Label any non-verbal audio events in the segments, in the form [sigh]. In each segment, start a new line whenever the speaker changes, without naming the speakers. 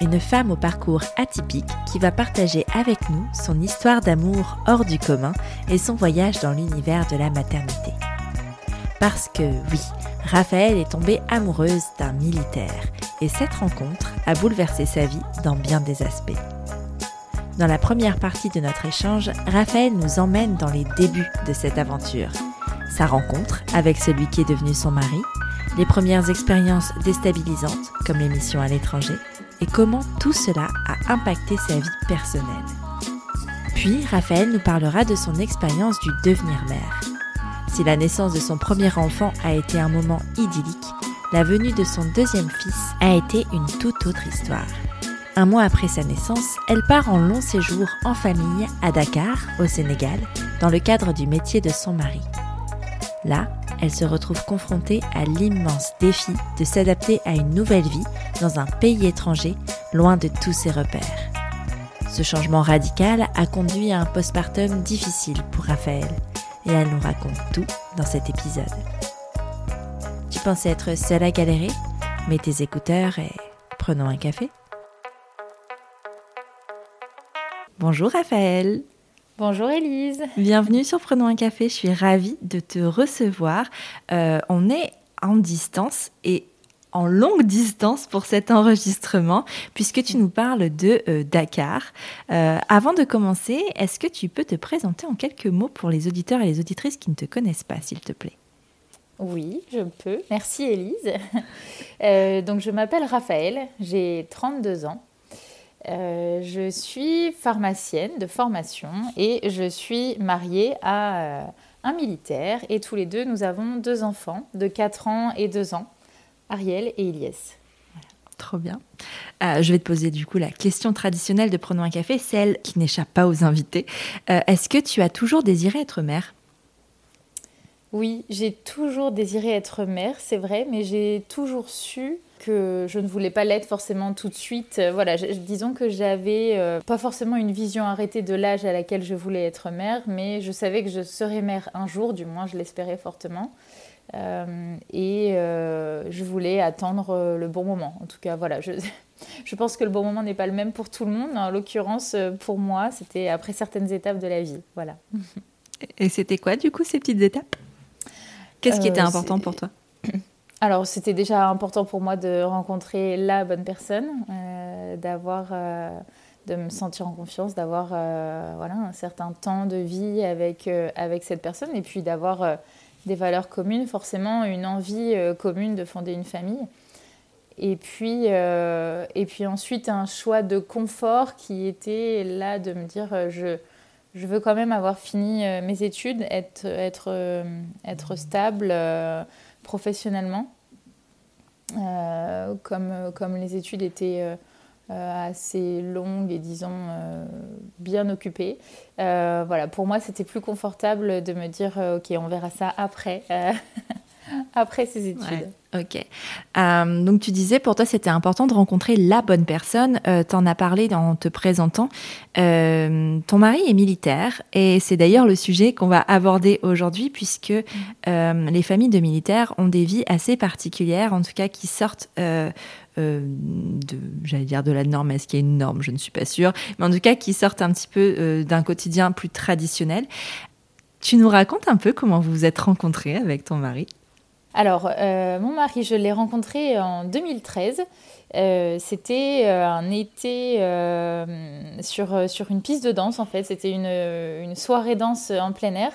une femme au parcours atypique qui va partager avec nous son histoire d'amour hors du commun et son voyage dans l'univers de la maternité. Parce que oui, Raphaël est tombée amoureuse d'un militaire et cette rencontre a bouleversé sa vie dans bien des aspects. Dans la première partie de notre échange, Raphaël nous emmène dans les débuts de cette aventure. Sa rencontre avec celui qui est devenu son mari, les premières expériences déstabilisantes comme les missions à l'étranger et comment tout cela a impacté sa vie personnelle. Puis Raphaël nous parlera de son expérience du devenir mère. Si la naissance de son premier enfant a été un moment idyllique, la venue de son deuxième fils a été une toute autre histoire. Un mois après sa naissance, elle part en long séjour en famille à Dakar, au Sénégal, dans le cadre du métier de son mari. Là, elle se retrouve confrontée à l'immense défi de s'adapter à une nouvelle vie dans un pays étranger, loin de tous ses repères. Ce changement radical a conduit à un postpartum difficile pour Raphaël, et elle nous raconte tout dans cet épisode. Tu pensais être seule à galérer? Mets tes écouteurs et prenons un café. Bonjour Raphaël
Bonjour Elise.
Bienvenue sur Prenons un café, je suis ravie de te recevoir. Euh, on est en distance et en longue distance pour cet enregistrement puisque tu nous parles de euh, Dakar. Euh, avant de commencer, est-ce que tu peux te présenter en quelques mots pour les auditeurs et les auditrices qui ne te connaissent pas, s'il te plaît?
Oui, je peux. Merci Elise. [laughs] donc je m'appelle Raphaël, j'ai 32 ans. Euh, je suis pharmacienne de formation et je suis mariée à euh, un militaire et tous les deux nous avons deux enfants de 4 ans et 2 ans, Ariel et Ilyes.
Trop bien. Euh, je vais te poser du coup la question traditionnelle de Prenons un café, celle qui n'échappe pas aux invités. Est-ce que tu as toujours désiré être mère?
Oui, j'ai toujours désiré être mère, c'est vrai, mais j'ai toujours su que je ne voulais pas l'être forcément tout de suite. Euh, voilà, disons que j'avais euh, pas forcément une vision arrêtée de l'âge à laquelle je voulais être mère, mais je savais que je serais mère un jour, du moins je l'espérais fortement. Euh, et je voulais attendre le bon moment. En tout cas, voilà, je, [laughs] je pense que le bon moment n'est pas le même pour tout le monde. En l'occurrence, pour moi, c'était après certaines étapes de la vie. Voilà. [laughs]
Et c'était quoi, du coup, ces petites étapes? Qu'est-ce qui était important pour toi?
Alors, c'était déjà important pour moi de rencontrer la bonne personne, euh, d'avoir, euh, de me sentir en confiance, d'avoir euh, voilà, un certain temps de vie avec, avec cette personne et puis d'avoir des valeurs communes, forcément une envie commune de fonder une famille. Et puis, et puis ensuite, un choix de confort qui était là de me dire je, je veux quand même avoir fini mes études, être, être, être stable professionnellement. Euh, comme, les études étaient euh, euh, assez longues et disons bien occupées. voilà, pour moi, c'était plus confortable de me dire ok, on verra ça après, [laughs] [laughs] après ces études.
Ok. Euh, donc tu disais, pour toi, c'était important de rencontrer la bonne personne. Euh, tu en as parlé en te présentant. Euh, ton mari est militaire et c'est d'ailleurs le sujet qu'on va aborder aujourd'hui puisque mm. les familles de militaires ont des vies assez particulières, en tout cas qui sortent... de, j'allais dire de la norme, est-ce qu'il y a une norme? Je ne suis pas sûre, mais en tout cas qui sortent un petit peu d'un quotidien plus traditionnel. Tu nous racontes un peu comment vous vous êtes rencontrés avec ton mari?
Alors, euh, mon mari, je l'ai rencontré en 2013. Euh, c'était euh, un été sur, sur une piste de danse, en fait. C'était une, une, soirée danse en plein air.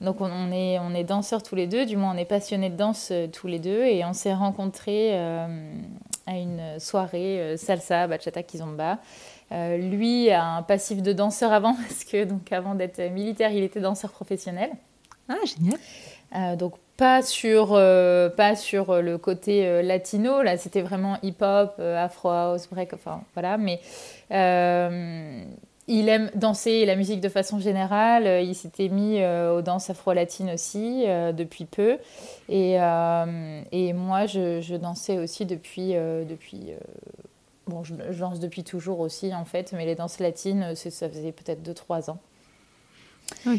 Donc, on, est, on est danseurs tous les deux, du moins, on est passionnés de danse tous les deux. Et on s'est rencontrés à une soirée salsa, bachata, kizomba. lui a un passif de danseur avant, [laughs] parce que donc, avant d'être militaire, il était danseur professionnel.
Ah, génial.
donc pas sur, pas sur le côté latino, là c'était vraiment hip-hop, afro house, break, enfin voilà, mais il aime danser la musique de façon générale. Euh, il s'était mis euh, aux danses afro-latines aussi euh, depuis peu. Et, et moi, je, dansais aussi depuis. depuis bon, je, danse depuis toujours aussi, en fait, mais les danses latines, ça faisait peut-être 2-3 ans.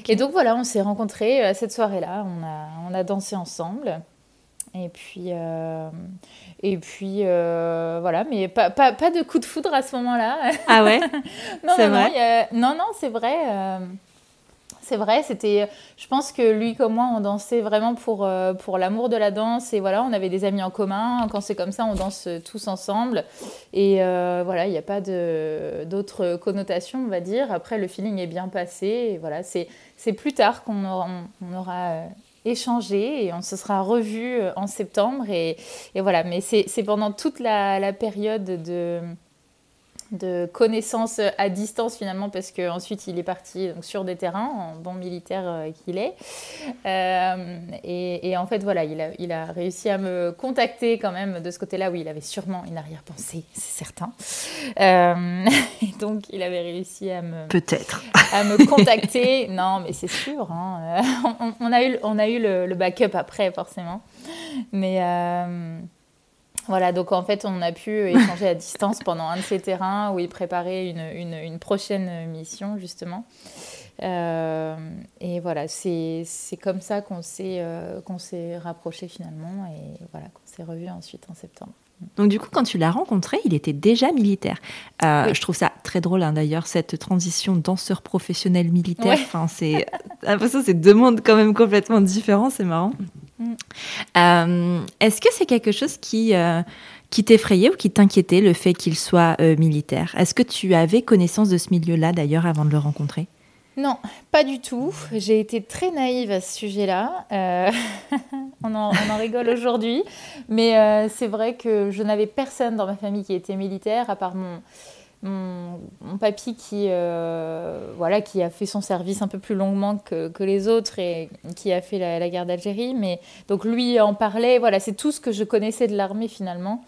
Et donc voilà, on s'est rencontrés à cette soirée-là. On a, on a dansé ensemble. Et puis, euh, et puis euh, voilà, mais pas, pas, pas, de coup de foudre à ce moment-là.
Ah ouais [laughs]
Non, non, vrai non, non, c'est vrai. Euh, c'est vrai, c'était. Je pense que lui comme moi, on dansait vraiment pour, pour l'amour de la danse. Et voilà, on avait des amis en commun. Quand c'est comme ça, on danse tous ensemble. Et voilà, il n'y a pas d'autres connotations, on va dire. Après, le feeling est bien passé. Et voilà, c'est plus tard qu'on aura, aura échangé et on se sera revu euh, en septembre. Et, et voilà, mais c'est pendant toute la période de, de connaissances à distance finalement parce qu'ensuite il est parti donc, sur des terrains en bon militaire euh, qu'il est. Euh, et, en fait voilà il a, il a réussi à me contacter quand même de ce côté-là où il avait sûrement une arrière-pensée c'est certain. Euh, [laughs] et donc il avait réussi à me
peut-être.
à me contacter. [laughs] Non mais c'est sûr hein, on, a eu on a eu le, le backup après forcément. Mais voilà, donc en fait, on a pu [laughs] échanger à distance pendant un de ces terrains où il préparait une, une, prochaine mission, justement. Euh, et voilà, c'est comme ça qu'on s'est euh, qu'on s'est rapprochés finalement et voilà, qu'on s'est revus ensuite en septembre.
Donc du coup, quand tu l'as rencontré, il était déjà militaire. Euh, je trouve ça très drôle hein, d'ailleurs cette transition danseur professionnel militaire. Enfin, c'est [laughs] l'impression c'est deux mondes quand même complètement différents. C'est marrant. Mm. Euh, est-ce que c'est quelque chose qui, euh, qui t'effrayait ou qui t'inquiétait, le fait qu'il soit militaire? Est-ce que tu avais connaissance de ce milieu-là, d'ailleurs, avant de le rencontrer?
Non, pas du tout. J'ai été très naïve à ce sujet-là. [laughs] on, en, on, en, rigole aujourd'hui. Mais c'est vrai que je n'avais personne dans ma famille qui était militaire, à part mon, mon, papy qui, euh, voilà, qui a fait son service un peu plus longuement que, que les autres et qui a fait la, guerre d'Algérie. Mais donc lui en parlait. Voilà, c'est tout ce que je connaissais de l'armée finalement.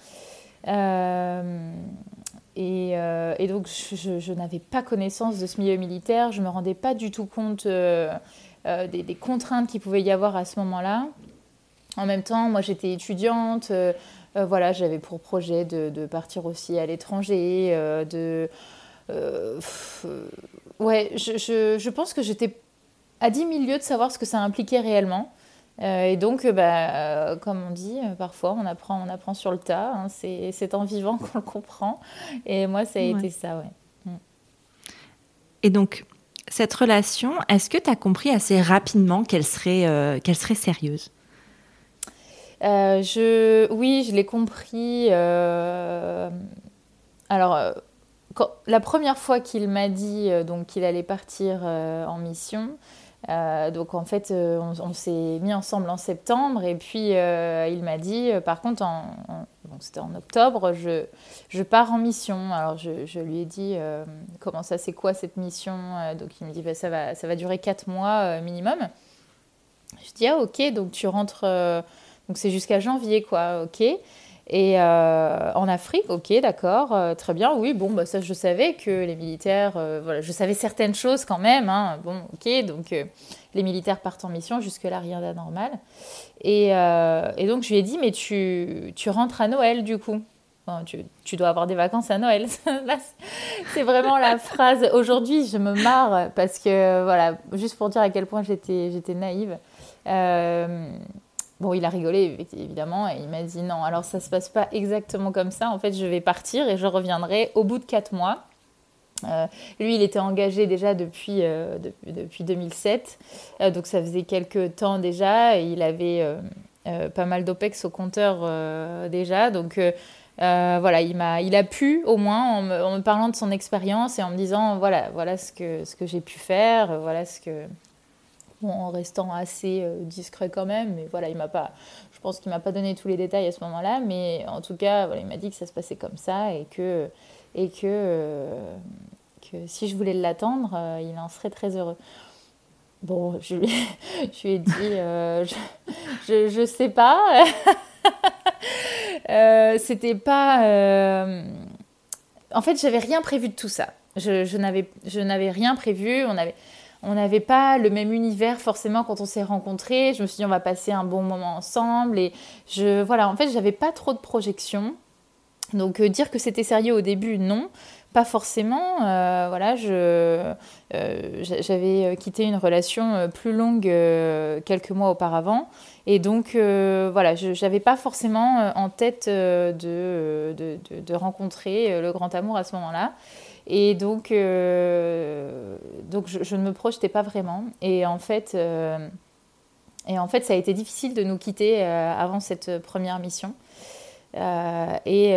Euh, et, euh, donc je, je, n'avais pas connaissance de ce milieu militaire. Je me rendais pas du tout compte des, des, contraintes qu'il pouvait y avoir à ce moment-là. En même temps, moi j'étais étudiante. Euh, voilà, j'avais pour projet de, partir aussi à l'étranger, euh, de... Euh, ouais, je, pense que j'étais à 10 000 lieues de savoir ce que ça impliquait réellement. Et donc, bah, comme on dit, parfois on apprend, on apprend sur le tas. Hein, c'est en vivant qu'on le comprend. Et moi, ça a été ça, ouais. Mm.
Et donc, cette relation, est-ce que tu as compris assez rapidement qu'elle serait, qu'elle serait sérieuse?
Euh, je, oui, je l'ai compris. Euh, alors, euh, la première fois qu'il m'a dit donc qu'il allait partir en mission, donc en fait, on, s'est mis ensemble en septembre et puis il m'a dit, par contre, c'était en octobre, je, je, pars en mission. Alors je, je lui ai dit, comment ça, c'est quoi cette mission Donc il me dit, bah, ça, va, ça va durer 4 mois minimum. Je dis, ah ok, donc tu rentres donc c'est jusqu'à janvier, quoi, ok. Et euh, en Afrique, ok, d'accord, euh, très bien, oui, bon, bah, ça je savais que les militaires, euh, voilà, je savais certaines choses quand même, hein, bon, ok, donc les militaires partent en mission, jusque-là rien d'anormal. Et, donc je lui ai dit, mais tu, tu rentres à Noël du coup tu, tu, dois avoir des vacances à Noël. [laughs] c'est vraiment la phrase. Aujourd'hui, je me marre parce que, voilà, juste pour dire à quel point j'étais naïve. Bon, il a rigolé évidemment et il m'a dit non, alors ça se passe pas exactement comme ça. En fait, je vais partir et je reviendrai au bout de quatre mois. Euh, lui, il était engagé déjà depuis, euh, depuis, 2007, euh, donc ça faisait quelques temps déjà il avait pas mal d'OPEX au compteur déjà. Donc voilà, il, a, pu au moins, en me, parlant de son expérience et en me disant voilà, ce que j'ai pu faire, voilà ce que, en restant assez euh, discret quand même. Mais voilà, il m'a pas, je pense qu'il m'a pas donné tous les détails à ce moment-là, mais en tout cas, voilà, il m'a dit que ça se passait comme ça et que, et que, euh, que si je voulais l'attendre, euh, il en serait très heureux. Bon, je lui, [laughs] je lui ai dit, je, je sais pas. [laughs] C'était pas. En fait, j'avais rien prévu de tout ça. Je, je n'avais rien prévu. On avait on n'avait pas le même univers forcément quand on s'est rencontrés. Je me suis dit on va passer un bon moment ensemble et je voilà en fait j'avais pas trop de projections. Donc euh, dire que c'était sérieux au début non, pas forcément. Euh, voilà je euh, j'avais quitté une relation plus longue quelques mois auparavant et donc voilà je n'avais pas forcément en tête de, de, de rencontrer le grand amour à ce moment-là. Et donc, euh, donc je, ne me projetais pas vraiment. Et en fait, euh, et en fait ça a été difficile de nous quitter euh, avant cette première mission. Et,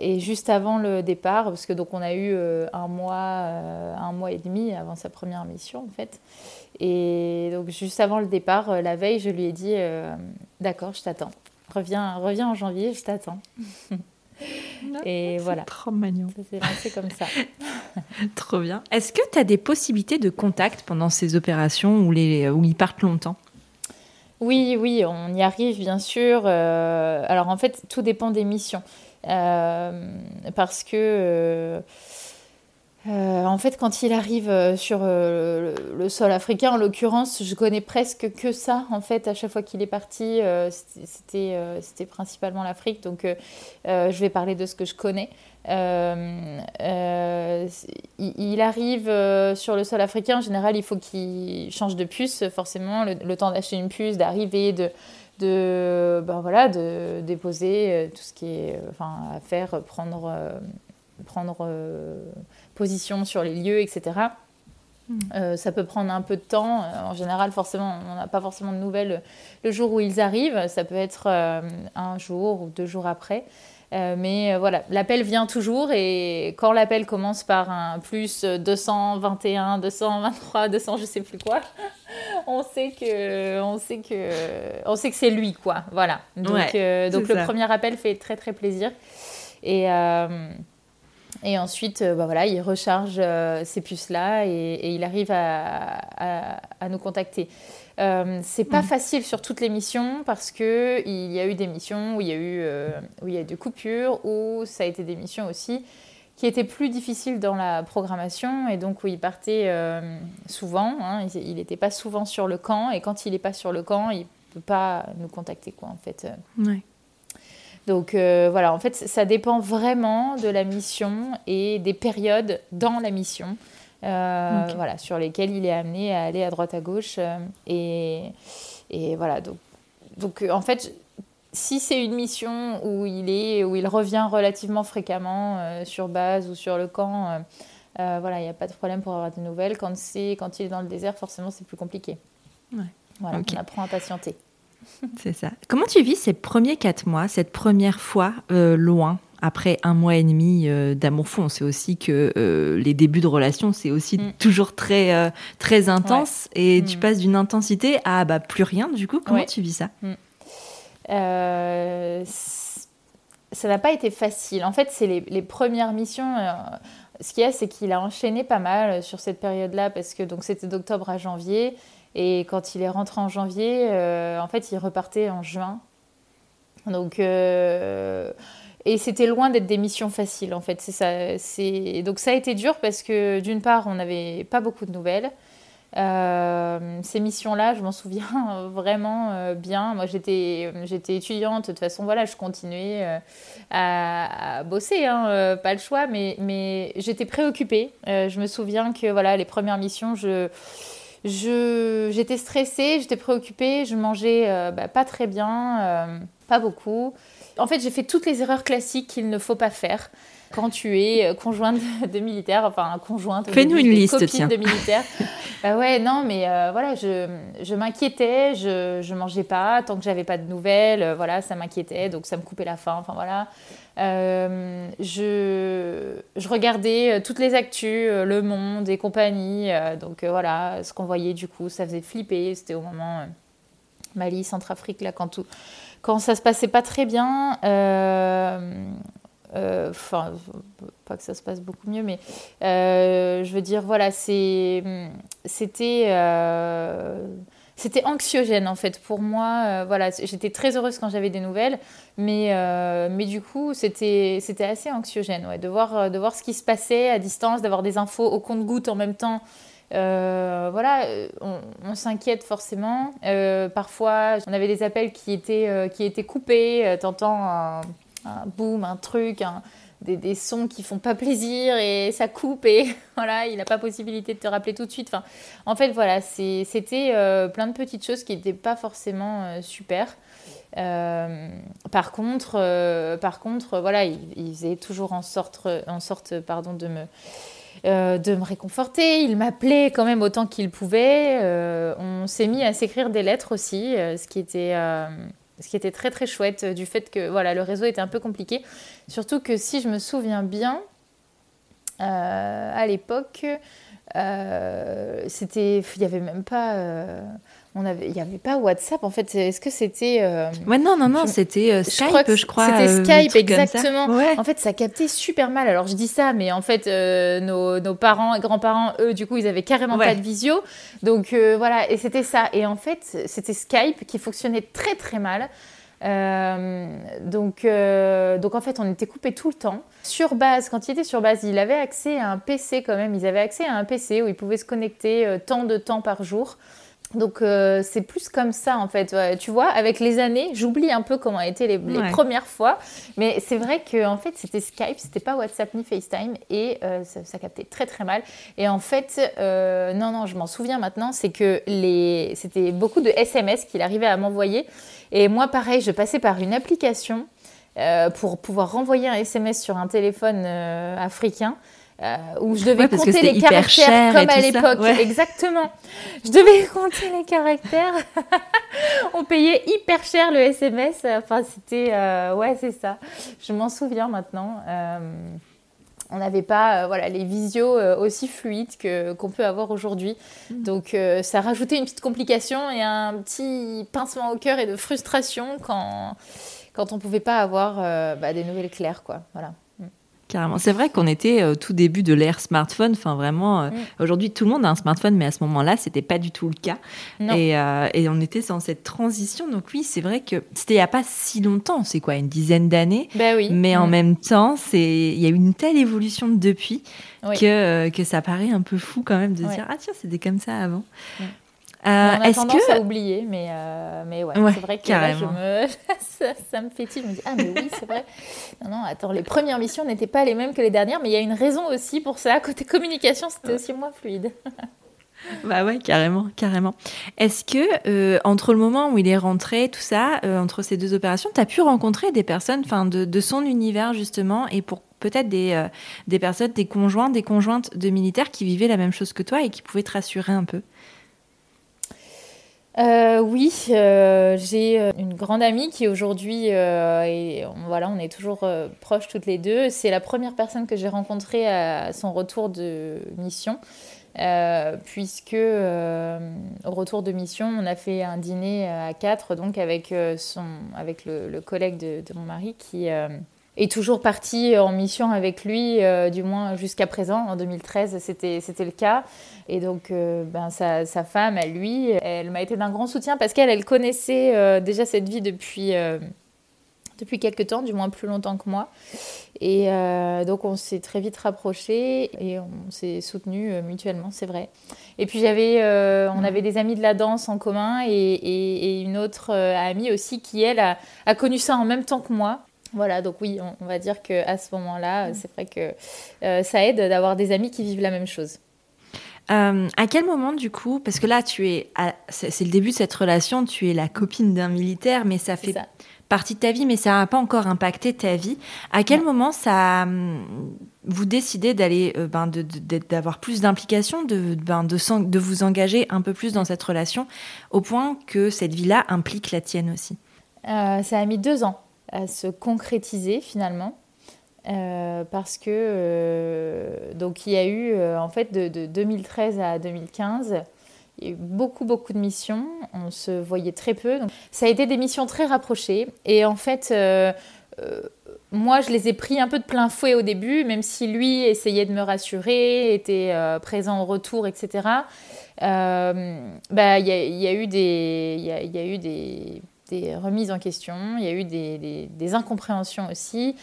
et, juste avant le départ, parce que donc on a eu un mois, un mois et demi avant sa première mission en fait. Et donc juste avant le départ, la veille, je lui ai dit, d'accord, je t'attends. Reviens, reviens en janvier, je t'attends. [laughs] Et voilà.
Trop mignon.
Ça s'est lancé comme ça. [laughs]
trop bien. Est-ce que tu as des possibilités de contact pendant ces opérations où, les, où ils partent longtemps?
Oui, oui, on y arrive bien sûr. Euh, alors en fait, tout dépend des missions. Euh, parce que. Euh, euh, en fait, quand il arrive euh, sur euh, le, sol africain, en l'occurrence, je connais presque que ça. En fait, à chaque fois qu'il est parti, c'était c'était principalement l'Afrique. Donc, je vais parler de ce que je connais. il, arrive sur le sol africain. En général, il faut qu'il change de puce, forcément, le, temps d'acheter une puce, d'arriver, de de ben voilà de déposer tout ce qui est enfin à faire prendre prendre position sur les lieux, etc. Hmm. Euh, ça peut prendre un peu de temps. En général, forcément, on n'a pas forcément de nouvelles le jour où ils arrivent. Ça peut être euh, un jour ou deux jours après. Euh, mais voilà, l'appel vient toujours et quand l'appel commence par un plus 221, 223, 200, je sais plus quoi, [laughs] on sait que, on sait que, on sait que c'est lui quoi. Voilà. Donc, donc le premier appel fait très très plaisir et et ensuite, euh, bah voilà, il recharge euh, ces puces-là et, il arrive à, nous contacter. Euh, c'est pas mm. facile sur toutes les missions parce que il y a eu des missions où il y a eu où il y a eu des coupures, ou ça a été des missions aussi qui étaient plus difficiles dans la programmation et donc où il partait souvent. Hein, il n'était pas souvent sur le camp et quand il n'est pas sur le camp, il peut pas nous contacter quoi en fait.
Ouais.
Donc euh, voilà, en fait, ça dépend vraiment de la mission et des périodes dans la mission. Euh, voilà, sur lesquelles il est amené à aller à droite à gauche. Euh, et, et, voilà, donc, donc en fait, si c'est une mission où il, est, où il revient relativement fréquemment sur base ou sur le camp, voilà, il n'y a pas de problème pour avoir des nouvelles. Quand, quand il est dans le désert, forcément, c'est plus compliqué.
Ouais.
Voilà, on apprend à patienter. [laughs]
C'est ça. Comment tu vis ces premiers quatre mois, cette première fois euh, loin après un mois et demi euh, d'amour fou, on sait aussi que euh, les débuts de relation, c'est aussi mm. toujours très, très intense. Et tu mm. passes d'une intensité à bah, plus rien, du coup. Comment tu vis ça? Mm.
Ça n'a pas été facile. En fait, c'est les, les, premières missions. ce qu'il y a, c'est qu'il a enchaîné pas mal sur cette période-là, parce que c'était d'octobre à janvier. Et quand il est rentré en janvier, euh, en fait, il repartait en juin. Donc, euh, et c'était loin d'être des missions faciles, en fait. Ça. Donc, ça a été dur parce que d'une part, on n'avait pas beaucoup de nouvelles. Euh, ces missions-là, je m'en souviens [laughs] vraiment bien. Moi, j'étais, j'étais étudiante. De toute façon, voilà, je continuais à, bosser, hein, pas le choix, mais, mais j'étais préoccupée. je me souviens que voilà, les premières missions, je j'étais stressée, j'étais préoccupée, je mangeais euh, bah, pas très bien, euh, pas beaucoup. En fait, j'ai fait toutes les erreurs classiques qu'il ne faut pas faire quand tu es euh, conjointe [laughs] de militaire, enfin conjointe.
Fais-nous une liste, tiens.
de militaire. [laughs] bah ouais, non, mais voilà, je, je m'inquiétais, je, je mangeais pas tant que j'avais pas de nouvelles, voilà, ça m'inquiétait, donc ça me coupait la faim, enfin voilà. Euh, je, je, regardais euh, toutes les actus, euh, Le Monde et compagnie. donc voilà, ce qu'on voyait du coup, ça faisait flipper. C'était au moment Mali, Centrafrique, là, quand, tout, quand ça se passait pas très bien. Enfin, pas que ça se passe beaucoup mieux, mais je veux dire, voilà, c'était c'était anxiogène en fait pour moi. Euh, voilà, j'étais très heureuse quand j'avais des nouvelles, mais, euh, mais du coup, c'était, assez anxiogène ouais, de, voir, de voir ce qui se passait à distance, d'avoir des infos au compte-goutte en même temps. voilà, on, s'inquiète forcément. parfois, on avait des appels qui étaient, qui étaient coupés. T'entends un, un boom, un truc, un, des, sons qui font pas plaisir et ça coupe et [laughs] voilà, il n'a pas possibilité de te rappeler tout de suite. Enfin, en fait, voilà, c'était euh, plein de petites choses qui n'étaient pas forcément euh, super. Euh, par contre, par contre, voilà, il, faisait toujours en sorte, en sorte, pardon, de me de me réconforter. Il m'appelait quand même autant qu'il pouvait. on s'est mis à s'écrire des lettres aussi, ce qui était ce qui était très très chouette du fait que voilà le réseau était un peu compliqué. Surtout que si je me souviens bien, euh, à l'époque, euh, c'était, il n'y avait même pas, euh, on avait, il n'y avait pas WhatsApp en fait. Est-ce que c'était
Ouais non non non, c'était Skype, je crois.
C'était Skype exactement. En fait, ça captait super mal. Alors je dis ça, mais en fait, nos, nos, parents et grands-parents, eux, du coup, ils avaient carrément pas de visio. Donc voilà, et c'était ça. Et en fait, c'était Skype qui fonctionnait très très mal. Euh, donc, euh, donc en fait, on était coupé tout le temps. Sur base, quand il était sur base, il avait accès à un PC quand même. Ils avaient accès à un PC où ils pouvaient se connecter euh, tant de temps par jour. Donc c'est plus comme ça en fait. tu vois, avec les années, j'oublie un peu comment étaient les, les premières fois, mais c'est vrai que en fait c'était Skype, c'était pas WhatsApp ni FaceTime et ça, ça, captait très très mal. Et en fait, non non, je m'en souviens maintenant, c'est que les, c'était beaucoup de SMS qu'il arrivait à m'envoyer et moi, pareil, je passais par une application euh, pour pouvoir renvoyer un SMS sur un téléphone euh, africain. Euh, où je devais [laughs] compter les caractères comme à l'époque. Exactement. Je devais [laughs] compter les caractères. On payait hyper cher le SMS. Enfin, c'était. ouais, c'est ça. Je m'en souviens maintenant on n'avait pas euh, voilà, les visios euh, aussi fluides que, qu'on peut avoir aujourd'hui. Mm. Donc euh, ça rajoutait une petite complication et un petit pincement au cœur et de frustration quand, quand on ne pouvait pas avoir bah, des nouvelles claires. Quoi. Voilà.
Carrément. C'est vrai qu'on était au tout début de l'ère smartphone. Enfin, vraiment, euh, mm. aujourd'hui, tout le monde a un smartphone, mais à ce moment-là, c'était pas du tout le cas. Et, euh, et, on était dans cette transition. Donc, oui, c'est vrai que c'était il n'y a pas si longtemps. C'est quoi, une dizaine d'années?
Ben oui.
Mais en mm. même temps, il y a eu une telle évolution depuis que, euh, que ça paraît un peu fou quand même de dire Ah, tiens, c'était comme ça avant.
Mm. Euh, on a tendance que... à oublier, mais, euh, mais ouais, c'est vrai que là, je me... [laughs] ça, me fait. Je me dis, ah, mais oui, c'est vrai. Non, non, attends, les premières missions n'étaient pas les mêmes que les dernières, mais il y a une raison aussi pour ça. Côté communication, c'était aussi moins fluide. [laughs]
bah ouais, carrément, carrément. Est-ce que, euh, entre le moment où il est rentré, tout ça, entre ces deux opérations, tu as pu rencontrer des personnes de, de son univers, justement, et pour peut-être des, des personnes, des conjoints, des conjointes de militaires qui vivaient la même chose que toi et qui pouvaient te rassurer un peu?
Euh, oui, euh, j'ai euh, une grande amie qui aujourd'hui, et voilà, on est toujours proches toutes les deux. C'est la première personne que j'ai rencontrée à son retour de mission. puisque au retour de mission, on a fait un dîner à quatre, donc avec, son, avec le, collègue de, mon mari qui, est toujours parti en mission avec lui, euh, du moins jusqu'à présent. En 2013, c'était, le cas. Et donc, euh, ben, sa, sa, femme, à lui, elle m'a été d'un grand soutien parce qu'elle, elle connaissait euh, déjà cette vie depuis, depuis quelques temps, du moins plus longtemps que moi. Et donc, on s'est très vite rapprochés et on s'est soutenus mutuellement, c'est vrai. Et puis, j'avais, on avait des amis de la danse en commun et, et, une autre amie aussi qui, elle, a connu ça en même temps que moi. Voilà, donc oui, on, va dire qu'à ce moment-là, mm. c'est vrai que euh, ça aide d'avoir des amis qui vivent la même chose.
Euh, à quel moment, du coup, parce que là, tu es, c'est le début de cette relation, tu es la copine d'un militaire, mais ça fait partie de ta vie, mais ça n'a pas encore impacté ta vie. À quel moment ça, hum, vous décidez d'aller, euh, ben, d'avoir plus d'implication, de, ben, de, de vous engager un peu plus dans cette relation, au point que cette vie-là implique la tienne aussi?
Ça a mis deux ans à se concrétiser finalement. Euh, parce que euh, donc il y a eu euh, en fait de, 2013 à 2015 il y a eu beaucoup beaucoup de missions on se voyait très peu ça a été des missions très rapprochées et en fait moi, je les ai pris un peu de plein fouet au début, même si lui essayait de me rassurer, était présent au retour, etc. Bah, il y, a eu des, il y, a eu des, des, remises en question, il y a eu des, incompréhensions aussi.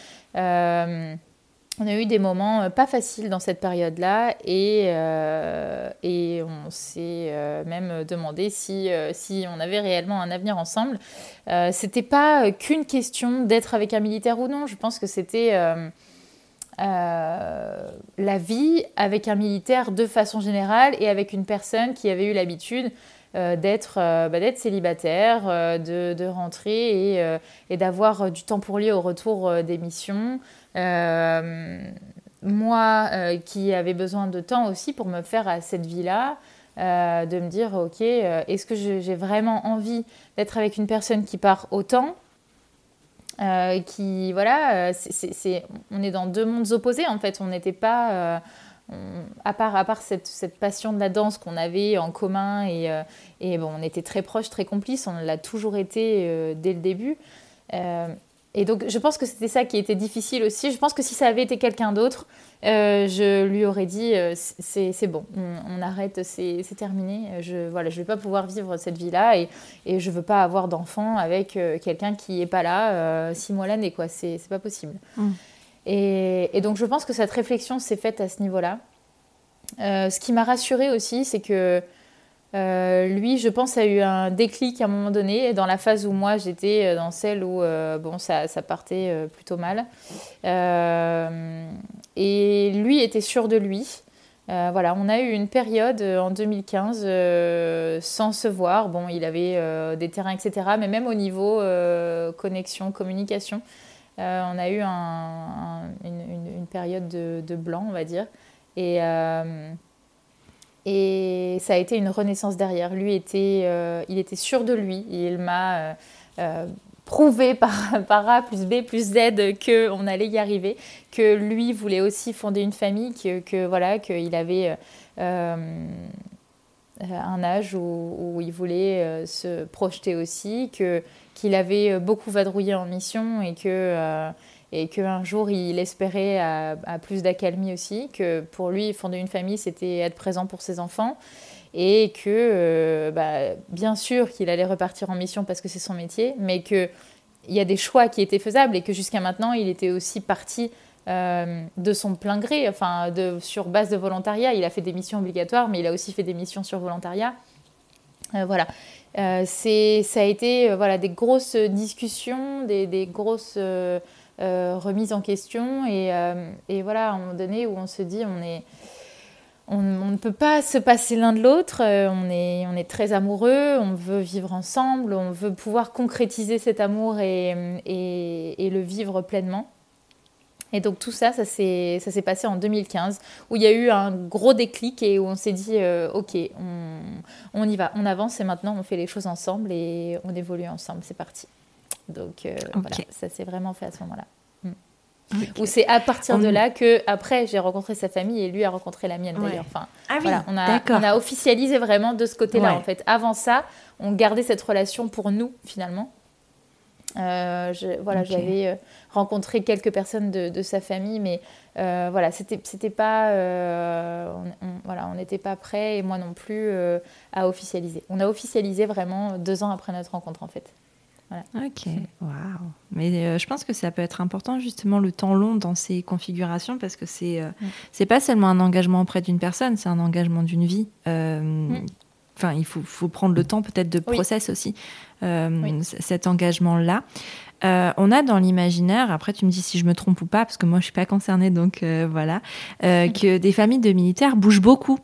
On a eu des moments euh, pas faciles dans cette période-là et, euh, on s'est euh, même demandé si, si on avait réellement un avenir ensemble. c'était pas qu'une question d'être avec un militaire ou non, je pense que c'était la vie avec un militaire de façon générale et avec une personne qui avait eu l'habitude d'être bah, d'être célibataire, de, de, rentrer et, et d'avoir du temps pour lui au retour des missions. Euh, moi, euh, qui avais besoin de temps aussi pour me faire à cette vie-là, euh, de me dire, ok, est-ce que j'ai vraiment envie d'être avec une personne qui part autant qui voilà, c'est on est dans deux mondes opposés en fait. On n'était pas, à part, à part cette, cette, passion de la danse qu'on avait en commun et, et bon, on était très proches, très complices. On l'a toujours été dès le début. Et donc, je pense que c'était ça qui était difficile aussi. Je pense que si ça avait été quelqu'un d'autre, euh, je lui aurais dit euh, c'est bon, on, arrête, c'est terminé. Je voilà, je vais pas pouvoir vivre cette vie-là et, et je veux pas avoir d'enfant avec euh, quelqu'un qui est pas là six mois l'année, quoi. C'est pas possible. Mm. Et, donc, je pense que cette réflexion s'est faite à ce niveau-là. ce qui m'a rassurée aussi, c'est que euh, lui, je pense, a eu un déclic à un moment donné, dans la phase où moi j'étais euh, dans celle où euh, bon, ça, ça partait plutôt mal. et lui était sûr de lui. voilà, on a eu une période en 2015 sans se voir. Bon, il avait des terrains, etc. Mais même au niveau connexion, communication, on a eu une, période de, blanc, on va dire. Et et ça a été une renaissance derrière. Lui était, euh, il était sûr de lui. Il m'a euh, euh, prouvé par, [laughs] par, A plus B plus Z qu'on allait y arriver, que lui voulait aussi fonder une famille, que, que voilà, qu'il avait un âge où, où il voulait se projeter aussi, que qu'il avait beaucoup vadrouillé en mission et que et qu'un jour il espérait à, plus d'accalmie aussi, que pour lui fonder une famille c'était être présent pour ses enfants et que euh, bah, bien sûr qu'il allait repartir en mission parce que c'est son métier, mais qu'il y a des choix qui étaient faisables et que jusqu'à maintenant il était aussi parti euh, de son plein gré, enfin sur base de volontariat. Il a fait des missions obligatoires, mais il a aussi fait des missions sur volontariat. Euh, voilà. C'est, ça a été voilà, des grosses discussions, des, des grosses euh, remise en question. Et, euh, et, voilà, à un moment donné où on se dit, on est... On, ne peut pas se passer l'un de l'autre, euh, on est, on est très amoureux, on veut vivre ensemble, on veut pouvoir concrétiser cet amour et, et, le vivre pleinement. Et donc tout ça, ça s'est passé en 2015, où il y a eu un gros déclic et où on s'est dit, ok, on, on, y va, on avance et maintenant on fait les choses ensemble et on évolue ensemble, c'est parti. Donc euh, voilà, ça s'est vraiment fait à ce moment-là. Mm. Ou c'est à partir de là que après j'ai rencontré sa famille et lui a rencontré la mienne d'ailleurs. Enfin,
ah
voilà, on a, on a officialisé vraiment de ce côté-là en fait. Avant ça, on gardait cette relation pour nous finalement. Euh, je, voilà, j'avais euh, rencontré quelques personnes de, de sa famille, mais euh, voilà, c'était, c'était pas, on, voilà, on n'était pas prêt et moi non plus à officialiser. On a officialisé vraiment deux ans après notre rencontre en fait.
Ok, [laughs] waouh. Mais je pense que ça peut être important justement le temps long dans ces configurations parce que c'est euh, c'est pas seulement un engagement auprès d'une personne, c'est un engagement d'une vie. Mm. Enfin, il faut, faut, prendre le temps peut-être de process aussi cet engagement-là. on a dans l'imaginaire, après tu me dis si je me trompe ou pas, parce que moi je suis pas concernée, donc voilà, [laughs] que des familles de militaires bougent beaucoup.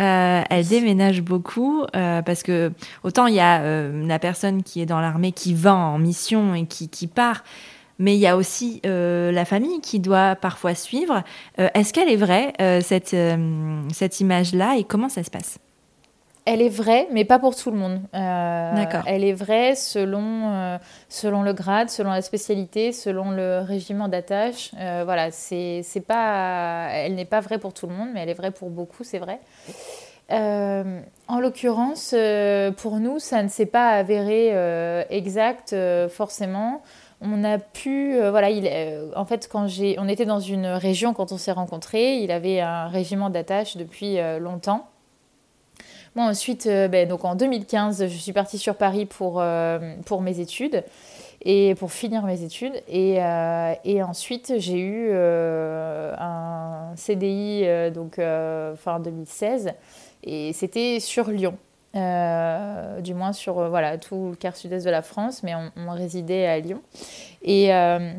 Euh, elle déménage beaucoup euh, parce que autant il y a euh, la personne qui est dans l'armée qui va en mission et qui, qui part, mais il y a aussi la famille qui doit parfois suivre. Est-ce qu'elle est vraie, cette, cette image-là, et comment ça se passe?
Elle est vraie, mais pas pour tout le monde. Euh, D'accord. Elle est vraie selon, euh, selon le grade, selon la spécialité, selon le régiment d'attache. Euh, voilà, c'est, pas, elle n'est pas vraie pour tout le monde, mais elle est vraie pour beaucoup, c'est vrai. en l'occurrence, pour nous, ça ne s'est pas avéré exact forcément. on a pu, voilà, il, en fait, quand j'ai, on était dans une région quand on s'est rencontrés, il avait un régiment d'attache depuis longtemps. Moi, ensuite, ben, donc en 2015, je suis partie sur Paris pour, pour mes études et pour finir mes études. Et, et ensuite, j'ai eu un CDI donc fin 2016 et c'était sur Lyon. Euh, du moins sur euh, voilà, tout le quart sud-est de la France, mais on, résidait à Lyon. Et euh,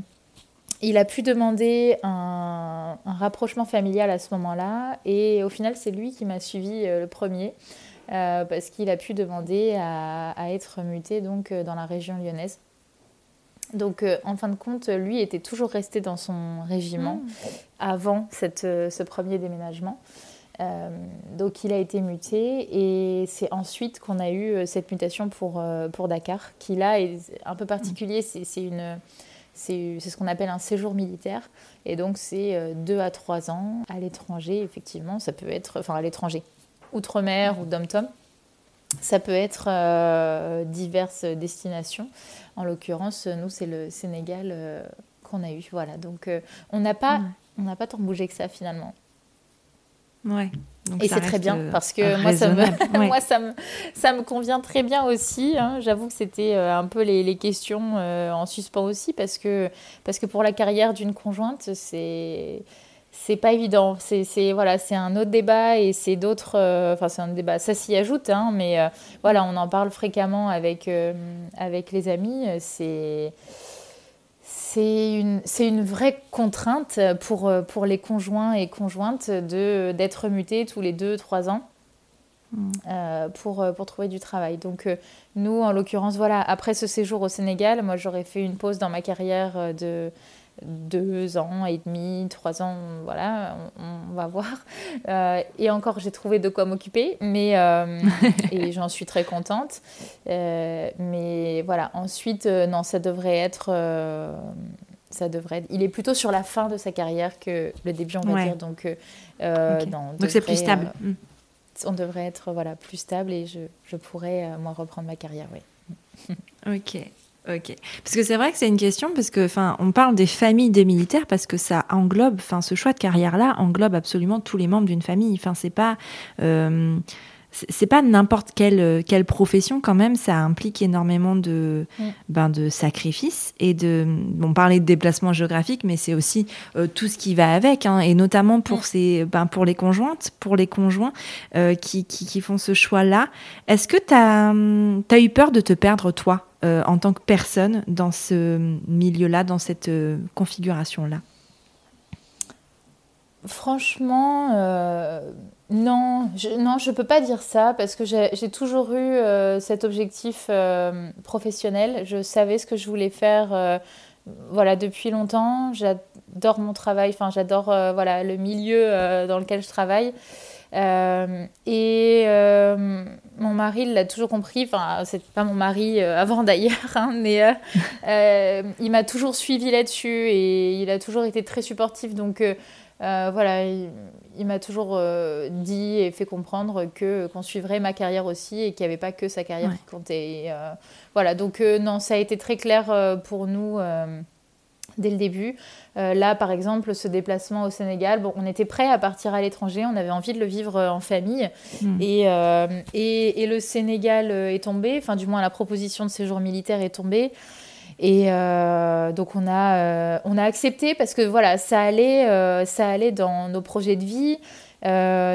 il a pu demander un, rapprochement familial à ce moment-là, et au final, c'est lui qui m'a suivi le premier, parce qu'il a pu demander à, être muté donc, dans la région lyonnaise. Donc, en fin de compte, lui était toujours resté dans son régiment mmh. avant cette, ce premier déménagement. Euh, donc il a été muté et c'est ensuite qu'on a eu euh, cette mutation pour, euh, pour Dakar, qui là est un peu particulier. C'est une c'est ce qu'on appelle un séjour militaire. Et donc, c'est deux à trois ans à l'étranger, effectivement. Ça peut être, enfin, à l'étranger, outre-mer ou dom-tom. Ça peut être diverses destinations. En l'occurrence, nous, c'est le Sénégal qu'on a eu. Voilà. Donc, on n'a pas, on n'a pas tant bougé que ça, finalement.
Ouais.
et c'est très bien euh, parce que moi, ça me, [laughs] moi ça, me, ça me convient très bien aussi. Hein. J'avoue que c'était euh, un peu les, les questions euh, en suspens aussi parce que, parce que pour la carrière d'une conjointe, c'est c'est pas évident. C'est voilà, c'est un autre débat et c'est d'autres. Enfin, c'est un débat. Ça s'y ajoute, hein, mais voilà, on en parle fréquemment avec avec les amis. C'est c'est une, une, vraie contrainte pour, pour les conjoints et conjointes d'être mutés tous les 2-3 ans. Mm. Euh, pour, pour trouver du travail. Donc euh, nous, en l'occurrence, voilà, après ce séjour au Sénégal, moi j'aurais fait une pause dans ma carrière euh, de deux ans et demi, trois ans, voilà, on, va voir. Euh, et encore, j'ai trouvé de quoi m'occuper, mais euh, et j'en suis très contente. Euh, mais voilà, ensuite, non, ça devrait être, ça devrait. il est plutôt sur la fin de sa carrière que le début, on va dire. Donc,
donc c'est plus stable. Mm.
On devrait être voilà plus stable et je, je pourrais moi reprendre ma carrière, oui.
ok. Ok. Parce que c'est vrai que c'est une question, parce que, enfin, on parle des familles des militaires parce que ça englobe, enfin, ce choix de carrière-là englobe absolument tous les membres d'une famille. Enfin, c'est pas. Euh, c'est pas n'importe quelle, quelle profession quand même, ça implique énormément de, mm. ben, de sacrifices et de, on parlait de déplacement géographique, mais c'est aussi euh, tout ce qui va avec, hein, et notamment pour, mm. ces, ben, pour les conjointes, pour les conjoints euh, qui, qui, qui, font ce choix-là. Est-ce que tu as, as, eu peur de te perdre toi euh, en tant que personne dans ce milieu-là, dans cette euh, configuration-là?
Franchement, euh, non, je, non, je peux pas dire ça parce que j'ai toujours eu cet objectif professionnel. Je savais ce que je voulais faire, voilà, depuis longtemps. J'adore mon travail, enfin, j'adore voilà le milieu dans lequel je travaille. Euh, et euh, mon mari l'a toujours compris, enfin, c'est pas mon mari euh, avant d'ailleurs, hein, mais il m'a toujours suivi là-dessus et il a toujours été très supportif. Donc voilà, il, m'a toujours dit et fait comprendre que qu'on suivrait ma carrière aussi et qu'il n'y avait pas que sa carrière qui comptait. voilà, donc non, ça a été très clair pour nous dès le début. Euh, là, par exemple, ce déplacement au Sénégal, bon, on était prêt à partir à l'étranger, on avait envie de le vivre euh, en famille. Hmm. Euh, et, et, le Sénégal est tombé, enfin du moins la proposition de séjour militaire est tombée. Et donc on a, on a accepté parce que voilà, ça allait, ça allait dans nos projets de vie.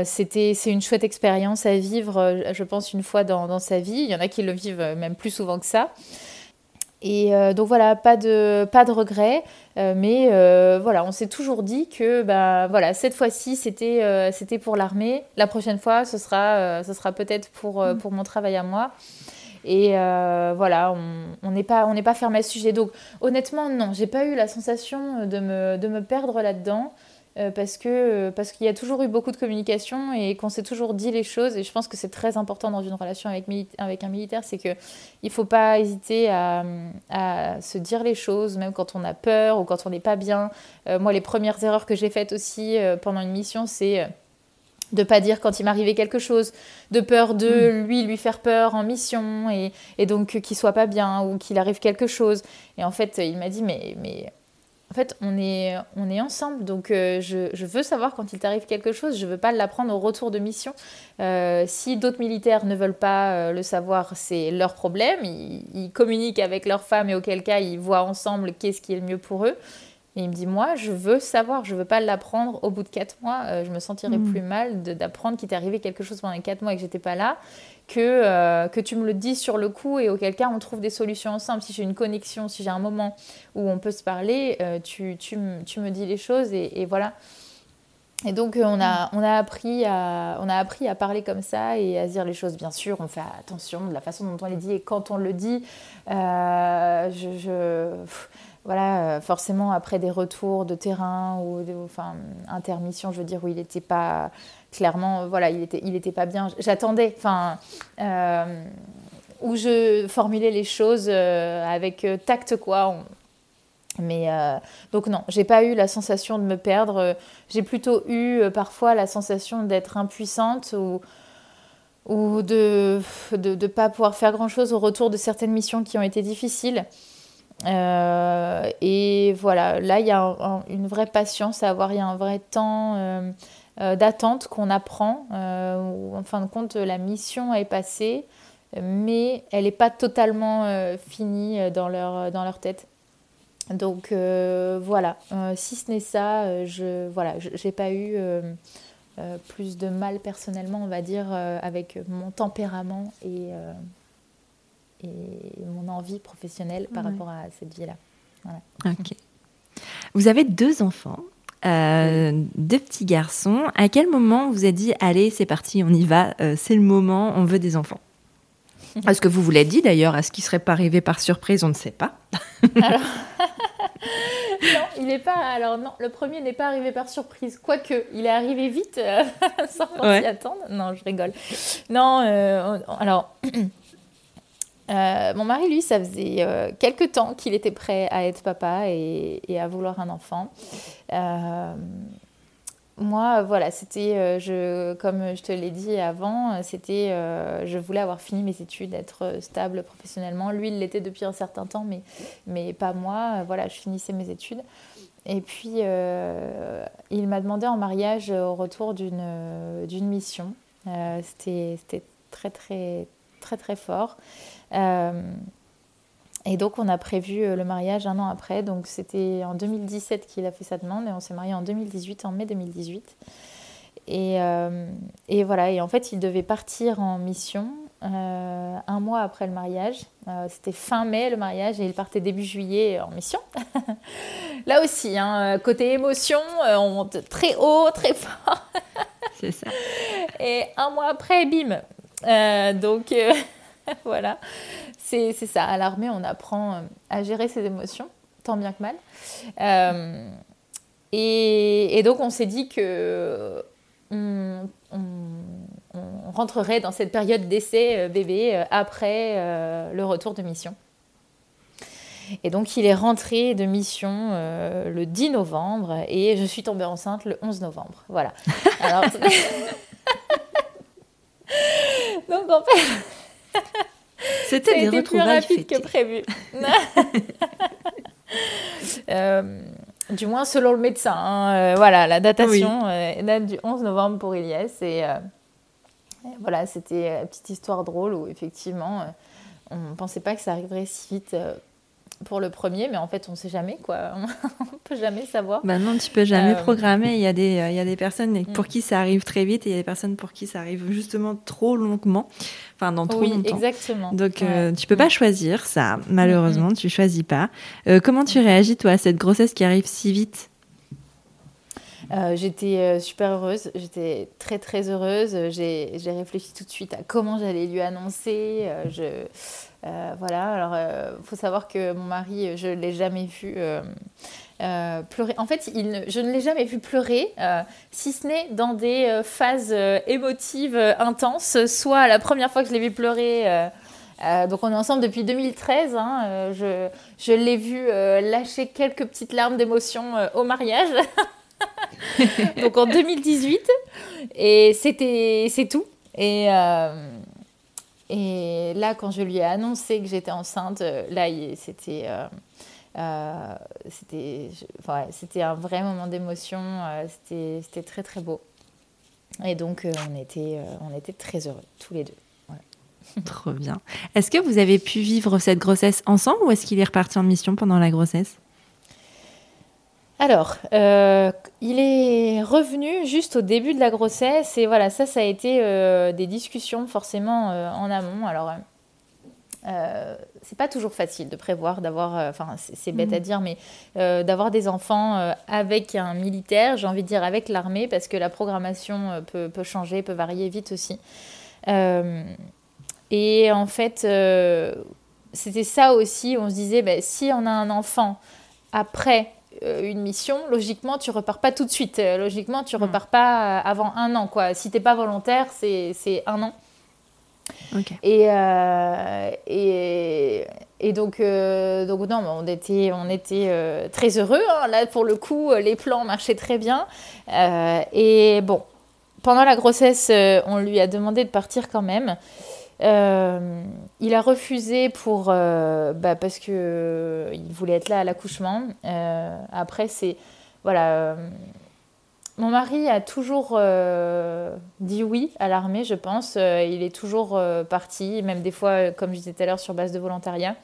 c'était, c'est une chouette expérience à vivre, je pense, une fois dans, dans, sa vie. Il y en a qui le vivent même plus souvent que ça. Et euh, donc voilà, pas de, pas de regrets, euh, mais euh, voilà, on s'est toujours dit que bah, voilà, cette fois-ci c'était c'était pour l'armée, la prochaine fois ce sera, ce sera peut-être pour, mm. pour mon travail à moi. Et voilà, on n'est pas, pas fermé à ce sujet. Donc honnêtement, non, j'ai pas eu la sensation de me, de me perdre là-dedans. Euh, parce que euh, parce qu'il y a toujours eu beaucoup de communication et qu'on s'est toujours dit les choses et je pense que c'est très important dans une relation avec, avec un militaire c'est que il faut pas hésiter à, se dire les choses même quand on a peur ou quand on n'est pas bien euh, moi les premières erreurs que j'ai faites aussi pendant une mission c'est de pas dire quand il m'arrivait quelque chose, de peur de mm. lui lui faire peur en mission et, et donc qu'il soit pas bien ou qu'il arrive quelque chose. Et en fait, il m'a dit mais mais en fait, on est, on est ensemble, donc euh, je, je, veux savoir quand il t'arrive quelque chose, je veux pas l'apprendre au retour de mission. Euh, si d'autres militaires ne veulent pas euh, le savoir, c'est leur problème. Ils, ils, communiquent avec leurs femmes et auquel cas ils voient ensemble qu'est-ce qui est le mieux pour eux. Et il me dit, moi, je veux savoir, je veux pas l'apprendre au bout de quatre mois. Euh, je me sentirais mm. plus mal d'apprendre qu'il t'est arrivé quelque chose pendant les quatre mois et que j'étais pas là, que, euh, que tu me le dis sur le coup et auquel cas on trouve des solutions ensemble. Si j'ai une connexion, si j'ai un moment où on peut se parler, euh, tu, tu, tu, me dis les choses et, et voilà. Et donc on a, on, a appris à, on a appris à parler comme ça et à dire les choses. Bien sûr, on fait attention de la façon dont on les dit et quand on le dit. je, je voilà, euh, forcément après des retours de terrain ou enfin intermission, je veux dire où il n'était pas clairement, voilà, il était, il pas bien. J'attendais, enfin, euh, où je formulais les choses euh, avec tact quoi. Mais donc non, j'ai pas eu la sensation de me perdre. J'ai plutôt eu parfois la sensation d'être impuissante ou ou de ne pas pouvoir faire grand chose au retour de certaines missions qui ont été difficiles. Euh, et voilà, là, il y a une vraie patience à avoir, il y a un vrai temps euh, euh, d'attente qu'on apprend. Où, en fin de compte, la mission est passée, mais elle n'est pas totalement finie dans leur, dans leur tête. Donc voilà, si ce n'est ça, je voilà, pas eu plus de mal personnellement, on va dire, avec mon tempérament et et mon envie professionnelle par rapport à cette vie-là.
Ok. Vous avez deux enfants, euh, deux petits garçons. À quel moment vous avez dit allez, c'est parti, on y va, euh, c'est le moment, on veut des enfants? [laughs] Est-ce que vous vous l'avez dit d'ailleurs Est-ce qu'il ne serait pas arrivé par surprise On ne sait pas?
alors... [laughs] non, il n'est pas. Alors non, le premier n'est pas arrivé par surprise. Quoique, il est arrivé vite, euh, [laughs] sans s'y attendre. Non, je rigole. Non, alors. [clears throat] Euh, mon mari, lui, ça faisait euh, quelques temps qu'il était prêt à être papa et, à vouloir un enfant. Euh, moi, voilà, c'était, je, comme je te l'ai dit avant, c'était, je voulais avoir fini mes études, être stable professionnellement. Lui, il l'était depuis un certain temps, mais, mais pas moi. Voilà, je finissais mes études. Et puis, il m'a demandé en mariage au retour d'une, d'une mission. c'était, c'était très, très, très, très fort. Euh, et donc, on a prévu euh, le mariage un an après. Donc, c'était en 2017 qu'il a fait sa demande et on s'est marié en 2018, en mai 2018. Et, euh, et, voilà, et en fait, il devait partir en mission un mois après le mariage. C'était fin mai le mariage et il partait début juillet en mission. [laughs] Là aussi, hein, côté émotion, on monte très haut, très fort.
C'est ça.
Et un mois après, bim. Donc. [laughs] voilà, c'est ça. À l'armée, on apprend euh, à gérer ses émotions, tant bien que mal. Euh, et, donc, on s'est dit que on, rentrerait dans cette période d'essai euh, bébé après le retour de mission. Et donc, il est rentré de mission le 10 novembre et je suis tombée enceinte le 11 novembre. Voilà. Alors, [laughs] [laughs] [laughs] donc, en fait. [laughs]
C'était des
plus rapide que prévu. [laughs] Euh, du moins selon le médecin. Hein, euh, voilà, la datation euh, date du 11 novembre pour Elias. Et, voilà, c'était une petite histoire drôle où effectivement, on ne pensait pas que ça arriverait si vite pour le premier, mais en fait, on ne sait jamais, quoi. [laughs] on peut jamais savoir.
Bah non, tu peux jamais euh, programmer. Il y, a des, il y a des personnes pour mm. qui ça arrive très vite et il y a des personnes pour qui ça arrive justement trop longuement, enfin, dans trop
oui,
longtemps.
exactement.
Donc, euh, tu peux pas mm. choisir ça, malheureusement, tu choisis pas. Euh, comment tu réagis, toi, à cette grossesse qui arrive si vite?
J'étais super heureuse, j'étais très très heureuse. J'ai réfléchi tout de suite à comment j'allais lui annoncer. euh, voilà, alors il euh, faut savoir que mon mari, je ne l'ai jamais vu euh, pleurer. En fait, il je ne l'ai jamais vu pleurer, si ce n'est dans des phases émotives intenses, soit la première fois que je l'ai vu pleurer. donc on est ensemble depuis 2013. Hein, je, je l'ai vu lâcher quelques petites larmes d'émotion au mariage. [laughs] [laughs] Donc en 2018. Et c'était, c'est tout. Et, et là, quand je lui ai annoncé que j'étais enceinte, là, c'était. c'était c'était un vrai moment d'émotion, c'était très très beau. Et donc on, était, on était très heureux, tous les deux. [laughs]
Trop bien. Est-ce que vous avez pu vivre cette grossesse ensemble ou est-ce qu'il est reparti en mission pendant la grossesse?
Alors, euh, il est revenu juste au début de la grossesse et voilà, ça, ça a été euh, des discussions forcément euh, en amont. Alors, c'est pas toujours facile de prévoir, d'avoir, enfin, c'est bête à mmh. dire, mais d'avoir des enfants avec un militaire, j'ai envie de dire avec l'armée, parce que la programmation peut, peut, changer, peut varier vite aussi. Et en fait, c'était ça aussi. On se disait, bah, si on a un enfant après une mission, logiquement, tu repars pas tout de suite. Euh, logiquement, tu hmm. repars pas avant un an. Quoi. Si t'es pas volontaire, c'est un an. Et, et, et, donc, donc non, on était, on était très heureux. Hein. Là, pour le coup, les plans marchaient très bien. et bon, pendant la grossesse, on lui a demandé de partir quand même. Euh, il a refusé pour, euh, bah, parce qu'il euh, il voulait être là à l'accouchement. après, c'est. Voilà. mon mari a toujours dit oui à l'armée, je pense. il est toujours parti, même des fois, comme je disais tout à l'heure, sur base de volontariat.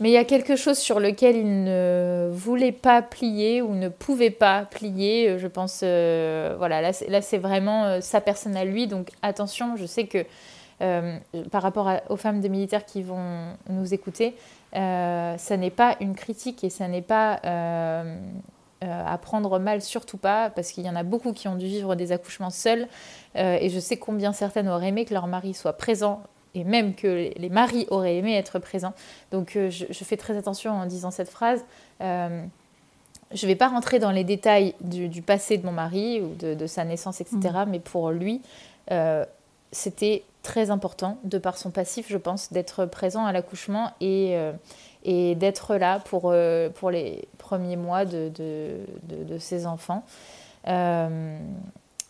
Mais il y a quelque chose sur lequel il ne voulait pas plier ou ne pouvait pas plier. Je pense, voilà, là, c'est vraiment sa personne à lui. Donc attention, je sais que euh, par rapport aux femmes de militaires qui vont nous écouter, euh, ça n'est pas une critique et ça n'est pas euh, à prendre mal, surtout pas, parce qu'il y en a beaucoup qui ont dû vivre des accouchements seuls. et je sais combien certaines auraient aimé que leur mari soit présent et même que les maris auraient aimé être présents. Donc je, fais très attention en disant cette phrase. je ne vais pas rentrer dans les détails du, passé de mon mari ou de, sa naissance, etc. Mmh. Mais pour lui, c'était très important, de par son passif, je pense, d'être présent à l'accouchement et, euh, et d'être là pour, euh, pour les premiers mois de, de, ses enfants. Euh,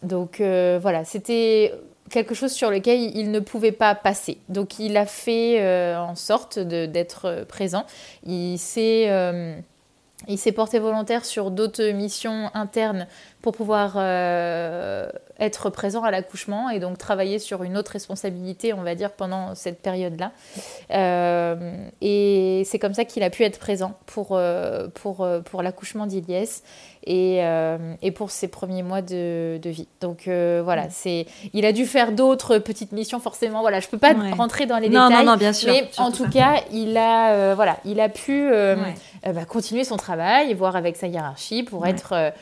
donc voilà, c'était quelque chose sur lequel il ne pouvait pas passer. Donc il a fait en sorte d'être présent. Il s'est... il s'est porté volontaire sur d'autres missions internes pour pouvoir être présent à l'accouchement et donc travailler sur une autre responsabilité, on va dire, pendant cette période-là. Euh, et c'est comme ça qu'il a pu être présent pour, euh, pour, euh, pour l'accouchement d'Iliès et, et, pour ses premiers mois de, de vie. Donc voilà, mm. c'est, il a dû faire d'autres petites missions forcément. Voilà, je peux pas rentrer dans les détails, non, non, bien sûr, mais en tout cas, il a, voilà, il a pu bah, continuer son travail, voir avec sa hiérarchie pour être,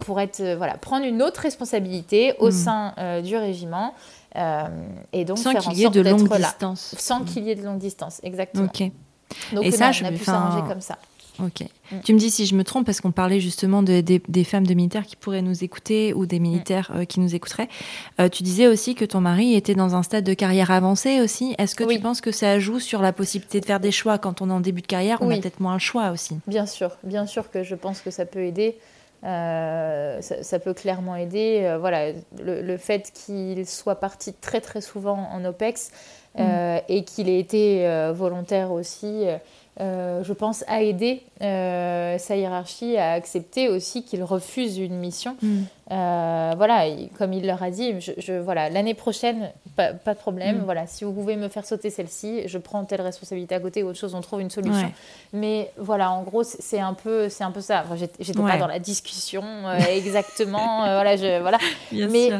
pour être voilà, prendre une autre responsabilité au hmm. sein euh, du régiment. Euh, et donc
sans qu'il y ait de longue distance.
Sans qu'il y ait de longue distance, exactement.
Ok.
Donc et ça, je on a pu s'arranger comme ça.
Ok. Mm. Tu me dis si je me trompe parce qu'on parlait justement de, des femmes de militaires qui pourraient nous écouter ou des militaires euh, qui nous écouteraient. tu disais aussi que ton mari était dans un stade de carrière avancé aussi. Est-ce que tu penses que ça joue sur la possibilité de faire des choix? Quand on est en début de carrière On a peut-être moins le choix aussi.
Bien sûr, bien sûr que je pense que ça peut aider. Euh, ça, peut clairement aider. Euh, voilà, le, fait qu'il soit parti très très souvent en OPEX euh, mm. et qu'il ait été volontaire aussi, je pense, a aidé sa hiérarchie à accepter aussi qu'il refuse une mission. Mm. Euh, voilà, comme il leur a dit, je, voilà, l'année prochaine, pas, de problème. Mm. Voilà, si vous pouvez me faire sauter celle-ci, je prends telle responsabilité à côté ou autre chose, on trouve une solution. Mais voilà, en gros, c'est un peu, c'est un peu ça. J'étais pas dans la discussion euh, exactement. Euh, voilà, je, voilà. [laughs] mais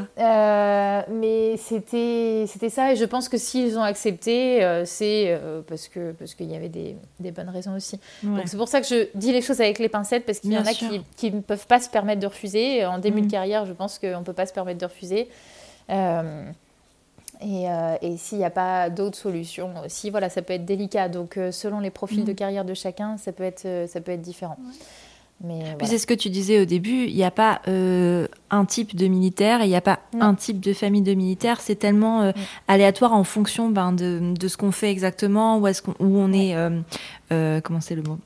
mais c'était, c'était ça. Et je pense que s'ils ont accepté, c'est parce que parce qu'il y avait des, des, bonnes raisons aussi. Donc c'est pour ça que je dis les choses avec les pincettes parce qu'il y en a qui, qui ne peuvent pas se permettre de refuser en début je pense qu'on ne peut pas se permettre de refuser. Euh, euh, et, s'il n'y a pas d'autres solutions aussi, voilà, ça peut être délicat. Donc, euh, selon les profils de mm. carrière de chacun, ça peut être, ça peut être différent.
Mais c'est ce que tu disais au début, il n'y a pas un type de militaire, il n'y a pas un type de famille de militaire, c'est tellement mm. aléatoire en fonction ben, de, de, ce qu'on fait exactement, où, est-ce qu'on, où on est, comment c'est le mot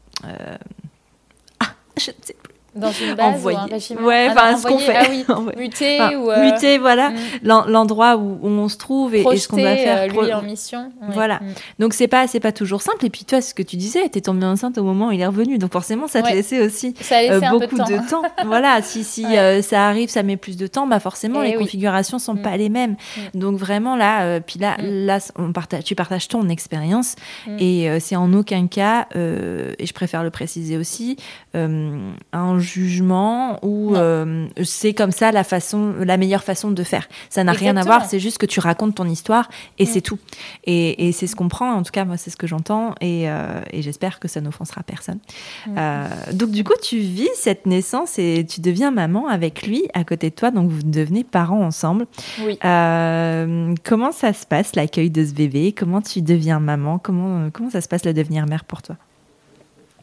Ah, je ne sais
dans une base ou un régiment
Ouais,
Ah
enfin,
non,
ce qu'on
envoyer,
fait.
Ah oui, [laughs] muter
Enfin,
ou... euh,
muter, voilà,
mm.
l'en- l'endroit où, où on se trouve et, et ce qu'on doit faire.
euh,
Pro-
lui en mission. Ouais.
Voilà.
Mm.
Donc c'est pas c'est pas toujours simple. Et puis toi, ce que tu disais, t'es tombée enceinte au moment où il est revenu. Donc forcément, ça te
Ouais.
laissait aussi
Ça
euh,
un peu
beaucoup
de temps. [laughs]
voilà, si si
Ouais.
euh, ça arrive, ça met plus de temps, bah forcément
Eh
les
oui.
configurations sont
Mm.
pas les mêmes. Donc vraiment là, puis là, là, on partage, tu partages ton expérience et c'est en aucun cas, et je préfère le préciser aussi, un jugement ou euh, c'est comme ça la façon, la meilleure façon de faire. Ça n'a rien à voir. C'est juste que tu racontes ton histoire et
Mm.
c'est tout. Et, et c'est ce qu'on prend. En tout cas, moi, c'est ce que j'entends et, euh, et j'espère que ça n'offensera personne.
Mm.
Euh, donc, du coup, tu vis cette naissance et tu deviens maman avec lui à côté de toi. Donc, vous devenez parents ensemble.
Oui.
Comment ça se passe l'accueil de ce bébé? Comment tu deviens maman? Comment, comment ça se passe le devenir mère pour toi?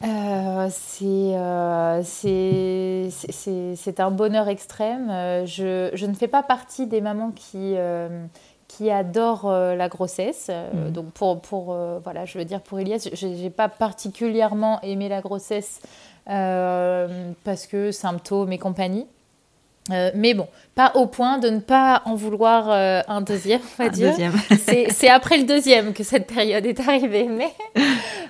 Euh, c'est, euh, c'est, c'est- un bonheur extrême. Euh, je, je ne fais pas partie des mamans qui, euh, qui adorent la grossesse.
Mhm.
Donc pour, pour voilà, je veux dire pour Elias, je n'ai pas particulièrement aimé la grossesse parce que symptômes et compagnie. Euh, mais bon, pas au point de ne pas en vouloir euh, un deuxième, on va
Un
dire. [laughs] C'est après le deuxième que cette période est arrivée. Mais, [laughs]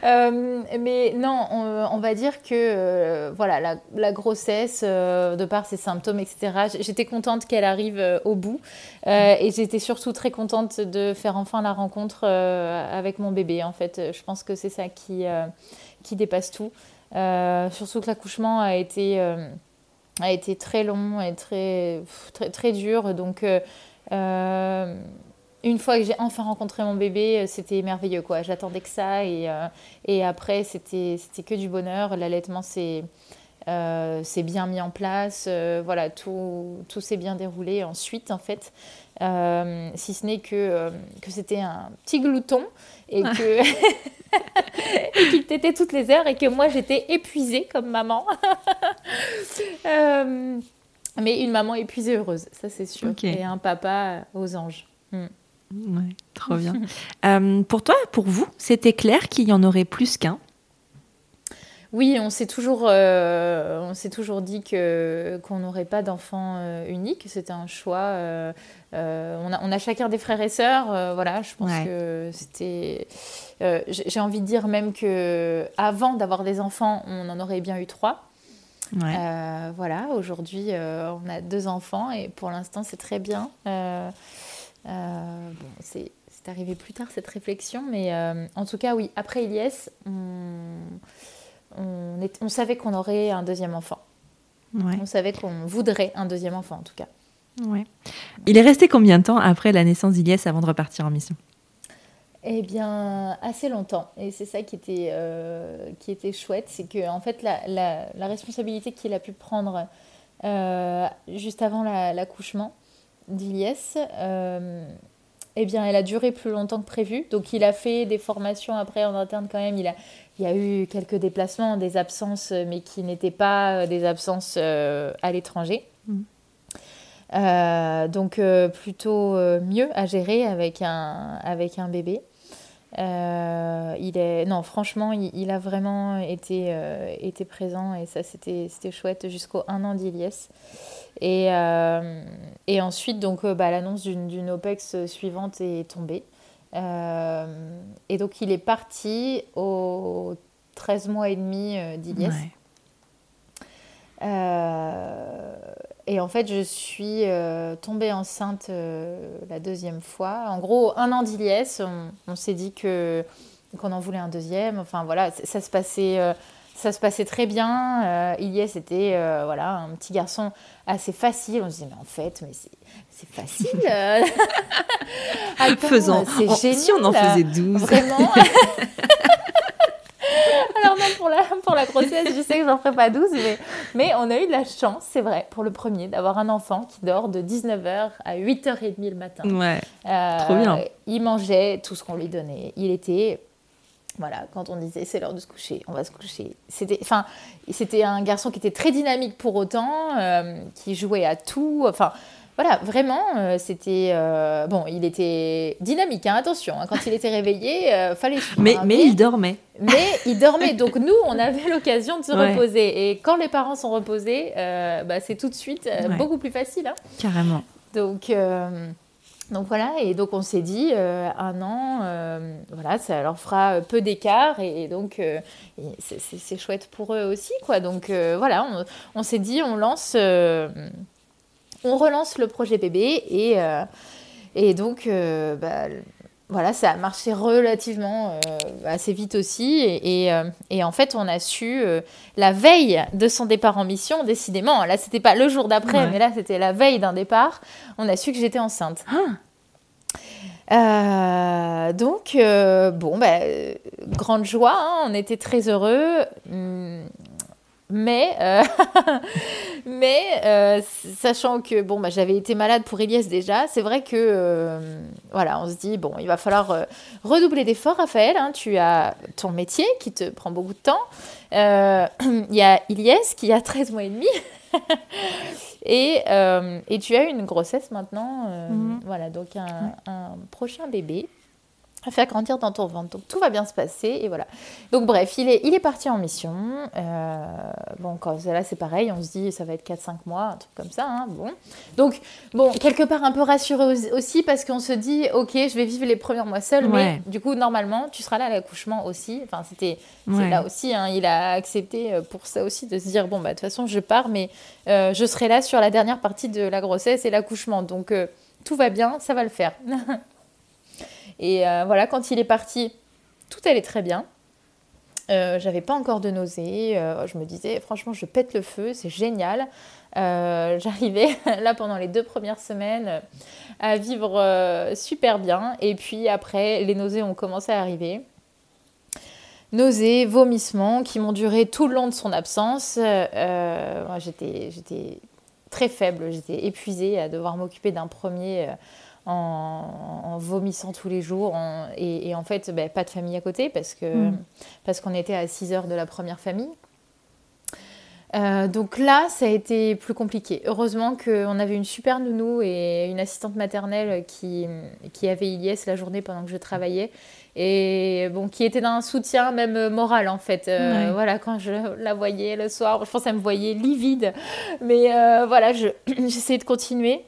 euh, mais non, on, on va dire que voilà, la, la grossesse, de par ses symptômes, etc., j'étais contente qu'elle arrive au bout. Et j'étais surtout très contente de faire enfin la rencontre avec mon bébé. En fait, je pense que c'est ça qui, qui dépasse tout. Surtout que l'accouchement a été. A été très long et très, très, très dur. Donc, euh, euh, une fois que j'ai enfin rencontré mon bébé, euh, c'était merveilleux. quoi. J'attendais que ça. Et, et après, c'était que du bonheur. L'allaitement s'est euh, s'est bien mis en place. Voilà, tout, tout s'est bien déroulé ensuite, en fait. Si ce n'est que, que c'était un petit glouton et que [laughs] [laughs] qu'il tétait toutes les heures et que moi j'étais épuisée comme maman. [laughs] Euh, mais une maman épuisée heureuse, ça c'est sûr. Et un papa aux anges. Mm.
Ouais, trop bien. Euh, pour toi, pour vous, c'était clair qu'il y en aurait plus qu'un?
Oui, on s'est toujours, euh, on s'est toujours dit que qu'on n'aurait pas d'enfant euh, unique. C'était un choix. euh, on, a, on a chacun des frères et sœurs. voilà, je pense
Ouais.
que c'était. j'ai envie de dire même que avant d'avoir des enfants, on en aurait bien eu trois.
Ouais.
Voilà, aujourd'hui, on a deux enfants et pour l'instant, c'est très bien. Bon, c'est c'est arrivé plus tard cette réflexion, mais en tout cas, oui, après Elias, on, on, est- on savait qu'on aurait un deuxième enfant.
Ouais.
On savait qu'on voudrait un deuxième enfant, en tout cas.
Ouais. Il est resté combien de temps après la naissance d'Iliès avant de repartir en mission?
Eh bien, assez longtemps. Et c'est ça qui était, euh, qui était chouette, c'est que en fait, la, la- la responsabilité qu'il a pu prendre euh, juste avant la- l'accouchement d'Iliès, euh, eh bien, elle a duré plus longtemps que prévu. Donc, il a fait des formations après en interne quand même. Il a, il y a eu quelques déplacements, des absences, mais qui n'étaient pas euh, des absences euh, à l'étranger. Euh, donc euh, plutôt euh, mieux à gérer avec un, avec un bébé. Euh, il est non franchement il, il a vraiment été, euh, été présent et ça c'était chouette jusqu'au un an d'Iliès et, euh, et ensuite donc euh, bah, l'annonce d'une d'une OPEX suivante est tombée Euh, et donc il est parti aux 13 mois et demi euh, d'Iliès
Ouais.
euh, et en fait, je suis euh, tombée enceinte la deuxième fois. En gros, un an d'Iliès, on, on s'est dit que qu'on en voulait un deuxième. Enfin voilà, ça se passait, ça se passait très bien. Euh, Iliès était euh, voilà un petit garçon assez facile. On se disait mais en fait, mais c'est facile. euh. [laughs] Attends,
Faisant.
c'est génial.
si on en faisait 12.
Vraiment. [laughs] [laughs] Alors non, pour la, pour la grossesse, je sais que j'en ferai pas 12, mais, mais on a eu de la chance, c'est vrai, pour le premier, d'avoir un enfant qui dort de 19h à 8h30 le matin.
Ouais.
Euh,
Trop bien.
Il mangeait tout ce qu'on lui donnait. Il était... Voilà, quand on disait c'est l'heure de se coucher, on va se coucher. C'était, enfin, c'était un garçon qui était très dynamique pour autant, euh, qui jouait à tout. Enfin, voilà, vraiment, c'était bon, il était dynamique. Hein, attention, hein, quand il était réveillé, fallait.
mais, mais, mais il dormait.
Mais il dormait. Donc nous, on avait l'occasion de se reposer. Et quand les parents sont reposés, bah, c'est tout de suite beaucoup plus facile. Hein.
Carrément.
Donc donc voilà, et donc on s'est dit euh, un an, euh, voilà, ça leur fera peu d'écart et, donc euh, c'est chouette pour eux aussi, quoi. Donc voilà, on, s'est dit on lance, on relance le projet bébé et, et donc bah, voilà, ça a marché relativement assez vite aussi et, et, en fait on a su la veille de son départ en mission, décidément, là c'était pas le jour d'après, mais là c'était la veille d'un départ, on a su que j'étais enceinte. Ah. Euh, donc, euh, bon, bah, grande joie, hein, on était très heureux. Hmm, mais, euh, [laughs] mais sachant que bon, bah, j'avais été malade pour Elias déjà, c'est vrai que voilà, on se dit bon, il va falloir redoubler d'efforts, Raphaël. Hein, tu as ton métier qui te prend beaucoup de temps. [clears throat] Il y a Elias qui a 13 mois et demi. [laughs] Et, euh, et, tu as une grossesse maintenant, euh, mhm. voilà, donc un, un, prochain bébé à faire grandir dans ton ventre. Donc tout va bien se passer et voilà. Donc bref, il est, il est parti en mission. Euh, bon, quand là c'est pareil, on se dit ça va être 4-5 mois, un truc comme ça. Hein, bon. Donc bon, quelque part un peu rassuré aussi parce qu'on se dit ok, je vais vivre les premiers mois seul, mais du coup normalement tu seras là à l'accouchement aussi. Enfin c'était là aussi, hein, il a accepté euh, pour ça aussi de se dire bon bah de toute façon je pars, mais euh, je serai là sur la dernière partie de la grossesse et l'accouchement. Donc tout va bien, ça va le faire. [laughs] Et euh, voilà, quand il est parti, tout allait très bien. Euh, j'avais pas encore de nausées. Euh, je me disais, franchement, je pète le feu, c'est génial. [laughs] J'arrivais là pendant les deux premières semaines à vivre super bien. Et puis après, les nausées ont commencé à arriver. Nausées, vomissements qui m'ont duré tout le long de son absence. j'étais très faible, j'étais épuisée à devoir m'occuper d'un premier en, vomissant tous les jours. et, en fait, ben, pas de famille à côté parce que mm. parce qu'on était à 6 heures de la première famille. Euh, donc là, ça a été plus compliqué. Heureusement qu'on avait une super nounou et une assistante maternelle qui, qui avait Iliès la journée pendant que je travaillais et bon, qui était d'un soutien même moral en fait. Euh, voilà, quand je la voyais le soir, je pense qu'elle me voyait livide, mais euh, voilà, [clears throat] j'essayais de continuer.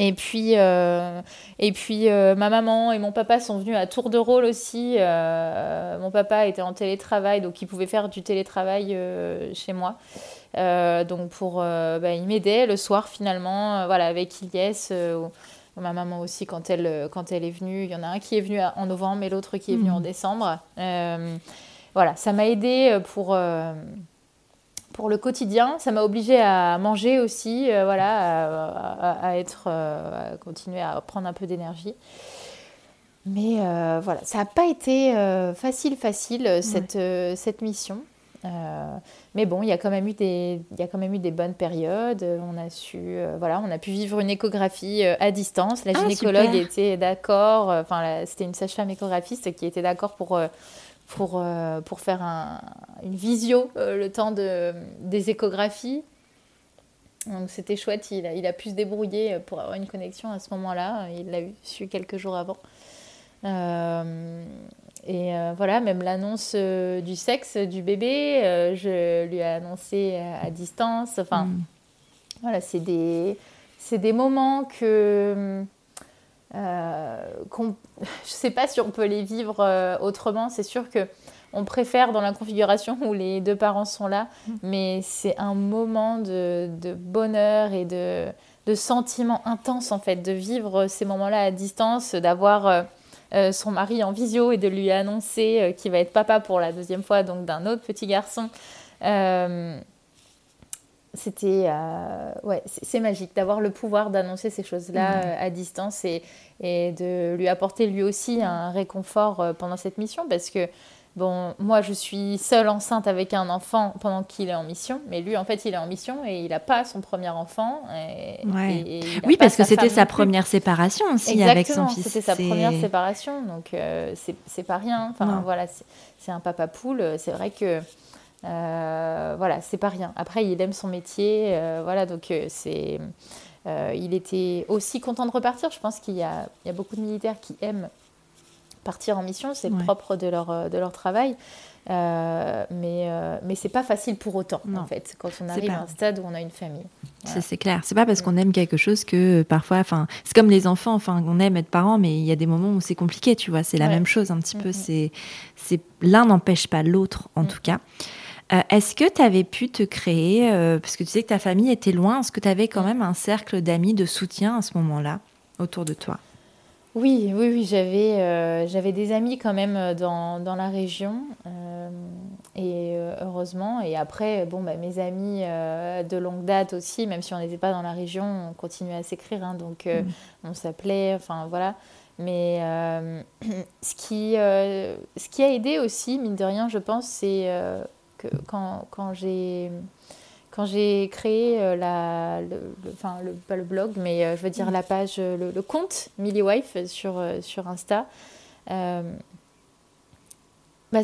Et puis, euh, et puis euh, ma maman et mon papa sont venus à tour de rôle aussi. Euh, mon papa était en télétravail, donc il pouvait faire du télétravail chez moi. donc pour, bah, il m'aidait le soir finalement, voilà, avec Ilyes. ma maman aussi quand elle, quand elle est venue. Il y en a un qui est venu en novembre et l'autre qui est venu en mmh. décembre. voilà, ça m'a aidé pour pour le quotidien. Ça m'a obligé à manger aussi, euh, voilà, à, être, euh, à continuer à prendre un peu d'énergie. Mais euh, voilà, ça n'a pas été facile, facile cette, cette mission. mais bon, il y a quand même eu des, il y a quand même eu des bonnes périodes. On a su, voilà, on a pu vivre une échographie à distance. La ah, gynécologue était d'accord. Enfin, c'était une sage-femme échographiste qui était d'accord pour pour, euh, pour faire un, une visio euh, le temps de, des échographies. Donc c'était chouette, il a, il a, pu se débrouiller pour avoir une connexion à ce moment-là. Il l'a su quelques jours avant. Euh, et voilà, même l'annonce du sexe du bébé, je lui ai annoncé à distance. Enfin, mm. voilà, c'est des, des moments que euh, [laughs] je ne sais pas si on peut les vivre euh, autrement. C'est sûr que on préfère dans la configuration où les deux parents sont là, mm. mais c'est un moment de, bonheur et de, de sentiment intense en fait, de vivre ces moments-là à distance, d'avoir euh, son mari en visio et de lui annoncer qu'il va être papa pour la deuxième fois, donc d'un autre petit garçon c'était euh, ouais c'est magique d'avoir le pouvoir d'annoncer ces choses là euh, à distance et, et, de lui apporter lui aussi un réconfort euh, pendant cette mission parce que bon moi je suis seule enceinte avec un enfant pendant qu'il est en mission mais lui en fait il est en mission et il n'a pas son premier enfant et,
oui parce que c'était sa première séparation aussi avec son fils.
c'était sa première séparation donc c'est pas rien. Enfin voilà c'est un papa poule. C'est vrai que voilà, c'est pas rien. Après, il aime son métier, euh, voilà, donc euh, c'est il était aussi content de repartir. Je pense qu'il y, a, beaucoup de militaires qui aiment partir en mission, c'est propre de leur, de leur travail. Euh, mais euh, mais c'est pas facile pour autant, en fait, quand on arrive à un stade où on a une famille.
C'est clair. C'est pas parce qu'on aime quelque chose que parfois, enfin, c'est comme les enfants, enfin, on aime être parent, mais il y a des moments où c'est compliqué, tu vois. C'est la même chose un petit peu. C'est c'est l'un n'empêche pas l'autre, en tout cas. Euh, est-ce que tu avais pu te créer, parce que tu sais que ta famille était loin, est-ce que tu avais quand même un cercle d'amis de soutien à ce moment-là autour de toi?
Oui, oui, oui, j'avais, euh, j'avais des amis quand même euh, dans, dans la région, euh, et heureusement. Et après, bon, bah, mes amis de longue date aussi, même si on n'était pas dans la région, on continuait à s'écrire, hein, donc mm. on s'appelait, enfin voilà. Mais [clears throat] ce, qui, ce qui a aidé aussi, mine de rien, je pense, c'est quand, quand j'ai quand j'ai créé euh, la, le, enfin, pas le blog, mais euh, je veux dire la page, euh, le, compte Millie Wife sur, sur Insta, bah,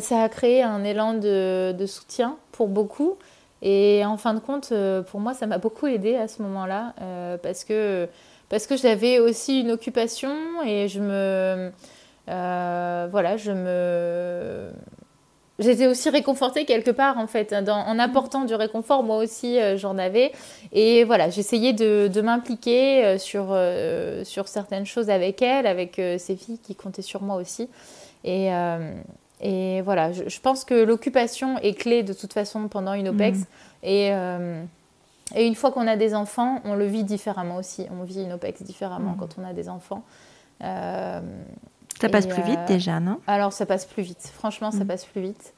ça a créé un élan de, de, soutien pour beaucoup. Et en fin de compte, pour moi, ça m'a beaucoup aidé à ce moment-là parce que, parce que j'avais aussi une occupation et je me. voilà, je me j'étais aussi réconfortée quelque part en fait en apportant du réconfort moi aussi euh, j'en avais. Et voilà j'essayais de, de m'impliquer euh, sur, euh, sur certaines choses avec elle avec ses filles qui comptaient sur moi aussi. Et, et voilà je, pense que l'occupation est clé de toute façon pendant une OPEX. Mm. et, et une fois qu'on a des enfants on le vit différemment aussi. On vit une OPEX différemment mm. quand on a des enfants
ça passe plus vite euh, déjà, non?
Alors ça passe plus vite. Franchement, ça mm. passe plus vite.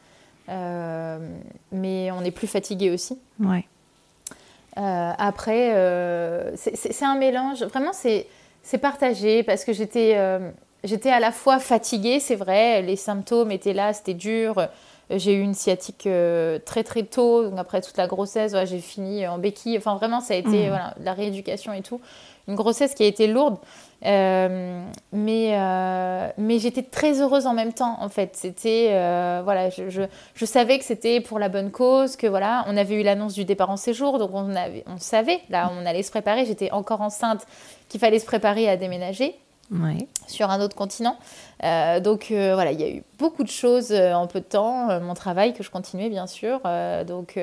Euh, mais on est plus fatigué aussi.
Ouais.
Euh, après, c'est un mélange. Vraiment, c'est partagé parce que j'étais j'étais à la fois fatiguée, c'est vrai. Les symptômes étaient là, c'était dur. J'ai eu une sciatique très très tôt, donc après toute la grossesse, j'ai fini en béquille. Enfin, vraiment, ça a été mm. voilà, la rééducation et tout. Une grossesse qui a été lourde. Euh, mais euh, mais j'étais très heureuse en même temps en fait c'était euh, voilà je, je, je, savais que c'était pour la bonne cause que voilà on avait eu l'annonce du départ en séjour donc on avait on savait là on allait se préparer j'étais encore enceinte qu'il fallait se préparer à déménager sur un autre continent. Donc voilà il y a eu beaucoup de choses en peu de temps mon travail que je continuais bien sûr. Donc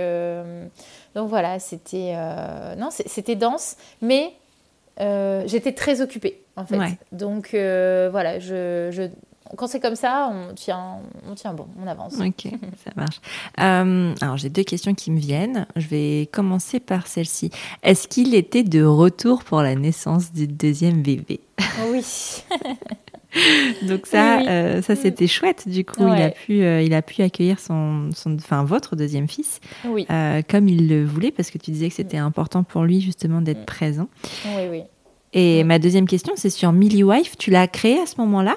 donc voilà c'était non c'était dense mais j'étais très occupée en fait. Donc euh, voilà, je, je quand c'est comme ça, on tient, on tient bon, on avance.
Ok, ça marche. Euh, alors j'ai deux questions qui me viennent. Je vais commencer par celle-ci. Est-ce qu'il était de retour pour la naissance du deuxième bébé
Oui. [laughs]
Donc ça, euh, ça c'était chouette. Du coup, il a pu, il a pu accueillir son, son, enfin votre deuxième fils,
oui.
comme il le voulait, parce que tu disais que c'était important pour lui justement d'être mm. présent.
Oui, oui.
Et ma deuxième question, c'est sur Millie Wife. Tu l'as créé à ce moment-là,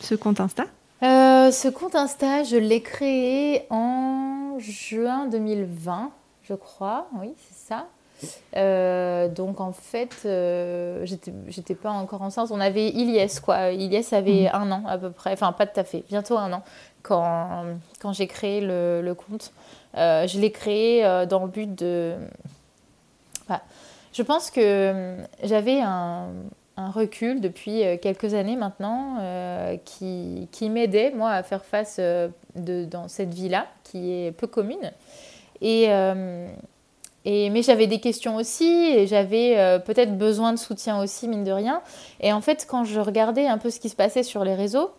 ce compte Insta
euh, Ce compte Insta, je l'ai créé en juin 2020, je crois. Oui, c'est ça. Euh, donc en fait, euh, j'étais pas encore enceinte. On avait Ilyes, quoi. Ilyes avait mhm. un an à peu près, enfin pas tout à fait, bientôt un an quand, quand j'ai créé le, le compte. Euh, je l'ai créé dans le but de. Je pense que j'avais un, recul depuis euh, quelques années maintenant euh, qui, qui m'aidait, moi, à faire face euh, de, dans cette vie-là, qui est peu commune. Et, et, mais j'avais des questions aussi, et j'avais peut-être besoin de soutien aussi, mine de rien. Et en fait, quand je regardais un peu ce qui se passait sur les réseaux,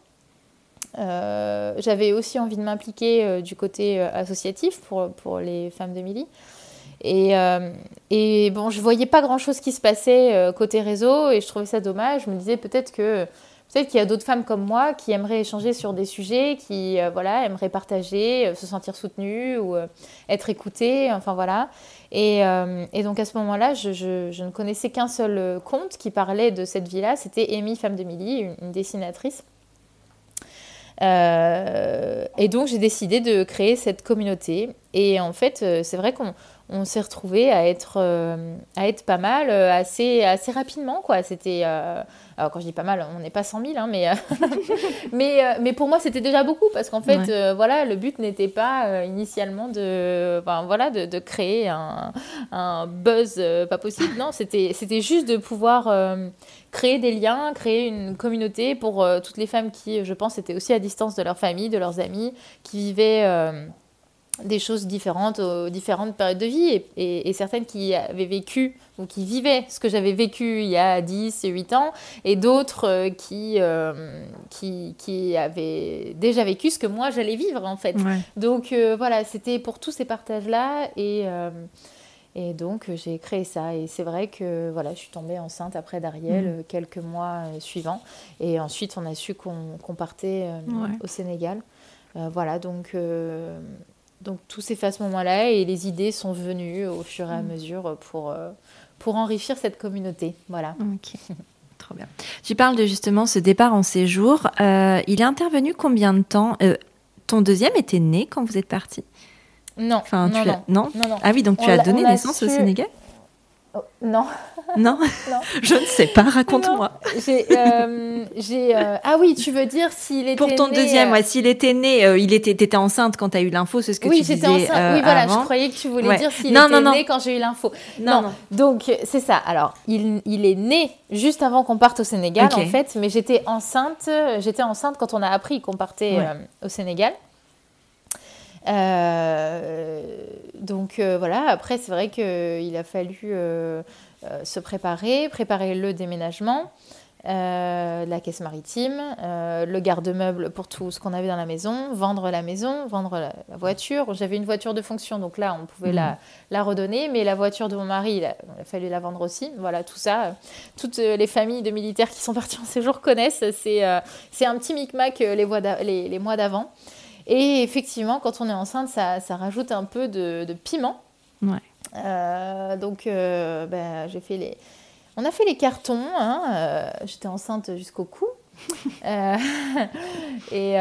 j'avais aussi envie de m'impliquer du côté associatif pour, pour les femmes de Milly. Et, euh, et bon, je voyais pas grand chose qui se passait euh, côté réseau et je trouvais ça dommage. Je me disais peut-être que peut-être qu'il y a d'autres femmes comme moi qui aimeraient échanger sur des sujets, qui euh, voilà, aimeraient partager, se sentir soutenues ou être écoutées, enfin voilà. Et, donc à ce moment-là, je, ne connaissais qu'un seul compte qui parlait de cette vie-là, c'était Amy Femme de Milly, une, dessinatrice. Euh, et donc j'ai décidé de créer cette communauté. Et en fait, c'est vrai qu'on on s'est retrouvés à être, à être pas mal assez, assez rapidement. Quoi. C'était, alors quand je dis pas mal, on n'est pas 100 000, hein, mais, [laughs] mais, mais pour moi c'était déjà beaucoup parce qu'en fait, voilà, le but n'était pas initialement de, voilà, de, de créer un, un buzz pas possible. Non, c'était, c'était juste de pouvoir créer des liens, créer une communauté pour euh, toutes les femmes qui, je pense, étaient aussi à distance de leur famille, de leurs amis, qui vivaient euh, des choses différentes aux différentes périodes de vie et, certaines qui avaient vécu ou qui vivaient ce que j'avais vécu il y a 10 et 8 ans et d'autres euh, qui, qui, qui, avaient déjà vécu ce que moi j'allais vivre en fait. Donc voilà, c'était pour tous ces partages-là et et donc euh, j'ai créé ça. Et c'est vrai que voilà, je suis tombée enceinte après d'Ariel mm. euh, quelques mois euh, suivants. Et ensuite, on a su qu'on partait au Sénégal. voilà, donc, donc tout s'est fait à ce moment-là et les idées sont venues au fur et à mm. mesure pour, pour enrichir cette communauté. Voilà.
Ok. [laughs] Trop bien. Tu parles de justement ce départ en séjour. il est intervenu combien de temps? Ton deuxième était né quand vous êtes parti?
Non.
Enfin,
non,
tu non. non? Ah oui, donc tu as donné naissance au Sénégal?
Oh, [laughs] Non.
Non, Je ne sais pas, raconte-moi.
J'ai, euh, euh, ah oui, tu veux dire s'il était
Pour ton deuxième, euh, s'il était né, il était, étais enceinte quand tu as eu l'info, c'est ce que
oui,
tu disais
Oui, j'étais enceinte. oui, voilà, je croyais que tu voulais dire s'il était né quand j'ai eu l'info. Non, non, Donc, c'est ça. Alors, il, il, est né juste avant qu'on parte au Sénégal, en fait, mais j'étais enceinte, j'étais enceinte quand on a appris qu'on partait au Sénégal. Euh, donc euh, voilà, après c'est vrai qu'il a fallu euh, se préparer, préparer le déménagement. la caisse maritime, le garde-meuble pour tout ce qu'on avait dans la maison, vendre la maison, vendre la, voiture. J'avais une voiture de fonction, donc là, on pouvait la, la, redonner, mais la voiture de mon mari, il a, fallu la vendre aussi. Voilà, tout ça. Toutes les familles de militaires qui sont [laughs] partis en séjour connaissent. C'est un petit micmac les, les, les mois d'avant. Et effectivement, quand on est enceinte, ça, ça rajoute un peu de, piment.
Ouais.
Euh, donc, euh, ben, j'ai fait les. On a fait les cartons. Hein, euh, J'étais enceinte jusqu'au cou. [laughs] et,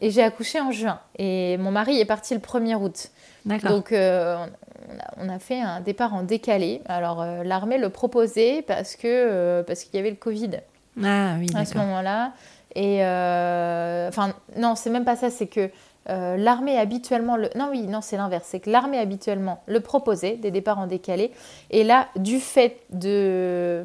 et j'ai accouché en juin. Et mon mari est parti le 1er août. Donc, on a, fait un départ en décalé. Alors, l'armée le proposait parce que parce qu'il y avait le Covid.
Ah oui,
À ce moment-là. Et enfin, non, c'est même pas ça. C'est que euh, l'armée habituellement le... non oui non c'est l'inverse c'est que l'armée habituellement le proposait des départs en décalé et là du fait de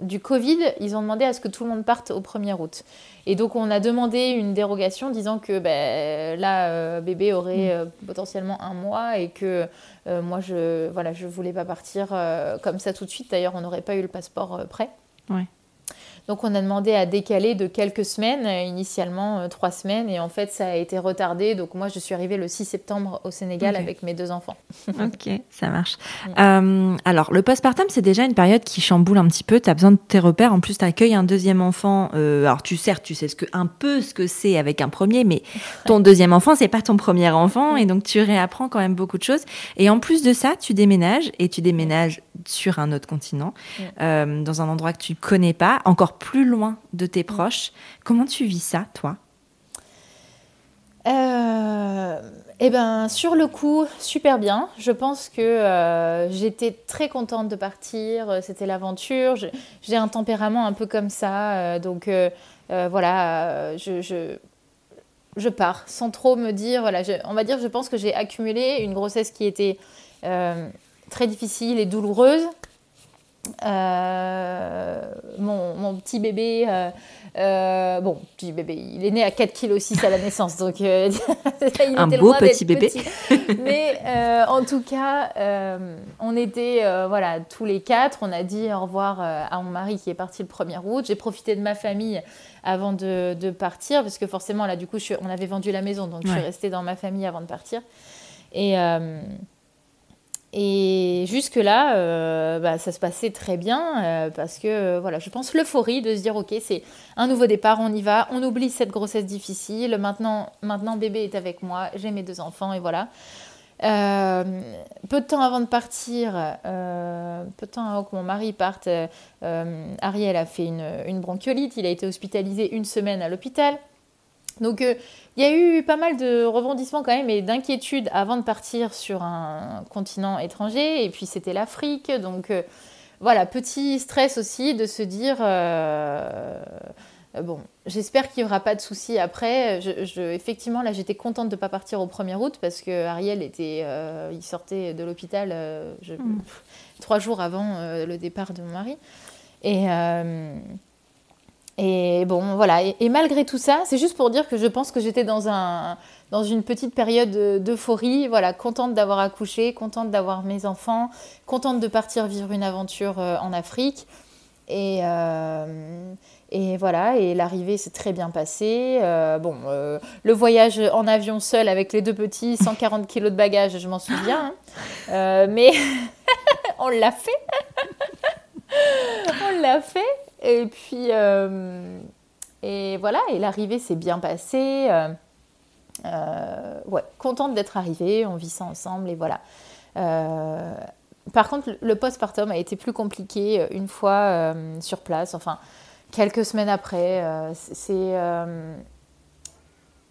du Covid ils ont demandé à ce que tout le monde parte au 1er août et donc on a demandé une dérogation disant que ben, là euh, bébé aurait mm. euh, potentiellement un mois et que moi je voilà je voulais pas partir comme ça tout de suite d'ailleurs on n'aurait pas eu le passeport prêt
ouais.
Donc on a demandé à décaler de quelques semaines, euh, initialement euh, trois semaines, et en fait ça a été retardé. Donc moi je suis arrivée le 6 septembre au Sénégal avec mes deux enfants. [laughs]
ok, ça marche. Euh, alors le postpartum c'est déjà une période qui chamboule un petit peu. Tu as besoin de tes repères. En plus tu accueilles un deuxième enfant. alors tu certes tu sais ce que, un peu ce que c'est avec un premier, mais [laughs] ton deuxième enfant c'est pas ton premier enfant et donc tu réapprends quand même beaucoup de choses. Et en plus de ça tu déménages et tu déménages sur un autre continent, dans un endroit que tu connais pas, encore plus loin de tes proches. Comment tu vis ça, toi?
Euh, Eh ben, sur le coup, super bien. Je pense que euh, j'étais très contente de partir. C'était l'aventure. J'ai un tempérament un peu comme ça, euh, donc voilà, je, je, pars sans trop me dire. Voilà, on va dire, je pense que j'ai accumulé une grossesse qui était très difficile et douloureuse. Euh, mon, mon, petit bébé, euh, euh, bon, petit bébé, il est né à 4 kg 6 à la naissance, donc [laughs] il
un beau petit bébé.
Mais en tout cas, on était voilà tous les quatre. On a dit au revoir à mon mari qui est parti le 1er août. J'ai profité de ma famille avant de, de, partir parce que forcément là, du coup, je, on avait vendu la maison, donc je suis restée dans ma famille avant de partir. Et et jusque-là, euh, bah, ça se passait très bien euh, parce que, euh, voilà, je pense l'euphorie de se dire, ok, c'est un nouveau départ, on y va, on oublie cette grossesse difficile, maintenant, bébé est avec moi, j'ai mes deux enfants et voilà. peu de temps avant de partir, peu de temps avant que mon mari parte, Ariel a fait une, une bronchiolite, il a été hospitalisé une semaine à l'hôpital. Donc il y a eu pas mal de rebondissements quand même et d'inquiétudes avant de partir sur un continent étranger. Et puis c'était l'Afrique. Donc voilà, petit stress aussi de se dire euh, bon, j'espère qu'il n'y aura pas de soucis après. effectivement, là, j'étais contente de ne pas partir au 1er août parce que Ariel était, euh, il sortait de l'hôpital euh, mm. trois jours avant le départ de mon mari. Et, et bon, voilà. Et, malgré tout ça, c'est juste pour dire que je pense que j'étais dans, un, dans une petite période d'euphorie. Voilà, contente d'avoir accouché, contente d'avoir mes enfants, contente de partir vivre une aventure en Afrique. Et, et voilà, et l'arrivée s'est très bien passée. Euh, bon, euh, le voyage en avion seul avec les deux petits, 140 [laughs] kilos de bagages, je m'en souviens. Hein. Euh, mais [laughs] on l'a fait. [laughs] on l'a fait. Et puis, et voilà, et l'arrivée s'est bien passée. ouais, contente d'être arrivée, on vit ça ensemble et voilà. par contre, le postpartum a été plus compliqué une fois sur place. Enfin, quelques semaines après. Euh, c'est, euh,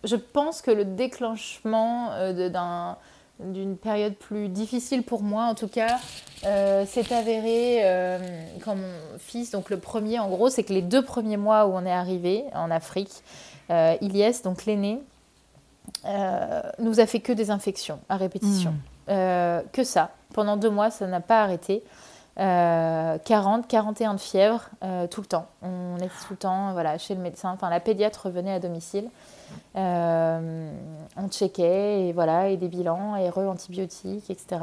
je pense que le déclenchement euh, d'un d'une période plus difficile pour moi en tout cas s'est avéré quand mon fils donc le premier en gros c'est que les deux premiers mois où on est arrivé en Afrique Ilyes donc l'aîné nous a fait que des infections à répétition hmm. que ça pendant deux mois ça n'a pas arrêté 40, euh, 41 de fièvre euh, tout le temps. On est tout le temps voilà, chez le médecin. Enfin, la pédiatre venait à domicile. Euh, on checkait et voilà, et des bilans, et antibiotiques, etc.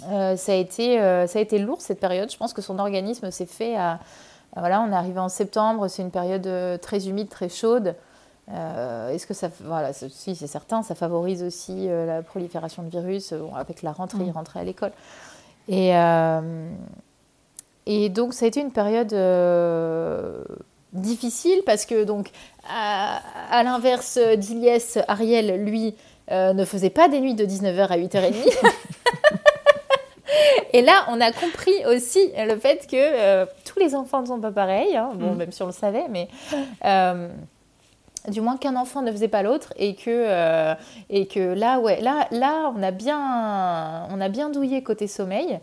ça, a été, ça a été lourd cette période. Je pense que son organisme s'est fait à. Voilà, on est arrivé en septembre, c'est une période très humide, très chaude. Est-ce que ça. Voilà, si, c'est certain, ça favorise aussi la prolifération de virus. avec la rentrée, il mm. rentrait à l'école. Et, euh, et donc, ça a été une période euh, difficile parce que, donc, à, l'inverse d'Iliès, Ariel, lui, euh, ne faisait pas des nuits de 19h à 8h30. [laughs] Et là, on a compris aussi le fait que tous les enfants ne sont pas pareils, hein. bon, mm. même si on le savait, mais du moins qu'un enfant ne faisait pas l'autre et que euh, et que là ouais là là on a bien on a bien douillé côté sommeil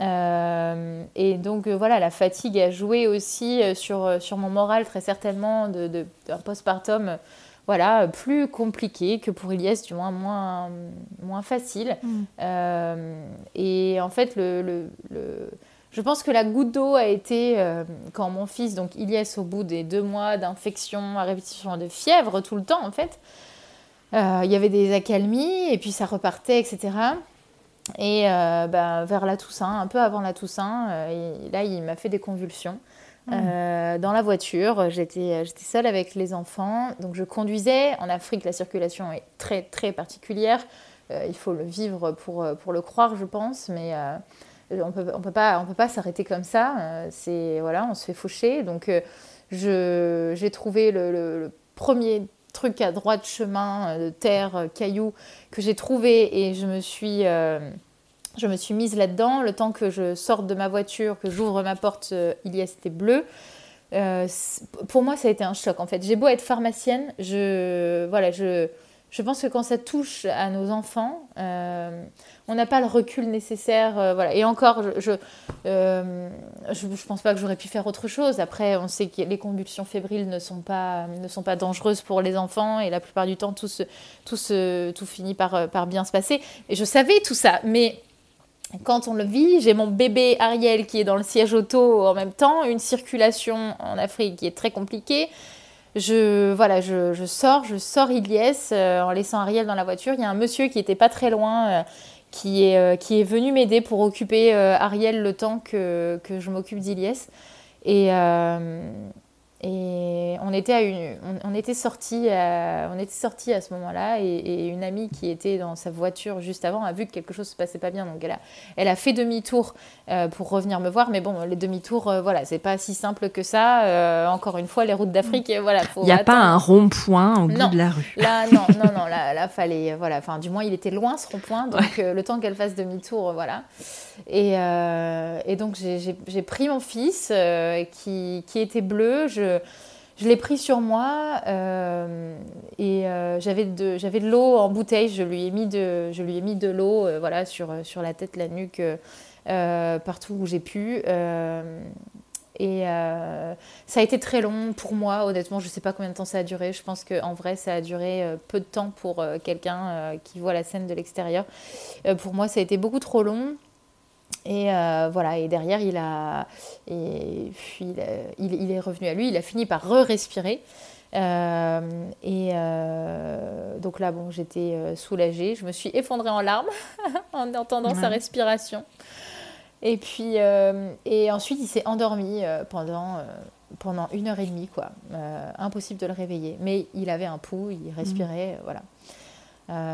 euh, et donc euh, voilà la fatigue a joué aussi sur sur mon moral très certainement de, d'un postpartum voilà plus compliqué que pour Elias du moins moins moins facile mm. et en fait le, le je pense que la goutte d'eau a été euh, quand mon fils, donc Iliès, au bout des deux mois d'infection, à répétition de fièvre tout le temps en fait, euh, il y avait des accalmies et puis ça repartait, etc. Et euh, ben, vers la Toussaint, un peu avant la Toussaint, là il m'a fait des convulsions. Mmh. dans la voiture, j'étais seule avec les enfants, donc je conduisais. En Afrique, la circulation est très très particulière. il faut le vivre pour, pour le croire, je pense, mais on peut, on peut pas, on peut pas s'arrêter comme ça. Euh, c'est voilà, on se fait faucher. Donc euh, j'ai trouvé le, premier truc à droite chemin, de terre, cailloux que j'ai trouvé et je me suis euh, je me suis mise là-dedans. Le temps que je sorte de ma voiture, que j'ouvre ma porte, il y a c'était bleu. pour moi, ça a été un choc. En fait, j'ai beau être pharmacienne, je voilà, je je pense que quand ça touche à nos enfants, euh, on n'a pas le recul nécessaire. Euh, voilà. Et encore, je ne euh, pense pas que j'aurais pu faire autre chose. Après, on sait que les convulsions fébriles ne sont pas, ne sont pas dangereuses pour les enfants et la plupart du temps, tout, se, tout, se, tout finit par, par bien se passer. Et je savais tout ça. Mais quand on le vit, j'ai mon bébé Ariel qui est dans le siège auto en même temps, une circulation en Afrique qui est très compliquée je voilà, je, je, sors, je sors Iliès euh, en laissant Ariel dans la voiture. Il y a un monsieur qui était pas très loin, euh, qui, est, euh, qui est venu m'aider pour occuper Ariel le temps que, que je m'occupe d'Iliès. Et, et on était, à une, on, était sortis à, on était sorti à ce moment-là et, une amie qui était dans sa voiture juste avant a vu que quelque chose se passait pas bien. Donc elle a, elle a fait demi-tour euh, pour revenir me voir. Mais bon, les demi-tours, euh, voilà, c'est pas si simple que ça. Euh, encore une fois, les routes d'Afrique, voilà.
Il n'y a pas un rond-point au bout de la rue.
Là, non, non, non. Là, là fallait, voilà. Enfin, du moins, il était loin ce rond-point. Donc le temps qu'elle fasse demi-tour, voilà. Et, et donc j'ai pris mon fils qui, qui était bleu. Je je l'ai pris sur moi et j'avais de, j'avais de l'eau en bouteille. Je lui ai mis de, l'eau voilà, sur, sur la tête, la nuque, partout où j'ai pu. Et euh, ça a été très long pour moi, honnêtement, je ne sais pas combien de temps ça a duré. Je pense qu'en vrai, ça a duré euh, peu de temps pour euh, quelqu'un qui voit la scène de l'extérieur. pour moi, ça a été beaucoup trop long. Et voilà, et derrière, il, a, et puis, il, est revenu à lui, il a fini par re-respirer. et donc là, bon, j'étais soulagée. Je me suis effondrée en larmes [laughs] en entendant sa respiration. Et puis, euh, et ensuite, il s'est endormi euh, pendant, euh, pendant une heure et demie, quoi. impossible de le réveiller. Mais il avait un pouls, il respirait, mm. voilà.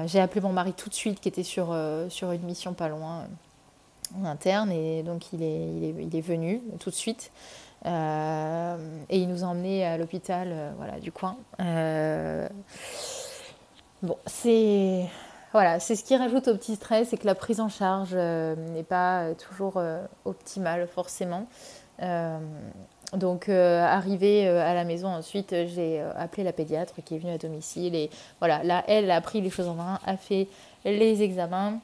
J'ai appelé mon mari tout de suite, qui était sur, sur une mission pas loin, en interne, et donc il est, il est, il est venu tout de suite. et il nous a emmenés à l'hôpital voilà, du coin. bon, c'est voilà, c'est ce qui rajoute au petit stress, c'est que la prise en charge euh, n'est pas euh, toujours euh, optimale forcément. donc arrivé à la maison ensuite, j'ai appelé la pédiatre qui est venue à domicile et voilà, là elle a pris les choses en main, a fait les examens,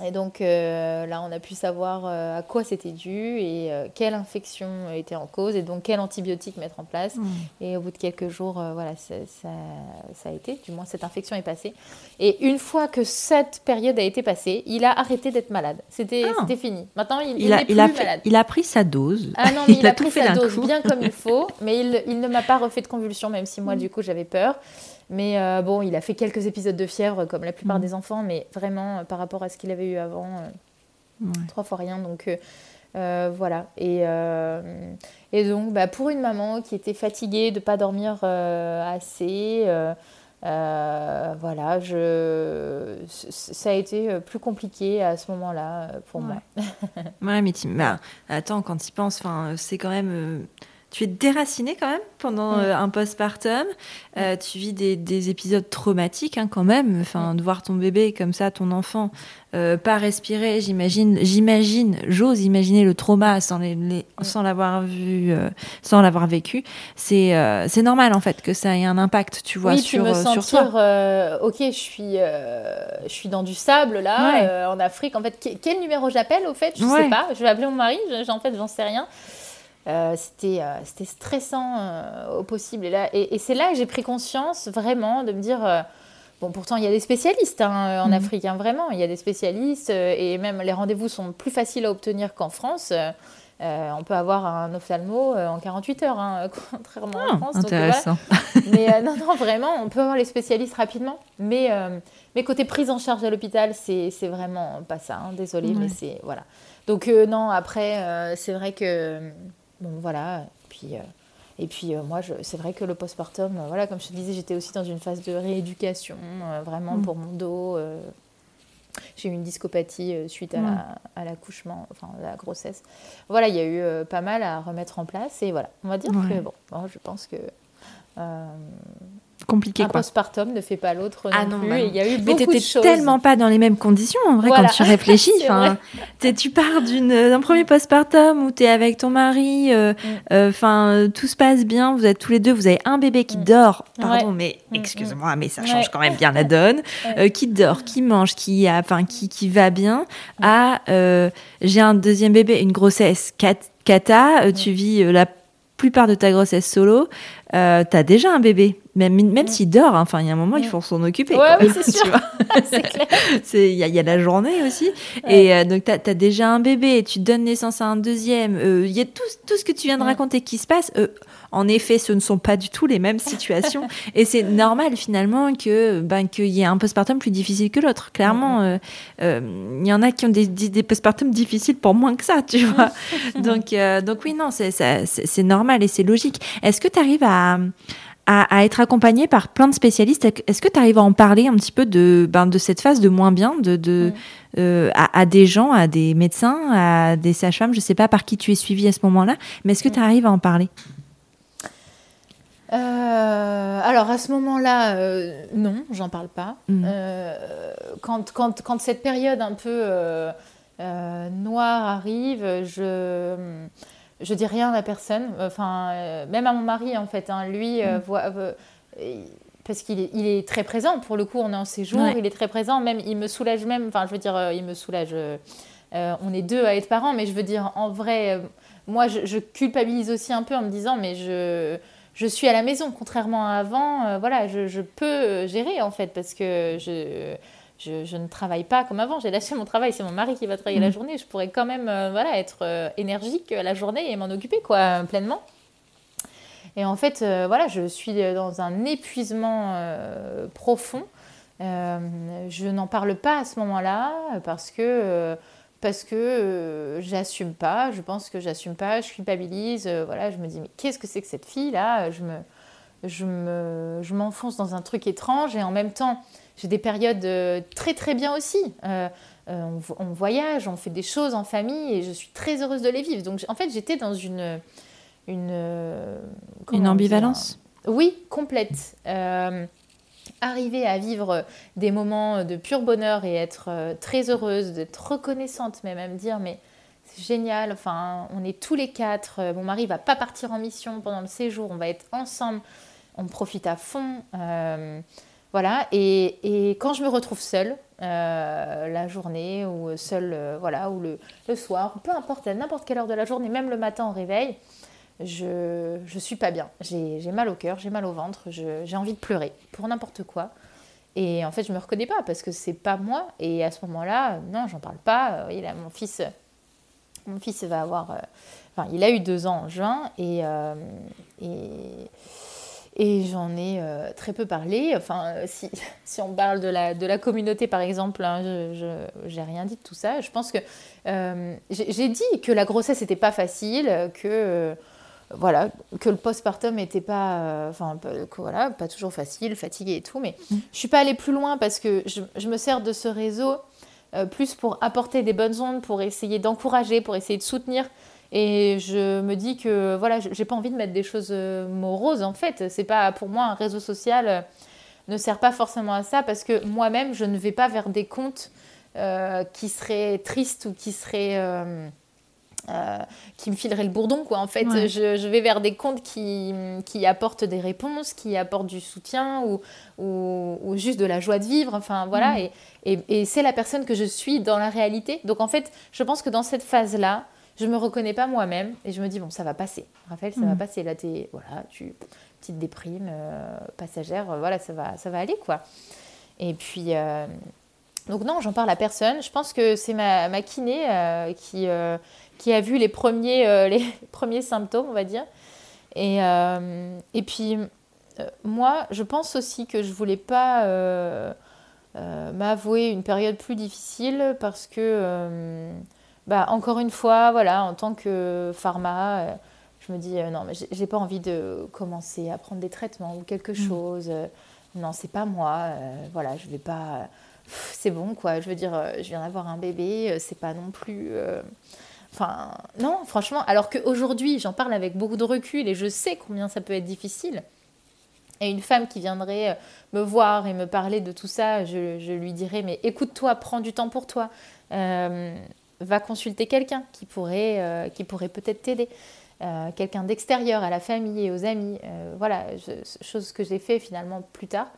et donc euh, là, on a pu savoir euh, à quoi c'était dû et euh, quelle infection était en cause et donc quel antibiotique mettre en place. Mmh. Et au bout de quelques jours, voilà, ça, ça, a été, du moins cette infection est passée. Et une fois que cette période a été passée, il a arrêté d'être malade. C'était ah. fini. Maintenant, il, il, plus malade.
il a pris sa dose.
Ah non, [laughs] mais il, a, pris sa dose bien comme il [laughs] faut, mais il, il ne m'a pas refait de convulsions, même si moi, mmh. du coup, j'avais peur. Mais euh, bon, il a fait quelques épisodes de fièvre, comme la plupart mm. des enfants, mais vraiment, euh, par rapport à ce qu'il avait eu avant, euh, trois fois rien. Donc voilà. Et, et donc, bah, pour une maman qui était fatiguée de ne pas dormir assez, voilà, je... ça a été plus compliqué à ce moment-là pour moi.
ouais, mais bah, attends, quand tu penses, c'est quand même tu es déraciné quand même pendant euh, un postpartum. Euh, tu vis des, épisodes traumatiques hein, quand même. Enfin, de voir ton bébé comme ça, ton enfant, euh, pas respirer. J'imagine, j'imagine, j'ose imaginer le trauma sans les, sans l'avoir vu, sans l'avoir vécu. C'est c'est normal en fait que ça ait un impact, tu vois, sur, me
sentir,
sur toi.
ok, je suis je suis dans du sable là en Afrique. En fait, quel numéro j'appelle au fait? Je sais pas. Je vais appeler mon mari. En fait, j'en sais rien. Euh, c'était, euh, c'était stressant euh, au possible. Et, là, et, c'est là que j'ai pris conscience vraiment de me dire, bon pourtant il y a des spécialistes hein, en mhm. Afrique, hein, vraiment, il y a des spécialistes et même les rendez-vous sont plus faciles à obtenir qu'en France. on peut avoir un ophtalmo en 48 heures, hein, [laughs] contrairement en ah, France.
Intéressant. [laughs]
Mais non, non, vraiment, on peut avoir les spécialistes rapidement. Mais, mais côté prise en charge à l'hôpital, c'est, c'est vraiment pas ça. désolé, mais c'est voilà. Donc non, après, c'est vrai que Bon, voilà. Puis, euh, et puis, euh, moi, c'est vrai que le postpartum, euh, voilà, comme je te disais, j'étais aussi dans une phase de rééducation, vraiment mm. pour mon dos. j'ai eu une discopathie suite à l'accouchement, enfin la grossesse. Voilà, il y a eu pas mal à remettre en place. Et voilà, on va dire que, bon, je pense que
compliqué.
Un postpartum ne fait pas l'autre ah non, plus. Bah il y a eu beaucoup de choses.
tellement pas dans les mêmes conditions en vrai quand tu [laughs] réfléchis. tu pars d'un premier postpartum où tu es avec ton mari, euh, mm. euh, enfin tout se passe bien, vous êtes tous les deux, vous avez un bébé qui mm. dort, pardon, mais mm, excuse-moi, mais ça change quand même bien la [laughs] donne, euh, qui dort, qui mange, qui, a, enfin, qui, qui va bien, à j'ai un deuxième bébé, une grossesse cata, tu vis la plupart de ta grossesse solo, tu as déjà un bébé. Même, même s'il dort, hein, enfin, il y a un moment, il faut s'en occuper.
Ouais, oui, [laughs] c'est sûr. [laughs]
Il y, y, a la journée aussi. Et euh, donc, tu as, déjà un bébé, tu donnes naissance à un deuxième. Euh, il y a tout, tout, ce que tu viens de raconter qui se passe. Euh, en effet, ce ne sont pas du tout les mêmes [laughs] situations. et c'est normal, finalement, que ben, qu'il y ait un postpartum plus difficile que l'autre. Clairement, il y en a qui ont des, des postpartums difficiles pour moins que ça, tu vois. donc, donc, oui, non, c'est normal et c'est logique. Est-ce que tu arrives à à, être accompagné par plein de spécialistes. Est-ce que tu arrives à en parler un petit peu de, ben, de cette phase de moins bien, de, de euh, à, des gens, à des médecins, à des sages-femmes Je ne sais pas par qui tu es suivi à ce moment-là, mais est-ce que tu arrives à en parler?
Euh, alors à ce moment-là, euh, non, j'en parle pas. Mmh. quand, quand, quand, cette période un peu noire arrive, je je dis rien à personne, enfin, même à mon mari en fait. Hein. lui, mm. voit, parce qu'il est, il est, très présent. Pour le coup, on est en séjour, il est très présent. Même, il me soulage même. Enfin, je veux dire, il me soulage. on est deux à être parents, mais je veux dire, en vrai, moi, je, culpabilise aussi un peu en me disant, mais je, je suis à la maison, contrairement à avant. voilà, je, je, peux gérer en fait, parce que je je, ne travaille pas comme avant. J'ai lâché mon travail. C'est mon mari qui va travailler la mm. journée. Je pourrais quand même euh, voilà, être euh, énergique la journée et m'en occuper quoi, pleinement. Et en fait, euh, voilà, je suis dans un épuisement profond. je n'en parle pas à ce moment-là parce que parce que j'assume pas. Je pense que j'assume pas. Je culpabilise. voilà, je me dis mais qu'est-ce que c'est que cette fille là Je me je me je m'enfonce dans un truc étrange et en même temps j'ai des périodes euh, très très bien aussi. Euh, euh, on, voyage, on fait des choses en famille et je suis très heureuse de les vivre. Donc en fait, j'étais dans une une
une ambivalence.
Oui, complète. arriver à vivre des moments de pur bonheur et être très heureuse, d'être reconnaissante, mais même dire mais c'est génial. Enfin, on est tous les quatre. Mon mari va pas partir en mission pendant le séjour. On va être ensemble. On profite à fond. Voilà, et, quand je me retrouve seule, euh, la journée ou seule, euh, voilà, ou le, soir, peu importe, à n'importe quelle heure de la journée, même le matin au réveil, je ne suis pas bien. J'ai mal au cœur, j'ai mal au ventre, j'ai envie de pleurer pour n'importe quoi. Et en fait, je me reconnais pas parce que c'est pas moi. Et à ce moment-là, non, j'en parle pas. Mon fils, mon fils va avoir, euh, enfin, il a eu deux ans en juin et, et et j'en ai euh, très peu parlé. Enfin, euh, si, [laughs] si, on parle de la, de la communauté, par exemple, hein, je n'ai rien dit de tout ça. Je pense que euh, j'ai dit que la grossesse n'était pas facile, que, voilà, que le postpartum n'était pas, enfin, voilà, pas toujours facile, fatigué et tout. Mais mm. je ne suis pas allée plus loin parce que je, je me sers de ce réseau plus pour apporter des bonnes ondes, pour essayer d'encourager, pour essayer de soutenir et je me dis que voilà, j'ai pas envie de mettre des choses euh, moroses en fait. C'est pas pour moi un réseau social euh, ne sert pas forcément à ça parce que moi-même je ne vais pas vers des comptes euh, qui seraient tristes ou qui seraient qui me fileraient le bourdon quoi. En fait, je, vais vers des comptes qui, qui, apportent des réponses, qui apportent du soutien ou, ou, juste de la joie de vivre. Enfin voilà. Et, et, et c'est la personne que je suis dans la réalité. Donc en fait, je pense que dans cette phase là je me reconnais pas moi-même et je me dis bon ça va passer. Raphaël ça va mm. passer. Là t'es voilà tu petite déprime euh, passagère euh, voilà ça va ça va aller quoi. Et puis euh, donc non j'en parle à personne. Je pense que c'est ma, ma kiné qui qui a vu les premiers [laughs] les premiers symptômes on va dire. Et et puis moi je pense aussi que je voulais pas m'avouer une période plus difficile parce que bah, encore une fois, voilà, en tant que pharma, euh, je me dis euh, non, mais j'ai pas envie de commencer à prendre des traitements ou quelque mm. chose. Euh, non, c'est pas moi. voilà, je vais pas. C'est bon, quoi. Je veux dire, je viens d'avoir un bébé, c'est pas non plus. Enfin, non, franchement, alors qu'aujourd'hui, j'en parle avec beaucoup de recul et je sais combien ça peut être difficile. Et une femme qui viendrait me voir et me parler de tout ça, je, je lui dirais, mais écoute-toi, prends du temps pour toi va consulter quelqu'un qui pourrait, euh, qui pourrait peut-être t'aider. Euh, quelqu'un d'extérieur à la famille et aux amis. Euh, voilà, chose que j'ai fait finalement plus tard.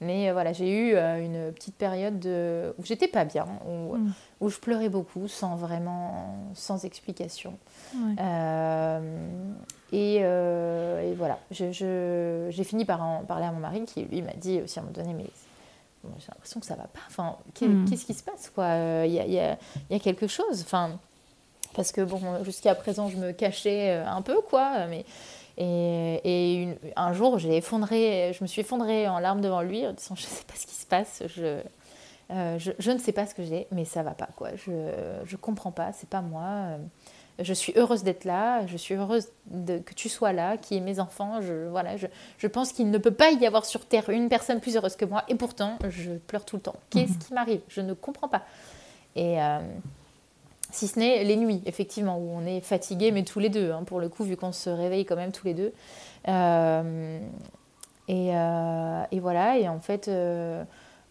Mais voilà, j'ai eu une petite période de, où j'étais pas bien, où, mm. où, je pleurais beaucoup sans vraiment, sans explication. Et, et, voilà, j'ai fini par en parler à mon mari qui lui m'a dit aussi à un moment donné, mais j'ai l'impression que ça va pas. Enfin, hmm. qu'est-ce qui se passe quoi? Il y, a, y, a, y, a, quelque chose. Enfin, parce que bon, jusqu'à présent, je me cachais euh, un peu quoi, mais et, et un jour, j'ai effondré, je me suis effondrée en larmes devant lui, en disant je sais pas ce qui se passe, je, euh, je, je, ne sais pas ce que j'ai, mais ça va pas quoi. Je je comprends pas, c'est pas moi je suis heureuse d'être là, je suis heureuse que tu sois là, qui est mes enfants. Je, voilà, je, je pense qu'il ne peut pas y avoir sur Terre une personne plus heureuse que moi, et pourtant, je pleure tout le temps. Qu'est-ce qui m'arrive? Je ne comprends pas. Et euh, si ce n'est les nuits, effectivement, où on est fatigué, mais tous les deux, hein, pour le coup, vu qu'on se réveille quand même tous les deux. Euh, et, euh, et, voilà, et en fait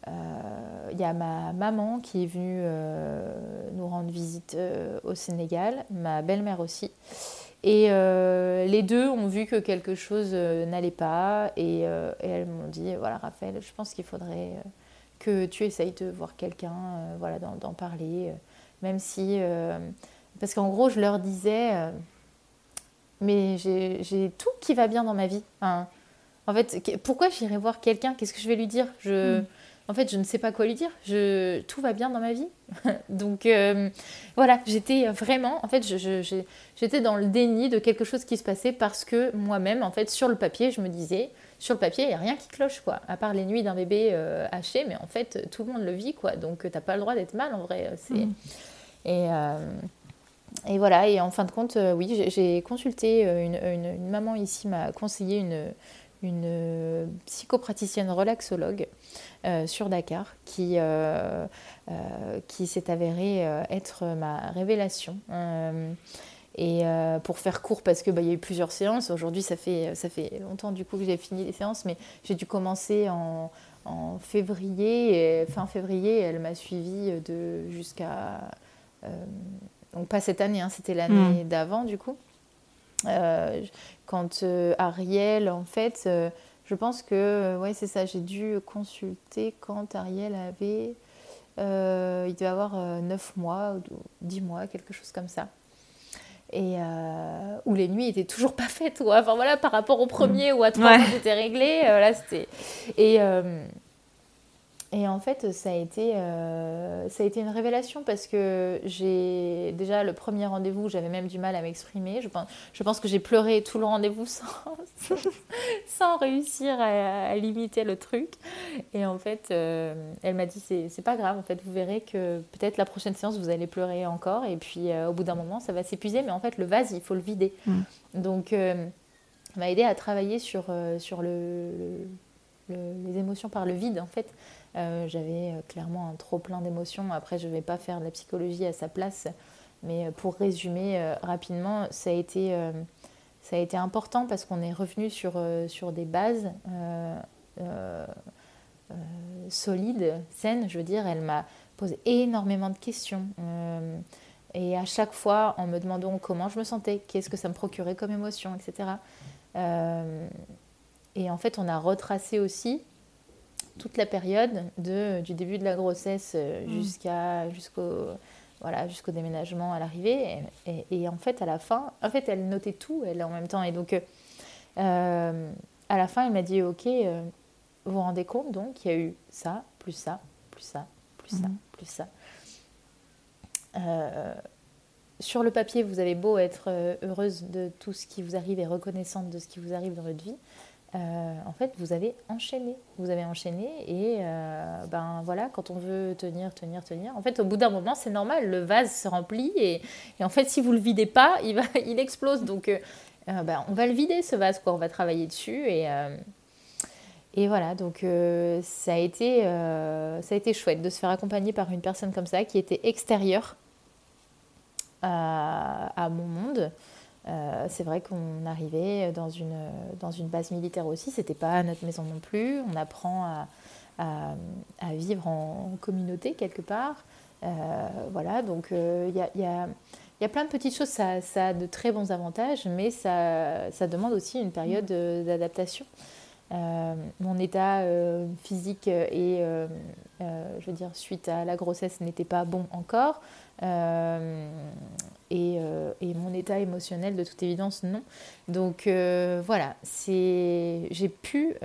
il euh, y a ma maman qui est venue euh, nous rendre visite euh, au Sénégal, ma belle-mère aussi. Et les deux ont vu que quelque chose n'allait pas et, elles m'ont dit voilà Raphaël, je pense qu'il faudrait que tu essayes de voir quelqu'un, voilà, d'en parler, même si parce qu'en gros je leur disais mais j'ai tout qui va bien dans ma vie. en fait, pourquoi j'irai voir quelqu'un? Qu'est-ce que je vais lui dire? Je, mm. En fait, je ne sais pas quoi lui dire. Je, tout va bien dans ma vie. [laughs] Donc euh, voilà, j'étais vraiment, en fait, j'étais dans le déni de quelque chose qui se passait parce que moi-même, en fait, sur le papier, je me disais, sur le papier, il n'y a rien qui cloche, quoi. À part les nuits d'un bébé euh, haché, mais en fait, tout le monde le vit, quoi. Donc, tu n'as pas le droit d'être mal, en vrai. C'est... Mm. Et, euh, et voilà, et en fin de compte, euh, oui, j'ai consulté euh, une, maman ici, m'a conseillé une, une psychopraticienne relaxologue euh, sur Dakar qui, qui s'est avérée être ma révélation. et pour faire court, parce qu'il bah, y a eu plusieurs séances, aujourd'hui ça fait, ça fait longtemps du coup que j'ai fini les séances, mais j'ai dû commencer en, en février, et fin février, elle m'a suivi de jusqu'à donc pas cette année, hein, c'était l'année hmm. d'avant du coup. Euh, quand euh, Ariel, en fait, euh, je pense que, ouais, c'est ça, j'ai dû consulter quand Ariel avait, il devait avoir 9 mois, 10 mois, quelque chose comme ça. Et où les nuits étaient toujours [laughs] pas faites, Enfin voilà, par rapport au premier ou à trois c'était réglé. là, c'était. Et et en fait, ça a été, euh, ça a été une révélation parce que j'ai déjà le premier rendez-vous, j'avais même du mal à m'exprimer. Je pense, je pense que j'ai pleuré tout le rendez-vous sans, [laughs] sans réussir à, limiter le truc. Et en fait, euh, elle m'a dit c'est pas grave, en fait, vous verrez que peut-être la prochaine séance, vous allez pleurer encore. Et puis euh, au bout d'un moment, ça va s'épuiser. Mais en fait, le vase, il faut le vider. Mm. Donc, m'a aidé à travailler sur, sur le, les émotions par le vide, en fait. Euh, j'avais euh, clairement un trop plein d'émotions. Après, je ne vais pas faire de la psychologie à sa place, mais euh, pour résumer rapidement, ça a été, ça a été important parce qu'on est revenu sur, sur des bases solides, saines. Je veux dire, elle m'a posé énormément de questions. et à chaque fois, en me demandant comment je me sentais, qu'est-ce que ça me procurait comme émotion, etc. et en fait, on a retracé aussi toute la période de, du début de la grossesse euh, mm. jusqu'à jusqu'au voilà jusqu'au déménagement à l'arrivée et, en fait à la fin en fait elle notait tout elle en même temps et donc euh, à la fin elle m'a dit ok euh, vous vous rendez compte donc il y a eu ça plus ça plus ça plus ça mm. plus ça sur le papier, vous avez beau être heureuse de tout ce qui vous arrive et reconnaissante de ce qui vous arrive dans votre vie, euh, en fait, vous avez enchaîné. Vous avez enchaîné et euh, ben voilà, quand on veut tenir, tenir, tenir, en fait, au bout d'un moment, c'est normal, le vase se remplit et, en fait, si vous le videz pas, [laughs] il, va, il explose. Donc, euh, ben, on va le vider ce vase, quoi. On va travailler dessus et, voilà. Donc, ça, a été, ça a été chouette de se faire accompagner par une personne comme ça qui était extérieure à mon monde. Euh, c'est vrai qu'on arrivait dans une, dans une base militaire aussi, c'était pas notre maison non plus. On apprend à, à, vivre en, communauté quelque part. Euh, voilà, donc il euh, y, a, y, a, y, a, plein de petites choses, ça, ça, a de très bons avantages, mais ça, ça demande aussi une période d'adaptation. mon état physique et, je veux dire, suite à la grossesse n'était pas bon encore. Euh, euh, et, mon état émotionnel, de toute évidence, non. Donc euh, voilà, j'ai pu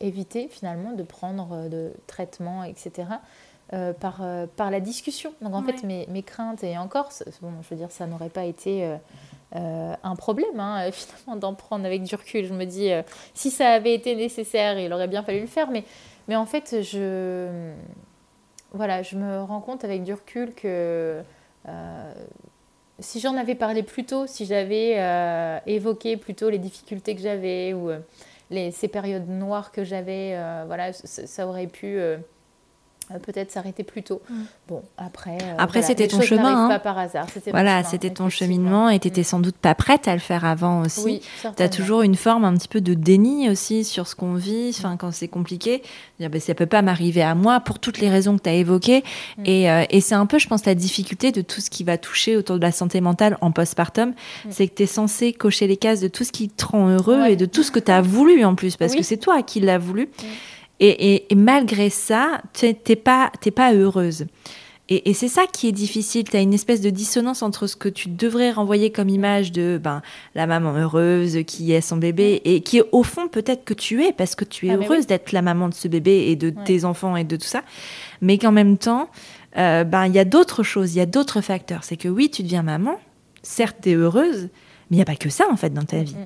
éviter finalement de prendre de traitements, etc. par, par la discussion. Donc en fait, mes, mes, craintes, et encore, bon, je veux dire, ça n'aurait pas été un problème hein, [laughs] finalement d'en prendre avec du recul. Je me dis, si ça avait été nécessaire, il aurait bien fallu le faire. Mais, mais en fait, je voilà, je me rends compte avec du recul que euh, si j'en avais parlé plus tôt, si j'avais euh, évoqué plutôt les difficultés que j'avais ou euh, ces périodes noires que j'avais, voilà, ça, aurait pu peut-être s'arrêter plus tôt. Mm. Bon, après.
Euh, après, c'était ton chemin.
Hein. Pas par hasard.
Voilà, c'était ton cheminement et tu n'étais mm. sans doute pas prête à le faire avant aussi. Oui, tu as toujours une forme un petit peu de déni aussi sur ce qu'on vit, enfin, quand c'est compliqué. Dire, ben, ça peut pas m'arriver à moi pour toutes les raisons que tu as évoquées. Mm. Et, euh, et c'est un peu, je pense, la difficulté de tout ce qui va toucher autour de la santé mentale en postpartum. C'est que tu es censé cocher les cases de tout ce qui te rend heureux et de tout ce que tu as voulu en plus, parce que c'est toi qui l'as voulu. Et, malgré ça, tu n'es pas, pas heureuse. Et, c'est ça qui est difficile. Tu as une espèce de dissonance entre ce que tu devrais renvoyer comme image de ben, la maman heureuse qui est son bébé et qui, au fond, peut-être que tu es parce que tu es ah, heureuse d'être la maman de ce bébé et de tes enfants et de tout ça. Mais qu'en même temps, euh, ben, il y a d'autres choses, il y a d'autres facteurs. C'est que oui, tu deviens maman, certes, tu es heureuse, mais il n'y a pas que ça, en fait, dans ta vie.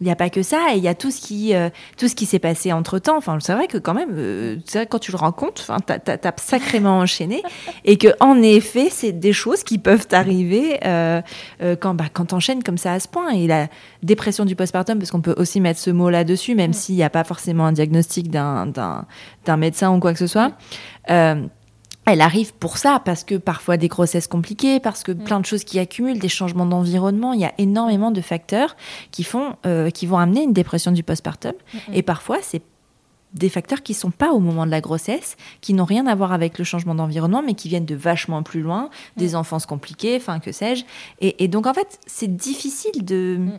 Il n'y a pas que ça, et il y a tout ce qui, euh, tout ce qui s'est passé entre temps. Enfin, c'est vrai que quand même, euh, quand tu le rends compte, enfin, t'as, as, sacrément enchaîné, [laughs] et que en effet, c'est des choses qui peuvent arriver euh, quand, bah, quand t'enchaînes comme ça à ce point. Et la dépression du postpartum, parce qu'on peut aussi mettre ce mot là-dessus, même s'il n'y a pas forcément un diagnostic d'un, d'un, médecin ou quoi que ce soit elle arrive pour ça, parce que parfois des grossesses compliquées, parce que mm. plein de choses qui accumulent, des changements d'environnement, il y a énormément de facteurs qui, font, euh, qui vont amener une dépression du postpartum. Et parfois, c'est des facteurs qui sont pas au moment de la grossesse, qui n'ont rien à voir avec le changement d'environnement, mais qui viennent de vachement plus loin, des enfances compliquées, enfin que sais-je. Et, donc en fait, c'est difficile de, mm.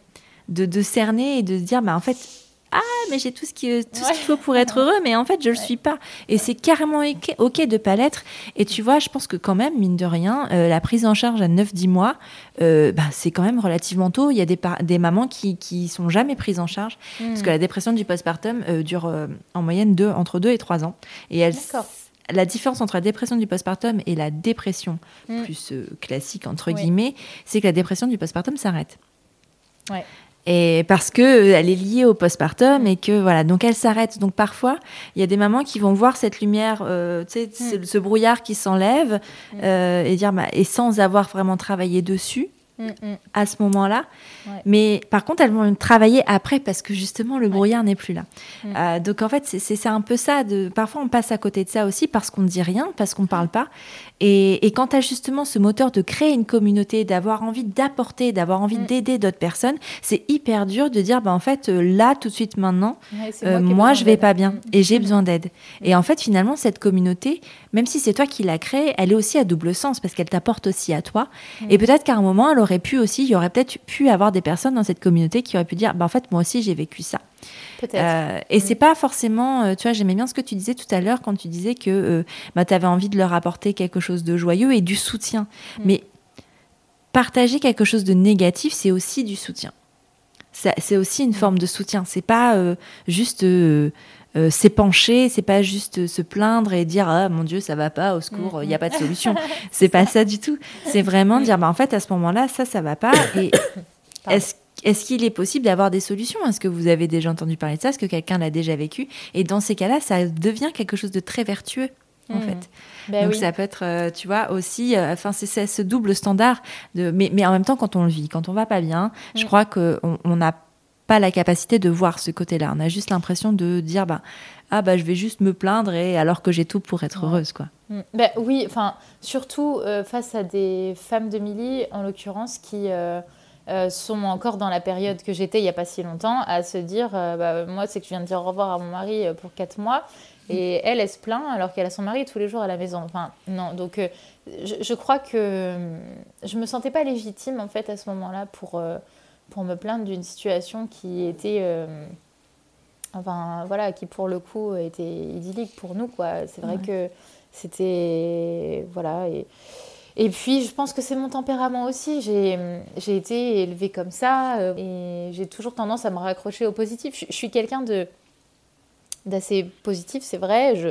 de, de, cerner et de se dire, bah, en fait, ah mais j'ai tout ce qu'il faut pour être heureux mais en fait je le suis pas. Et c'est carrément ok de pas l'être. Et tu vois je pense que quand même mine de rien euh, la prise en charge à 9-10 mois euh, bah, c'est quand même relativement tôt. Il y a des, des mamans qui qui sont jamais prises en charge. Parce que hmm. la dépression du postpartum euh, dure en moyenne deux, entre 2 et 3 ans. Et elle la différence entre la dépression du postpartum et la dépression hmm. plus classique entre guillemets c'est que la dépression du postpartum s'arrête. Ouais et parce que euh, elle est liée au postpartum et que voilà donc elle s'arrête donc parfois il y a des mamans qui vont voir cette lumière euh, tu sais mm. ce, brouillard qui s'enlève mm. euh, et dire bah, et sans avoir vraiment travaillé dessus mm, à ce moment-là. Mais par contre elles vont travailler après parce que justement le brouillard n'est plus là. Donc en fait c'est un peu ça de parfois on passe à côté de ça aussi parce qu'on ne dit rien parce qu'on parle pas. Et, quand tu as justement ce moteur de créer une communauté, d'avoir envie d'apporter, d'avoir envie mm. d'aider d'autres personnes, c'est hyper dur de dire, bah, en fait, euh, là, tout de suite, maintenant, euh, moi, je vais pas bien mm. et j'ai besoin d'aide. Mm. Et en fait, finalement, cette communauté, même si c'est toi qui l'as créée, elle est aussi à double sens parce qu'elle t'apporte aussi à toi. Et peut-être qu'à un moment, elle aurait pu aussi, il y aurait peut-être pu avoir des personnes dans cette communauté qui auraient pu dire, bah, en fait, moi aussi, j'ai vécu ça. Euh, et c'est pas forcément, euh, tu vois, j'aimais bien ce que tu disais tout à l'heure quand tu disais que euh, bah, tu avais envie de leur apporter quelque chose de joyeux et du soutien. Mm. Mais partager quelque chose de négatif, c'est aussi du soutien. C'est aussi une mm. forme de soutien. C'est pas juste s'épancher, c'est pas juste se plaindre et dire ah mon Dieu ça va pas, au secours, il n'y a pas de solution. [laughs] c'est pas ça du tout. C'est vraiment dire bah en fait à ce moment-là ça ça va pas [coughs] et est-ce est-ce qu'il est possible d'avoir des solutions? Est-ce que vous avez déjà entendu parler de ça? Est-ce que quelqu'un l'a déjà vécu? Et dans ces cas-là, ça devient quelque chose de très vertueux. En hmm. fait. Ben Donc ça peut être, euh, tu vois, aussi, euh, enfin c'est ce double standard. De, mais, mais en même temps, quand on le vit, quand on va pas bien, je hmm. crois qu'on n'a pas la capacité de voir ce côté-là. On a juste l'impression de dire, bah, ah bah je vais juste me plaindre et alors que j'ai tout pour être heureuse, quoi.
Ben, oui, enfin surtout euh, face à des femmes de Milly, en l'occurrence, qui euh, sont encore dans la période que j'étais il n'y a pas si longtemps, à se dire euh, bah, moi, c'est que je viens de dire au revoir à mon mari euh, pour 4 mois. Et elle, elle se plaint alors qu'elle a son mari tous les jours à la maison. Enfin, non. Donc, je, crois que je me sentais pas légitime, en fait, à ce moment-là, pour, pour me plaindre d'une situation qui était. enfin, voilà, qui pour le coup était idyllique pour nous, quoi. C'est vrai que c'était. Voilà. Et. Et puis, je pense que c'est mon tempérament aussi. J'ai été élevée comme ça euh, et j'ai toujours tendance à me raccrocher au positif. Je, suis quelqu'un d'assez positif, c'est vrai. Je,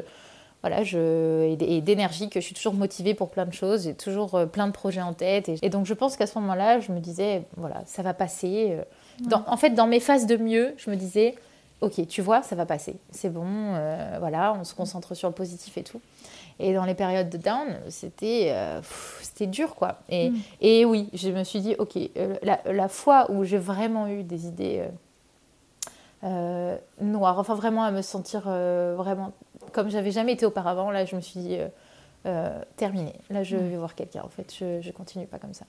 voilà, je, et d'énergie, que je suis toujours motivée pour plein de choses. J'ai toujours euh, plein de projets en tête. Et, donc, je pense qu'à ce moment-là, je me disais, voilà, ça va passer. Euh. en fait, dans mes phases de mieux, je me disais, ok, tu vois, ça va passer. C'est bon, voilà, on se concentre sur le positif et tout. Et dans les périodes de down, c'était euh, c'était dur, quoi. Et, mm. et, oui, je me suis dit, ok, euh, la, la, fois où j'ai vraiment eu des idées euh, noires, enfin vraiment à me sentir vraiment comme j'avais jamais été auparavant, là, je me suis dit, euh, terminé. Là, je vais voir quelqu'un. En fait, je, je continue pas comme ça.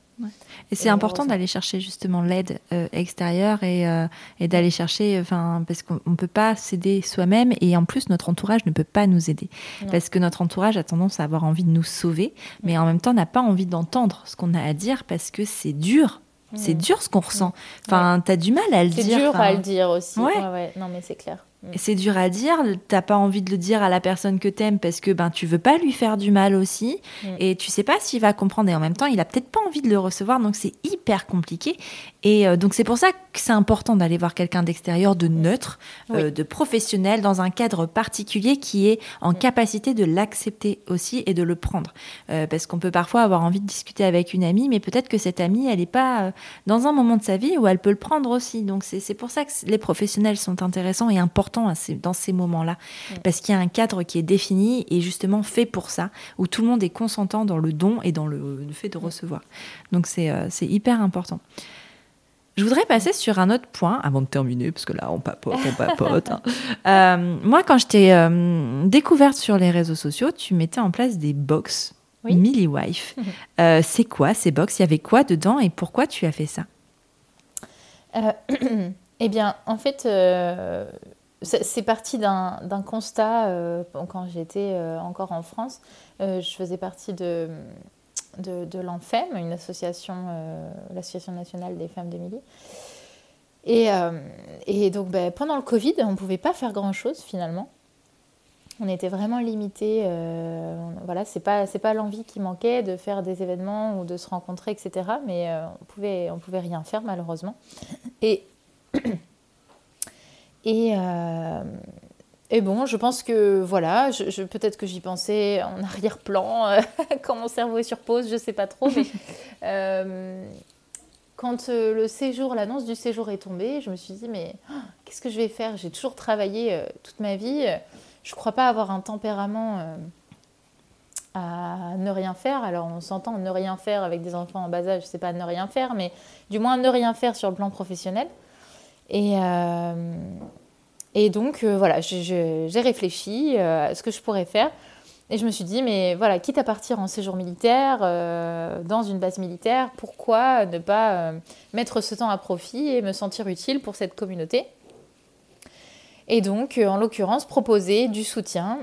Et c'est important d'aller chercher justement l'aide euh, extérieure et, euh, et d'aller chercher, enfin, parce qu'on ne peut pas s'aider soi-même et en plus notre entourage ne peut pas nous aider parce que notre entourage a tendance à avoir envie de nous sauver, mais en même temps n'a pas envie d'entendre ce qu'on a à dire parce que c'est dur. C'est dur ce qu'on ressent. Enfin, tu as du mal à le dire.
C'est dur à le dire aussi. Ouais. Non, mais c'est clair.
Mm. C'est dur à dire, t'as pas envie de le dire à la personne que t'aimes parce que ben tu veux pas lui faire du mal aussi. Mm. et tu sais pas s'il va comprendre. Et en même temps il a peut-être pas envie de le recevoir. Donc c'est hyper compliqué. Et euh, donc c'est pour ça que c'est important d'aller voir quelqu'un d'extérieur, de neutre, euh, de professionnel dans un cadre particulier qui est en mm. capacité de l'accepter aussi et de le prendre. Euh, parce qu'on peut parfois avoir envie de discuter avec une amie mais peut-être que cette amie elle est pas dans un moment de sa vie où elle peut le prendre aussi. Donc c'est pour ça que les professionnels sont intéressants et importants dans ces moments-là, parce qu'il y a un cadre qui est défini et justement fait pour ça, où tout le monde est consentant dans le don et dans le, fait de recevoir. Donc euh, c'est hyper important. Je voudrais passer sur un autre point avant de terminer, parce que là, on papote, on papote. Hein. [laughs] Euh, moi, quand je t'ai euh, découverte sur les réseaux sociaux, tu mettais en place des box oui. Millie Wife. [laughs] c'est quoi ces box? Il y avait quoi dedans et pourquoi tu as fait ça? [clears throat]
Eh bien, en fait, c'est parti d'un constat euh, quand j'étais euh, encore en France. Euh, je faisais partie de, de, l'ANFEM, une association, l'association nationale des femmes d'Émilie. Et, donc ben, pendant le Covid, on ne pouvait pas faire grand-chose finalement. On était vraiment limité. voilà, c'est pas l'envie qui manquait de faire des événements ou de se rencontrer, etc. Mais on pouvait on pouvait rien faire malheureusement. Et et, euh, et bon, je pense que voilà, je, peut-être que j'y pensais en [laughs] arrière-plan, euh, quand mon cerveau est sur pause, je sais pas trop. Mais [laughs] euh, quand le séjour, l'annonce du séjour est tombée, je me suis dit mais oh, qu'est-ce que je vais faire? J'ai toujours travaillé toute ma vie. Je crois pas avoir un tempérament à ne rien faire. Alors on s'entend ne rien faire avec des enfants en bas âge, c'est pas ne rien faire, mais du moins ne rien faire sur le plan professionnel. Et, euh, et donc, euh, voilà, j'ai réfléchi euh, à ce que je pourrais faire. Et je me suis dit, mais voilà, quitte à partir en séjour militaire, dans une base militaire, pourquoi ne pas mettre ce temps à profit et me sentir utile pour cette communauté? Et donc, en l'occurrence, proposer du soutien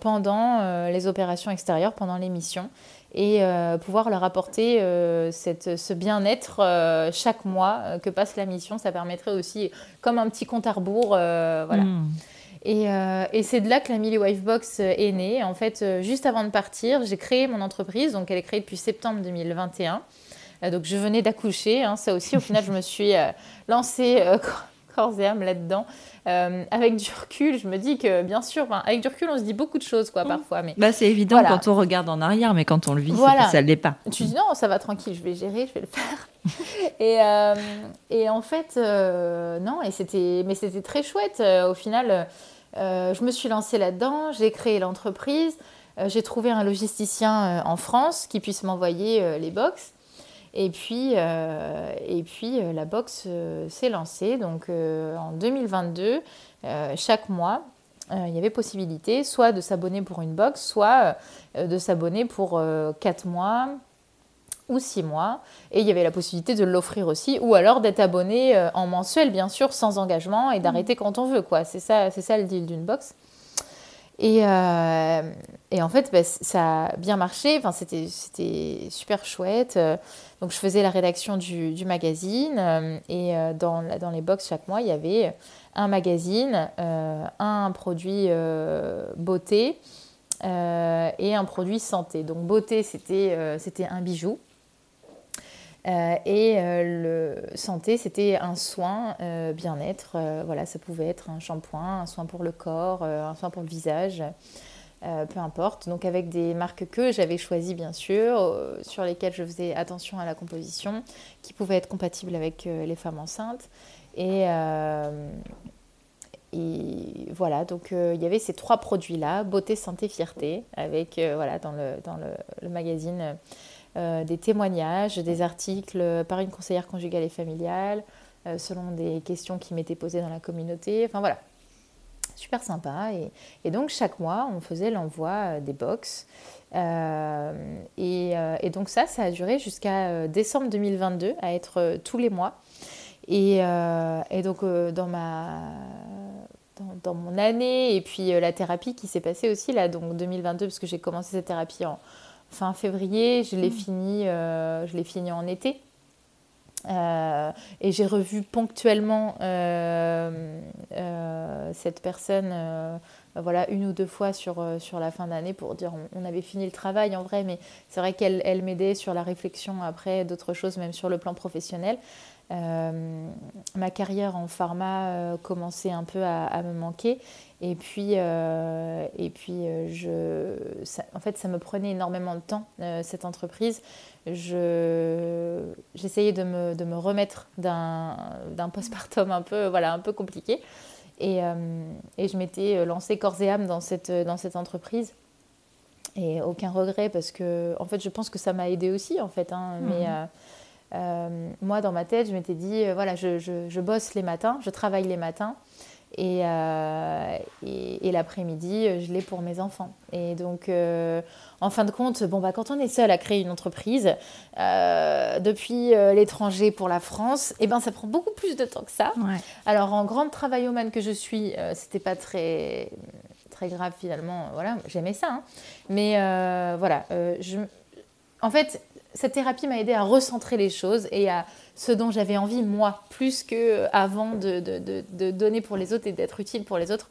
pendant les opérations extérieures, pendant les missions et euh, pouvoir leur apporter euh, cette, ce bien-être euh, chaque mois que passe la mission. Ça permettrait aussi, comme un petit compte à rebours, voilà. Hmm. Et, et c'est de là que la Millie Wife Box est née. En fait, juste avant de partir, j'ai créé mon entreprise. Donc, elle est créée depuis septembre 2021. donc, je venais d'accoucher. Hein, ça aussi, au final, je me suis lancée corps et âme là-dedans. Euh, avec du recul, je me dis que bien sûr, avec du recul, on se dit beaucoup de choses quoi mmh. parfois. Mais
bah, c'est évident quand on regarde en arrière, mais quand on le vit, ça ne l'est pas.
Tu dis non, ça va tranquille, je vais gérer, je vais le faire. [laughs] et, euh, et en fait, euh, non, et c'était, mais c'était très chouette. au final, je me suis lancée là-dedans, j'ai créé l'entreprise, j'ai trouvé un logisticien en France qui puisse m'envoyer les box. Et puis, euh, et puis euh, la box euh, s'est lancée. Donc en 2022, chaque mois, il y avait possibilité soit de s'abonner pour une box, soit de s'abonner pour 4 mois ou 6 mois. Et il y avait la possibilité de l'offrir aussi, ou alors d'être abonné en mensuel, bien sûr, sans engagement et d'arrêter quand on veut. C'est ça, ça le deal d'une box. Et, euh, et, en fait, bah, ça a bien marché. Enfin, c'était, c'était super chouette. Donc, je faisais la rédaction du, magazine. Euh, et euh, dans, dans les box chaque mois, il y avait un magazine, un produit beauté et un produit santé. Donc, beauté, c'était, c'était un bijou. Euh, et euh, le santé, c'était un soin euh, bien-être. voilà, ça pouvait être un shampoing, un soin pour le corps, un soin pour le visage. peu importe. Donc avec des marques que j'avais choisies bien sûr, sur lesquelles je faisais attention à la composition, qui pouvaient être compatibles avec les femmes enceintes. Et, voilà, donc il y avait ces trois produits-là, beauté, santé, fierté, avec voilà dans le, dans le magazine euh, des témoignages, des articles par une conseillère conjugale et familiale, euh, selon des questions qui m'étaient posées dans la communauté. Enfin voilà, super sympa. Et, donc chaque mois, on faisait l'envoi des box. Et, donc ça, ça a duré jusqu'à décembre 2022, à être tous les mois. Et, et donc dans ma dans, mon année et puis la thérapie qui s'est passée aussi là donc 2022 parce que j'ai commencé cette thérapie en fin février je l'ai mmh. fini je l'ai fini en été euh, et j'ai revu ponctuellement euh, euh, cette personne voilà, une ou deux fois sur, sur la fin d'année pour dire on, avait fini le travail en vrai, mais c'est vrai qu'elle elle, m'aidait sur la réflexion après d'autres choses, même sur le plan professionnel. ma carrière en pharma commençait un peu à, me manquer. Et puis, et puis je, en fait, ça me prenait énormément de temps, cette entreprise j'essayais de me, de me remettre d'un postpartum un peu, voilà, un peu compliqué. Et, euh, et je m'étais lancée corps et âme dans cette, dans cette entreprise. Et aucun regret parce que, en fait, je pense que ça m'a aidé aussi, en fait. Hein, mhm. Mais euh, euh, moi, dans ma tête, je m'étais dit, voilà, je, je, je, bosse les matins, je travaille les matins. Et, et, l'après-midi, je l'ai pour mes enfants. Et donc, en fin de compte, bon, bah, quand on est seul à créer une entreprise euh, depuis euh, l'étranger pour la France, eh ben, ça prend beaucoup plus de temps que ça. Alors, en grande travaillomane que je suis, euh, c'était pas très, très grave finalement. Voilà, j'aimais ça. Hein. Mais voilà, je... en fait, cette thérapie m'a aidé à recentrer les choses et à ce dont j'avais envie, moi, plus que avant de, donner pour les autres et d'être utile pour les autres.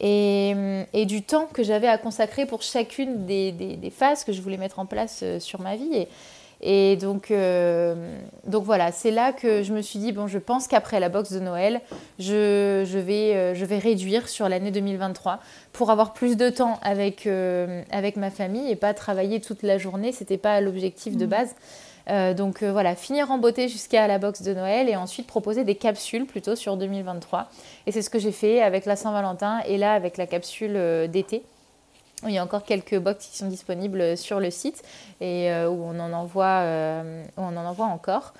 Et, du temps que j'avais à consacrer pour chacune des, phases que je voulais mettre en place euh, sur ma vie. Et donc, euh, donc voilà, c'est là que je me suis dit, bon, je pense qu'après la boxe de Noël, je, je, vais, euh, je vais réduire sur l'année 2023 pour avoir plus de temps avec, avec ma famille et pas travailler toute la journée. Ce n'était pas l'objectif de mmh. base. Euh, donc euh, voilà, finir en beauté jusqu'à la box de Noël et ensuite proposer des capsules plutôt sur 2023. Et c'est ce que j'ai fait avec la Saint-Valentin et là avec la capsule euh, d'été. Il y a encore quelques box qui sont disponibles sur le site et où, on en envoie, où on en envoie encore.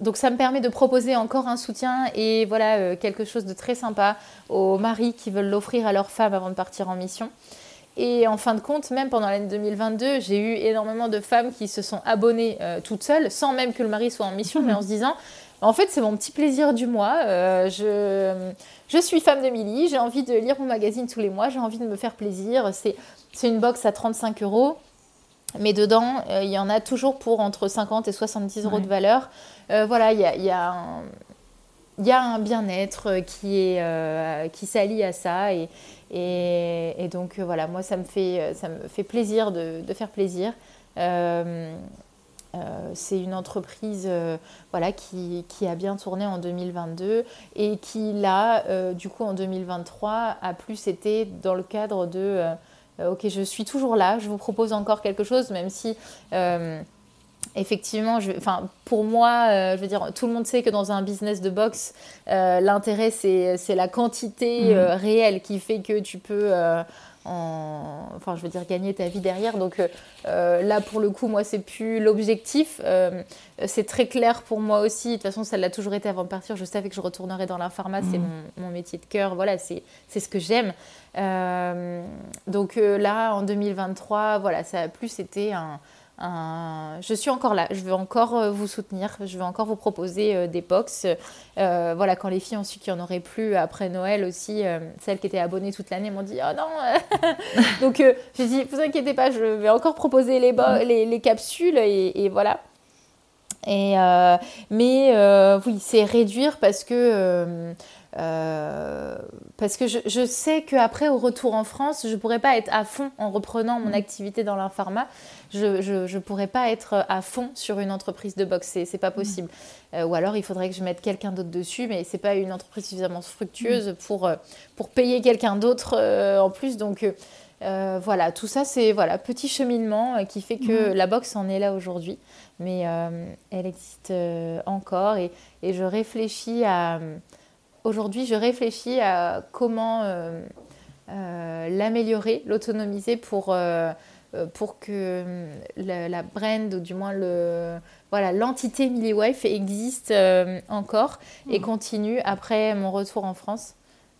donc ça me permet de proposer encore un soutien et voilà quelque chose de très sympa aux maris qui veulent l'offrir à leur femme avant de partir en mission. Et en fin de compte, même pendant l'année 2022, j'ai eu énormément de femmes qui se sont abonnées euh, toutes seules, sans même que le mari soit en mission, mais en se disant, en fait, c'est mon petit plaisir du mois. Euh, je, je, suis femme de Milly, j'ai envie de lire mon magazine tous les mois, j'ai envie de me faire plaisir. C'est une box à 35 euros. Mais dedans, euh, il y en a toujours pour entre 50 et 70 euros de valeur. voilà, il y a, y a un, il y a un bien-être qui, est, qui s'allie à ça et, et, donc euh, voilà, moi ça me fait, euh, ça me fait plaisir de, faire plaisir. Euh, c'est une entreprise voilà, qui, qui, a bien tourné en 2022 et qui là, du coup en 2023, a plus été dans le cadre de ok, je suis toujours là, je vous propose encore quelque chose, même si effectivement, je, enfin, pour moi, euh, je veux dire, tout le monde sait que dans un business de boxe, euh, l'intérêt, c'est, la quantité euh, réelle qui fait que tu peux, en, enfin, je veux dire, gagner ta vie derrière. Donc là, pour le coup, moi, c'est plus l'objectif. c'est très clair pour moi aussi. De toute façon, ça l'a toujours été avant de partir. Je savais que je retournerais dans la pharma. C'est mhm. mon, mon, métier de cœur. Voilà, c'est, c'est ce que j'aime. donc là, en 2023, voilà, ça a plus été un je suis encore là, je veux encore euh, vous soutenir, je veux encore vous proposer euh, des box. Euh, voilà, quand les filles ont su qu'il n'y en aurait plus après Noël aussi, celles qui étaient abonnées toute l'année m'ont dit Oh non [laughs] Donc j'ai dit Vous inquiétez pas, je vais encore proposer les, les, capsules et, voilà. Et, mais oui, c'est réduire parce que euh, parce que je, je sais qu'après, au retour en France, je ne pourrais pas être à fond en reprenant mon mm. activité dans l'inpharma. Je ne pourrais pas être à fond sur une entreprise de boxe. Ce n'est pas mm. possible. Euh, ou alors, il faudrait que je mette quelqu'un d'autre dessus, mais ce n'est pas une entreprise suffisamment fructueuse mm. pour, euh, pour payer quelqu'un d'autre en plus. Donc, voilà, tout ça, c'est voilà, petit cheminement qui fait que la boxe en est là aujourd'hui. Mais elle existe encore et, et, je réfléchis à aujourd'hui, je réfléchis à comment euh, euh, l'améliorer, l'autonomiser pour, euh, pour que la, la, brand, ou du moins le, voilà, l'entité Millie Wife existe encore et mm. continue après mon retour en France.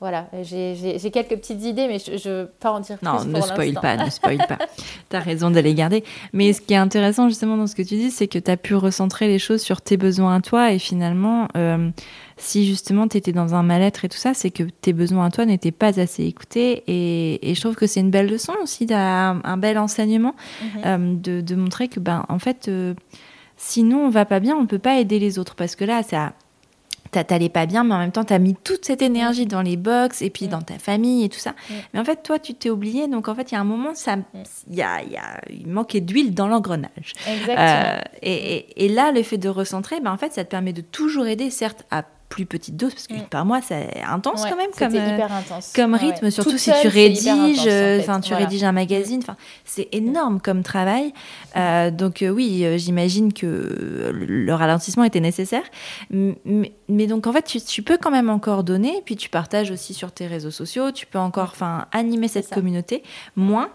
Voilà, j'ai quelques petites idées, mais je ne veux pas en dire
non,
plus.
Non, ne spoil pas, ne spoil pas. [laughs] tu as raison de les garder. Mais ce qui est intéressant justement dans ce que tu dis, c'est que tu as pu recentrer les choses sur tes besoins à toi et finalement, euh, si justement tu étais dans un mal-être et tout ça, c'est que tes besoins à toi n'étaient pas assez écoutés. Et, et je trouve que c'est une belle leçon aussi, un, un bel enseignement mhm. euh, de, de, montrer que, ben, en fait, euh, sinon on va pas bien, on peut pas aider les autres parce que là, ça t'allais pas bien, mais en même temps, tu as mis toute cette énergie dans les box et puis dans ta famille et tout ça. Mais en fait, toi, tu t'es oublié. Donc, en fait, il y a un moment, ça, y a, y a, il manquait d'huile dans l'engrenage.
Euh,
et, et, là, le fait de recentrer, ben, en fait, ça te permet de toujours aider, certes, à plus petite dose, parce que mm. par mois, c'est intense quand même comme,
euh, hyper intense.
comme rythme, surtout si tu rédiges, enfin tu rédiges un magazine, enfin c'est énorme comme travail. Euh, donc euh, oui, j'imagine que le ralentissement était nécessaire, mais, mais donc en fait tu, tu, peux quand même encore donner, puis tu partages aussi sur tes réseaux sociaux, tu peux encore, enfin animer cette communauté, moins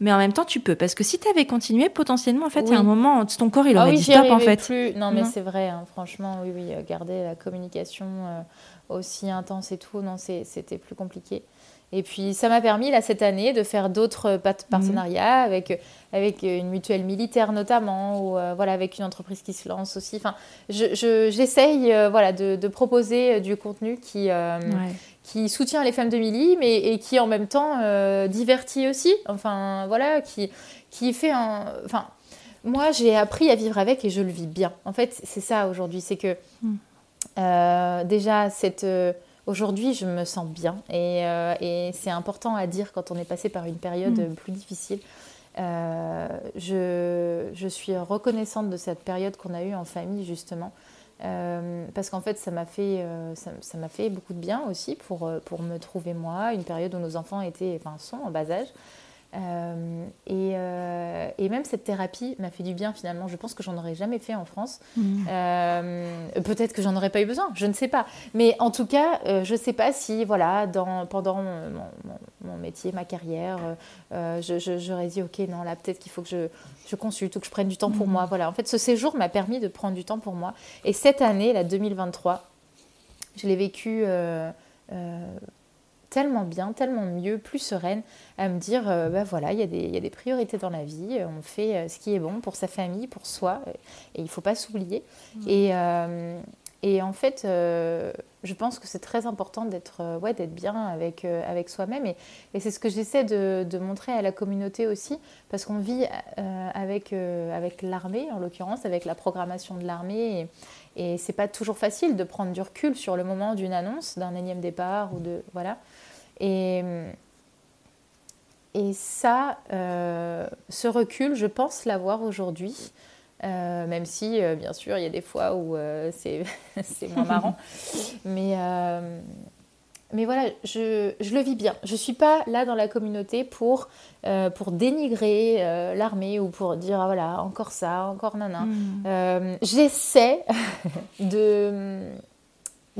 mais en même temps tu peux parce que si tu avais continué potentiellement en fait il y a un moment ton corps il ah aurait dit stop en fait.
plus. non mais c'est vrai hein, franchement oui oui euh, garder la communication euh, aussi intense et tout non c'était plus compliqué et puis ça m'a permis là cette année de faire d'autres mhm. partenariats avec avec une mutuelle militaire notamment ou euh, voilà avec une entreprise qui se lance aussi enfin j'essaye voilà de, de, proposer du contenu qui qui soutient les femmes de Milly, mais et qui en même temps euh, divertit aussi. Enfin, voilà, qui, qui fait un. Enfin, moi, j'ai appris à vivre avec et je le vis bien. En fait, c'est ça aujourd'hui. C'est que euh, déjà, cette. Euh, aujourd'hui, je me sens bien et, et c'est important à dire quand on est passé par une période hmm. plus difficile. je, je, suis reconnaissante de cette période qu'on a eue en famille, justement. Euh, parce qu'en fait, ça m'a fait, euh, ça, fait beaucoup de bien aussi pour, euh, pour me trouver moi, une période où nos enfants étaient, enfin, sont en bas âge. Euh, et, euh, et, même cette thérapie m'a fait du bien finalement. Je pense que j'en aurais jamais fait en France. Mmh. Euh, peut-être que j'en aurais pas eu besoin, je ne sais pas. Mais en tout cas, je ne sais pas si voilà, dans, pendant mon, métier, ma carrière, j'aurais dit ok, non, là peut-être qu'il faut que je, je, consulte ou que je prenne du temps pour mmh. moi. Voilà. En fait, ce séjour m'a permis de prendre du temps pour moi. Et cette année, la 2023, je l'ai vécu tellement bien, tellement mieux, plus sereine, à me dire, ben voilà, il y, y, a des priorités dans la vie, euh, on fait euh, ce qui est bon pour sa famille, pour soi, et il ne faut pas s'oublier. Et, et, en fait, je pense que c'est très important d'être ouais, bien avec, avec soi-même, et, et c'est ce que j'essaie de, de, montrer à la communauté aussi, parce qu'on vit avec, avec l'armée, en l'occurrence, avec la programmation de l'armée, et, et c'est pas toujours facile de prendre du recul sur le moment d'une annonce, d'un énième départ, ou de... Voilà. Et, et ça, euh, ce recul, je pense l'avoir aujourd'hui. Euh, même si, euh, bien sûr, il y a des fois où [laughs] c'est moins marrant. [laughs] mais, mais voilà, je, je, le vis bien. Je ne suis pas là dans la communauté pour, pour dénigrer l'armée ou pour dire, ah, voilà, encore ça, encore nana. Hmm. J'essaie [laughs] de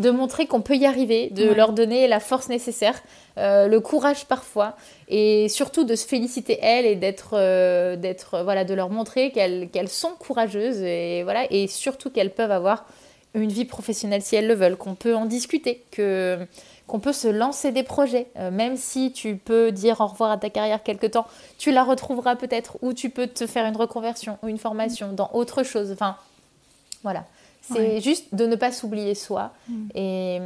de montrer qu'on peut y arriver, de leur donner la force nécessaire, euh, le courage parfois, et surtout de se féliciter elles et d'être, euh, d'être voilà, de leur montrer qu'elles, qu'elles sont courageuses et voilà, et surtout qu'elles peuvent avoir une vie professionnelle si elles le veulent, qu'on peut en discuter, que qu'on peut se lancer des projets, euh, même si tu peux dire au revoir à ta carrière quelque temps, tu la retrouveras peut-être, ou tu peux te faire une reconversion ou une formation dans autre chose. Enfin, voilà. C'est juste de ne pas s'oublier soi mm. et,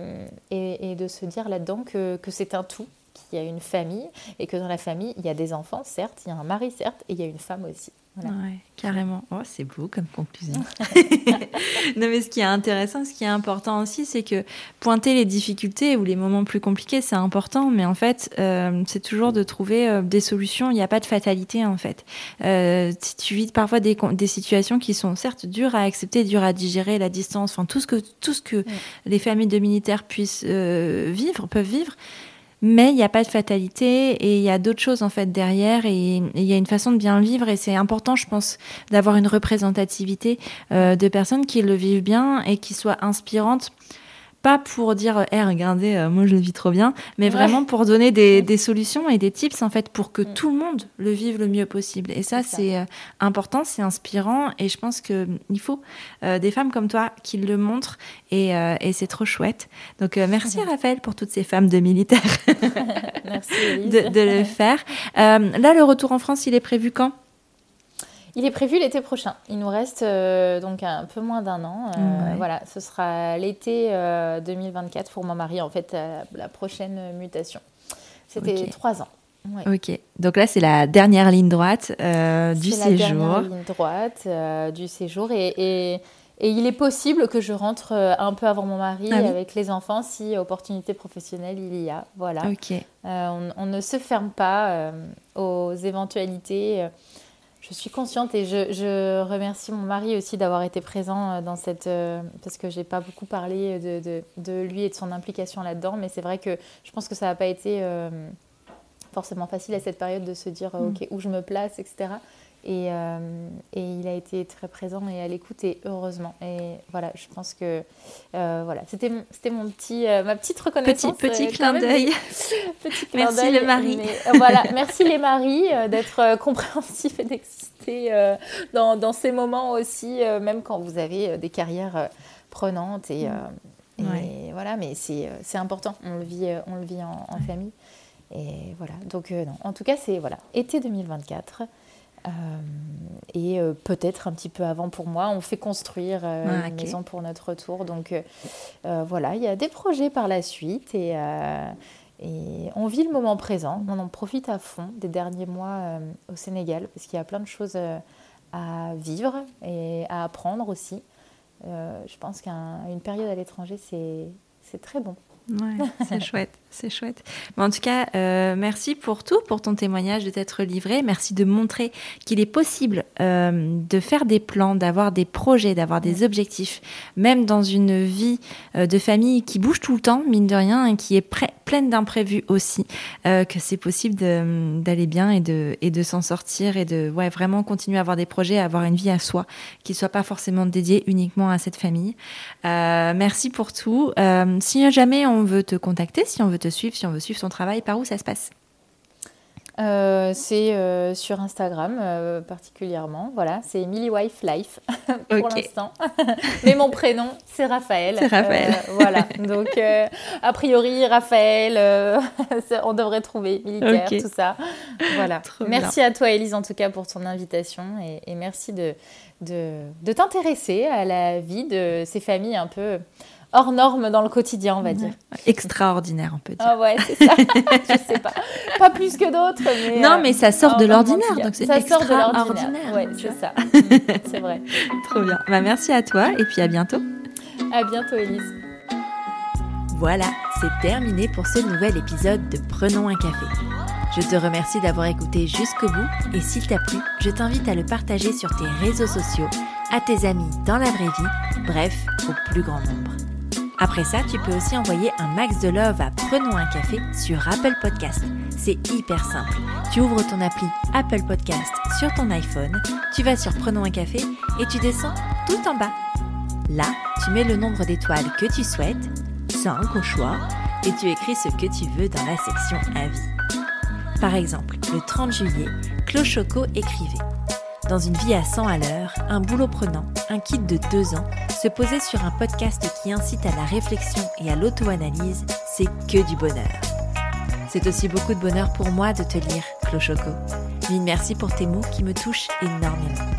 et, de se dire là-dedans que, que c'est un tout, qu'il y a une famille et que dans la famille, il y a des enfants, certes, il y a un mari, certes, et il y a une femme aussi.
Ouais, carrément. Oh, c'est beau comme conclusion. [laughs] [laughs] non, mais ce qui est intéressant, ce qui est important aussi, c'est que pointer les difficultés ou les moments plus compliqués, c'est important, mais en fait, euh, c'est toujours de trouver euh, des solutions. Il n'y a pas de fatalité, en fait. Euh, tu vis parfois des, des, situations qui sont certes dures à accepter, dures à digérer, la distance, enfin tout ce que, tout ce que les familles de militaires puissent vivre, peuvent vivre mais il n'y a pas de fatalité et il y a d'autres choses en fait derrière et il y a une façon de bien le vivre et c'est important je pense d'avoir une représentativité euh, de personnes qui le vivent bien et qui soient inspirantes pas pour dire, hé, regardez, euh, moi je le vis trop bien, mais vraiment pour donner des, des, solutions et des tips, en fait, pour que mm. tout le monde le vive le mieux possible. Et ça, c'est euh, important, c'est inspirant, et je pense qu'il faut euh, des femmes comme toi qui le montrent, et, et c'est trop chouette. Donc, merci Raphaël pour toutes ces femmes de militaires [laughs]
merci, [laughs]
de, de, le faire. là, le retour en France, il est prévu quand?
Il est prévu l'été prochain. Il nous reste euh, donc un peu moins d'un an. Euh, voilà, ce sera l'été 2024 euh, pour mon mari, en fait, la prochaine mutation. C'était trois ans.
Ok, donc là c'est la dernière ligne droite du séjour.
La dernière ligne droite du séjour et, et, et, il est possible que je rentre un peu avant mon mari ah avec les enfants si opportunité professionnelle il y a. Voilà.
Ok.
On, on, ne se ferme pas aux éventualités je suis consciente et je, remercie mon mari aussi d'avoir été présent euh, dans cette... Euh, parce que j'ai pas beaucoup parlé de, lui et de son implication là-dedans, mais c'est vrai que je pense que ça n'a pas été euh, forcément facile à cette période de se dire, mm. OK, où je me place, etc. Et, euh, et, il a été très présent et à l'écoute et heureusement. Et voilà, je pense que euh, voilà, c'était c'était mon petit euh, ma petite reconnaissance.
Petit petit clin d'œil. [laughs]
merci
les maris.
voilà, merci les maris d'être compréhensifs et d'exister dans, dans, ces moments aussi, même quand vous avez des carrières prenantes et, et voilà, mais c'est important. On le vit on le vit en, en famille. Et voilà, donc non. En tout cas, c'est voilà, été 2024. Euh, et euh, peut-être un petit peu avant pour moi, on fait construire euh, ah, une maison pour notre retour. Donc voilà, il y a des projets par la suite et, et, on vit le moment présent. On en profite à fond des derniers mois au Sénégal parce qu'il y a plein de choses à vivre et à apprendre aussi. je pense qu'une période à l'étranger, c'est très bon.
Ouais, c'est [laughs] chouette, c'est chouette. Mais en tout cas, euh, merci pour tout, pour ton témoignage, de t'être livré. Merci de montrer qu'il est possible euh, de faire des plans, d'avoir des projets, d'avoir des objectifs, même dans une vie euh, de famille qui bouge tout le temps, mine de rien, et qui est pleine d'imprévus aussi, que c'est possible d'aller bien et de, et de s'en sortir et de ouais, vraiment continuer à avoir des projets, à avoir une vie à soi, qui ne soit pas forcément dédiée uniquement à cette famille. merci pour tout. si jamais on on veut te contacter, si on veut te suivre, si on veut suivre ton travail, par où ça se passe
euh, c'est euh, sur Instagram euh, particulièrement. Voilà, c'est Emily Wife Life [laughs] pour l'instant. [laughs] Mais mon prénom, c'est Raphaël.
C'est Raphaël.
voilà, donc a priori, Raphaël, [laughs] on devrait trouver militaire, tout ça. Voilà. merci à toi, Elise, en tout cas, pour ton invitation et, et merci de, de, de t'intéresser à la vie de ces familles un peu hors norme dans le quotidien, on va dire.
Extraordinaire, on peut dire.
Ah ouais, c'est ça. [laughs] je sais pas. Pas plus que d'autres, mais.
Non, mais ça sort de l'ordinaire, donc c'est extraordinaire.
Ouais, c'est ça. [laughs] c'est vrai.
Trop bien. Bah, merci à toi et puis à bientôt.
À bientôt, Elise.
Voilà, c'est terminé pour ce nouvel épisode de Prenons un café. Je te remercie d'avoir écouté jusqu'au bout et s'il t'a plu, je t'invite à le partager sur tes réseaux sociaux, à tes amis dans la vraie vie, bref, au plus grand nombre. Après ça, tu peux aussi envoyer un max de love à Prenons un café sur Apple Podcast. C'est hyper simple. Tu ouvres ton appli Apple Podcast sur ton iPhone, tu vas sur Prenons un café et tu descends tout en bas. Là, tu mets le nombre d'étoiles que tu souhaites, 5 au choix, et tu écris ce que tu veux dans la section Avis. Par exemple, le 30 juillet, Clochoco écrivait dans une vie à 100 à l'heure, un boulot prenant, un kit de 2 ans, se poser sur un podcast qui incite à la réflexion et à l'auto-analyse, c'est que du bonheur. C'est aussi beaucoup de bonheur pour moi de te lire, Clochoco. Mille merci pour tes mots qui me touchent énormément.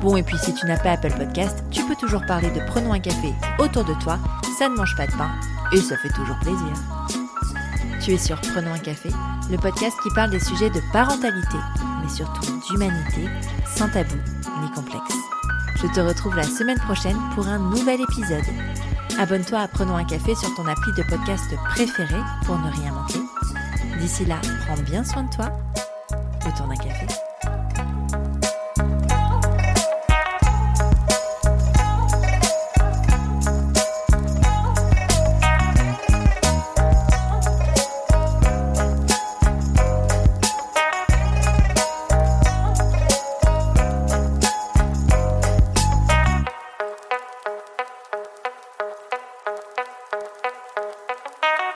Bon, et puis si tu n'as pas Apple Podcast, tu peux toujours parler de Prenons un café autour de toi, ça ne mange pas de pain, et ça fait toujours plaisir. Tu es sur Prenons un café, le podcast qui parle des sujets de parentalité, mais surtout d'humanité, sans tabou ni complexe. Je te retrouve la semaine prochaine pour un nouvel épisode. Abonne-toi à Prenons un café sur ton appli de podcast préféré pour ne rien manquer. D'ici là, prends bien soin de toi autour d'un café.